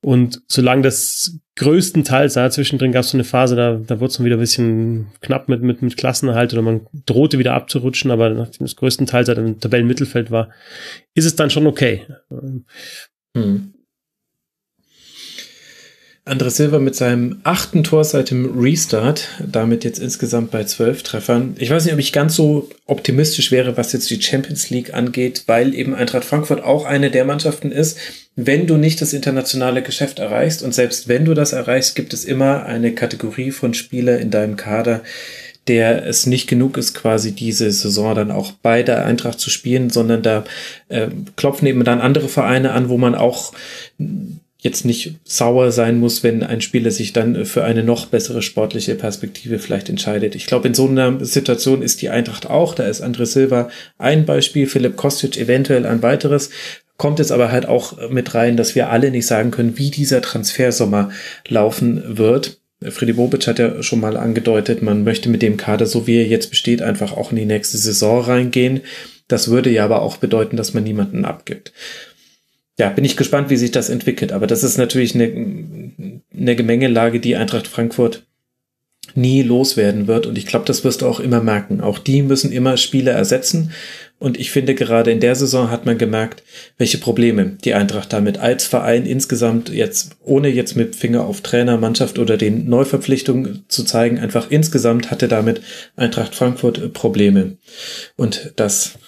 Und solange das größtenteils, ja, zwischendrin gab es so eine Phase, da, da wurde es wieder ein bisschen knapp mit, mit, mit Klassenerhalt oder man drohte wieder abzurutschen, aber nachdem das größtenteils halt im Tabellenmittelfeld war, ist es dann schon okay. Hm. André Silva mit seinem achten Tor seit dem Restart, damit jetzt insgesamt bei zwölf Treffern. Ich weiß nicht, ob ich ganz so optimistisch wäre, was jetzt die Champions League angeht, weil eben Eintracht Frankfurt auch eine der Mannschaften ist, wenn du nicht das internationale Geschäft erreichst und selbst wenn du das erreichst, gibt es immer eine Kategorie von Spieler in deinem Kader, der es nicht genug ist, quasi diese Saison dann auch bei der Eintracht zu spielen, sondern da äh, klopfen eben dann andere Vereine an, wo man auch jetzt nicht sauer sein muss, wenn ein Spieler sich dann für eine noch bessere sportliche Perspektive vielleicht entscheidet. Ich glaube, in so einer Situation ist die Eintracht auch. Da ist André Silva ein Beispiel, Philipp Kostic eventuell ein weiteres. Kommt es aber halt auch mit rein, dass wir alle nicht sagen können, wie dieser Transfersommer laufen wird. Freddy Bobic hat ja schon mal angedeutet, man möchte mit dem Kader, so wie er jetzt besteht, einfach auch in die nächste Saison reingehen. Das würde ja aber auch bedeuten, dass man niemanden abgibt ja, bin ich gespannt, wie sich das entwickelt. Aber das ist natürlich eine, eine Gemengelage, die Eintracht Frankfurt nie loswerden wird. Und ich glaube, das wirst du auch immer merken. Auch die müssen immer Spieler ersetzen. Und ich finde, gerade in der Saison hat man gemerkt, welche Probleme die Eintracht damit als Verein insgesamt jetzt, ohne jetzt mit Finger auf Trainer, Mannschaft oder den Neuverpflichtungen zu zeigen, einfach insgesamt hatte damit Eintracht Frankfurt Probleme. Und das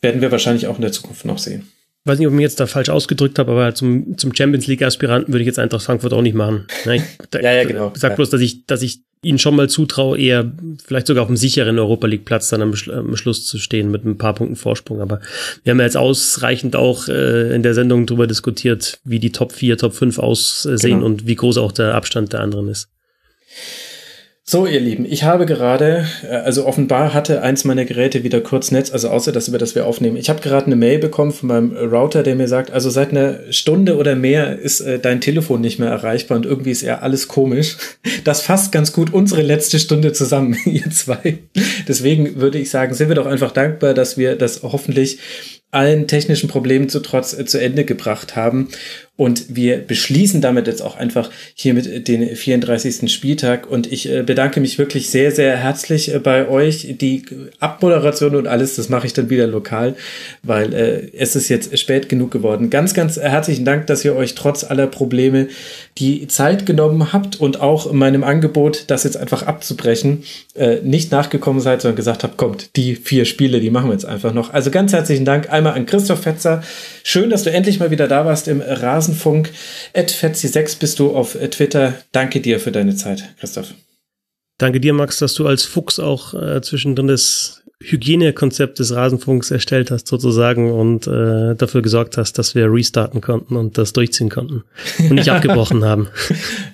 werden wir wahrscheinlich auch in der Zukunft noch sehen weiß nicht, ob ich mich jetzt da falsch ausgedrückt habe, aber zum, zum Champions League Aspiranten würde ich jetzt Eintracht Frankfurt auch nicht machen. Ich, ja, ja, genau. Sag bloß, dass ich, dass ich ihnen schon mal zutraue, eher vielleicht sogar auf einem sicheren Europa League Platz dann am, am, Schluss zu stehen mit ein paar Punkten Vorsprung. Aber wir haben ja jetzt ausreichend auch äh, in der Sendung darüber diskutiert, wie die Top 4, Top 5 aussehen genau. und wie groß auch der Abstand der anderen ist. So, ihr Lieben, ich habe gerade, äh, also offenbar hatte eins meiner Geräte wieder kurz Netz, also außer das, über das wir aufnehmen. Ich habe gerade eine Mail bekommen von meinem Router, der mir sagt, also seit einer Stunde oder mehr ist äh, dein Telefon nicht mehr erreichbar und irgendwie ist eher alles komisch. Das fasst ganz gut unsere letzte Stunde zusammen, ihr zwei. Deswegen würde ich sagen, sind wir doch einfach dankbar, dass wir das hoffentlich allen technischen Problemen zu trotz äh, zu Ende gebracht haben. Und wir beschließen damit jetzt auch einfach hier mit den 34. Spieltag. Und ich äh, bedanke mich wirklich sehr, sehr herzlich äh, bei euch. Die Abmoderation und alles, das mache ich dann wieder lokal, weil äh, es ist jetzt spät genug geworden. Ganz, ganz herzlichen Dank, dass ihr euch trotz aller Probleme die Zeit genommen habt und auch meinem Angebot, das jetzt einfach abzubrechen, nicht nachgekommen seid, sondern gesagt habt, kommt, die vier Spiele, die machen wir jetzt einfach noch. Also ganz herzlichen Dank einmal an Christoph Fetzer. Schön, dass du endlich mal wieder da warst im Rasenfunk. Fetzi6 bist du auf Twitter. Danke dir für deine Zeit, Christoph. Danke dir, Max, dass du als Fuchs auch äh, zwischendrin das Hygienekonzept des Rasenfunks erstellt hast sozusagen und äh, dafür gesorgt hast, dass wir restarten konnten und das durchziehen konnten und nicht abgebrochen haben.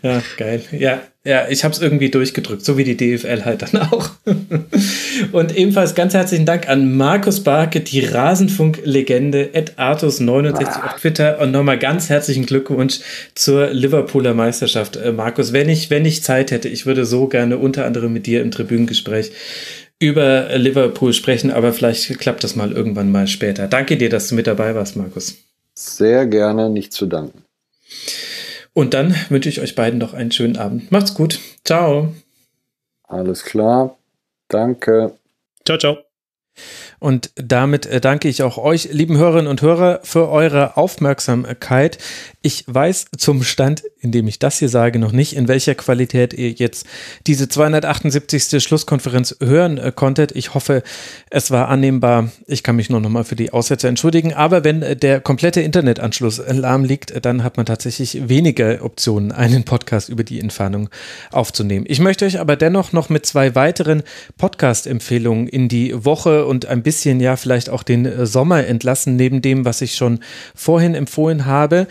Ja, geil. Ja, ja, ich habe es irgendwie durchgedrückt, so wie die DFL halt dann auch. und ebenfalls ganz herzlichen Dank an Markus Barke, die Rasenfunk-Legende, Ed Artus69 auf Twitter und nochmal ganz herzlichen Glückwunsch zur Liverpooler Meisterschaft. Äh, Markus, wenn ich, wenn ich Zeit hätte, ich würde so gerne unter anderem mit dir im Tribünengespräch über Liverpool sprechen, aber vielleicht klappt das mal irgendwann mal später. Danke dir, dass du mit dabei warst, Markus. Sehr gerne, nicht zu danken. Und dann wünsche ich euch beiden noch einen schönen Abend. Macht's gut. Ciao. Alles klar. Danke. Ciao, ciao. Und damit äh, danke ich auch euch, lieben Hörerinnen und Hörer, für eure Aufmerksamkeit. Ich weiß zum Stand, in dem ich das hier sage, noch nicht, in welcher Qualität ihr jetzt diese 278. Schlusskonferenz hören äh, konntet. Ich hoffe, es war annehmbar. Ich kann mich nur noch mal für die Aussätze entschuldigen. Aber wenn äh, der komplette Internetanschluss lahm liegt, dann hat man tatsächlich weniger Optionen, einen Podcast über die Entfernung aufzunehmen. Ich möchte euch aber dennoch noch mit zwei weiteren Podcast-Empfehlungen in die Woche und ein bisschen ja vielleicht auch den äh, Sommer entlassen, neben dem, was ich schon vorhin empfohlen habe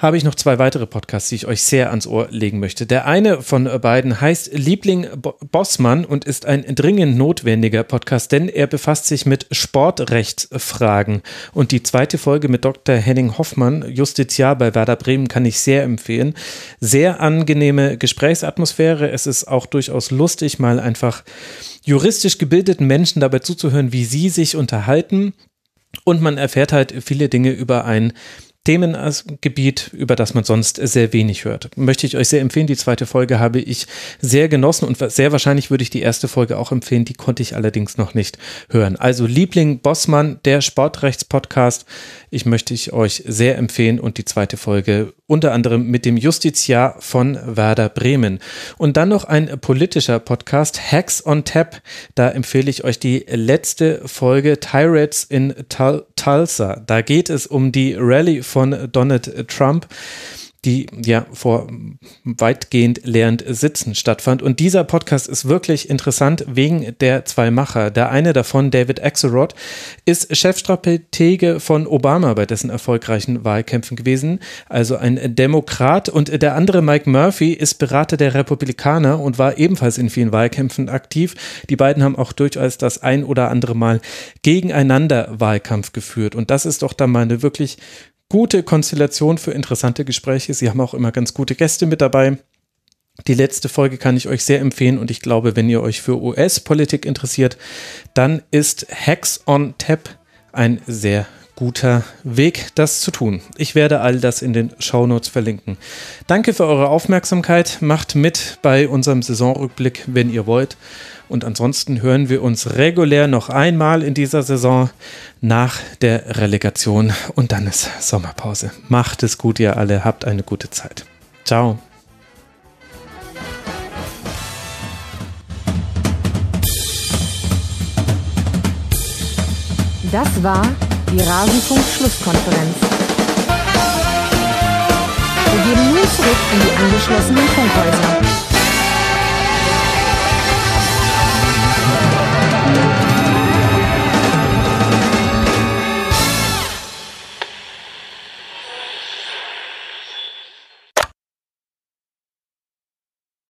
habe ich noch zwei weitere Podcasts, die ich euch sehr ans Ohr legen möchte. Der eine von beiden heißt Liebling Bossmann und ist ein dringend notwendiger Podcast, denn er befasst sich mit Sportrechtsfragen. Und die zweite Folge mit Dr. Henning Hoffmann, Justiziar bei Werder Bremen, kann ich sehr empfehlen. Sehr angenehme Gesprächsatmosphäre. Es ist auch durchaus lustig, mal einfach juristisch gebildeten Menschen dabei zuzuhören, wie sie sich unterhalten. Und man erfährt halt viele Dinge über ein Themengebiet, über das man sonst sehr wenig hört. Möchte ich euch sehr empfehlen. Die zweite Folge habe ich sehr genossen und sehr wahrscheinlich würde ich die erste Folge auch empfehlen. Die konnte ich allerdings noch nicht hören. Also Liebling Bossmann, der Sportrechtspodcast. Ich möchte ich euch sehr empfehlen und die zweite Folge unter anderem mit dem Justiziar von Werder Bremen. Und dann noch ein politischer Podcast, Hacks on Tap. Da empfehle ich euch die letzte Folge Tyrants in Tulsa. Da geht es um die Rallye von Donald Trump die ja vor weitgehend leerend Sitzen stattfand. Und dieser Podcast ist wirklich interessant wegen der zwei Macher. Der eine davon, David Axelrod, ist Chefstratege von Obama bei dessen erfolgreichen Wahlkämpfen gewesen, also ein Demokrat. Und der andere, Mike Murphy, ist Berater der Republikaner und war ebenfalls in vielen Wahlkämpfen aktiv. Die beiden haben auch durchaus das ein oder andere Mal gegeneinander Wahlkampf geführt. Und das ist doch dann mal eine wirklich gute Konstellation für interessante Gespräche. Sie haben auch immer ganz gute Gäste mit dabei. Die letzte Folge kann ich euch sehr empfehlen und ich glaube, wenn ihr euch für US-Politik interessiert, dann ist Hacks on Tap ein sehr guter Weg, das zu tun. Ich werde all das in den Shownotes verlinken. Danke für eure Aufmerksamkeit. Macht mit bei unserem Saisonrückblick, wenn ihr wollt. Und ansonsten hören wir uns regulär noch einmal in dieser Saison nach der Relegation und dann ist Sommerpause. Macht es gut, ihr alle, habt eine gute Zeit. Ciao. Das war die Rasenfunk-Schlusskonferenz. Wir gehen nun zurück in die angeschlossenen Funkhäuser.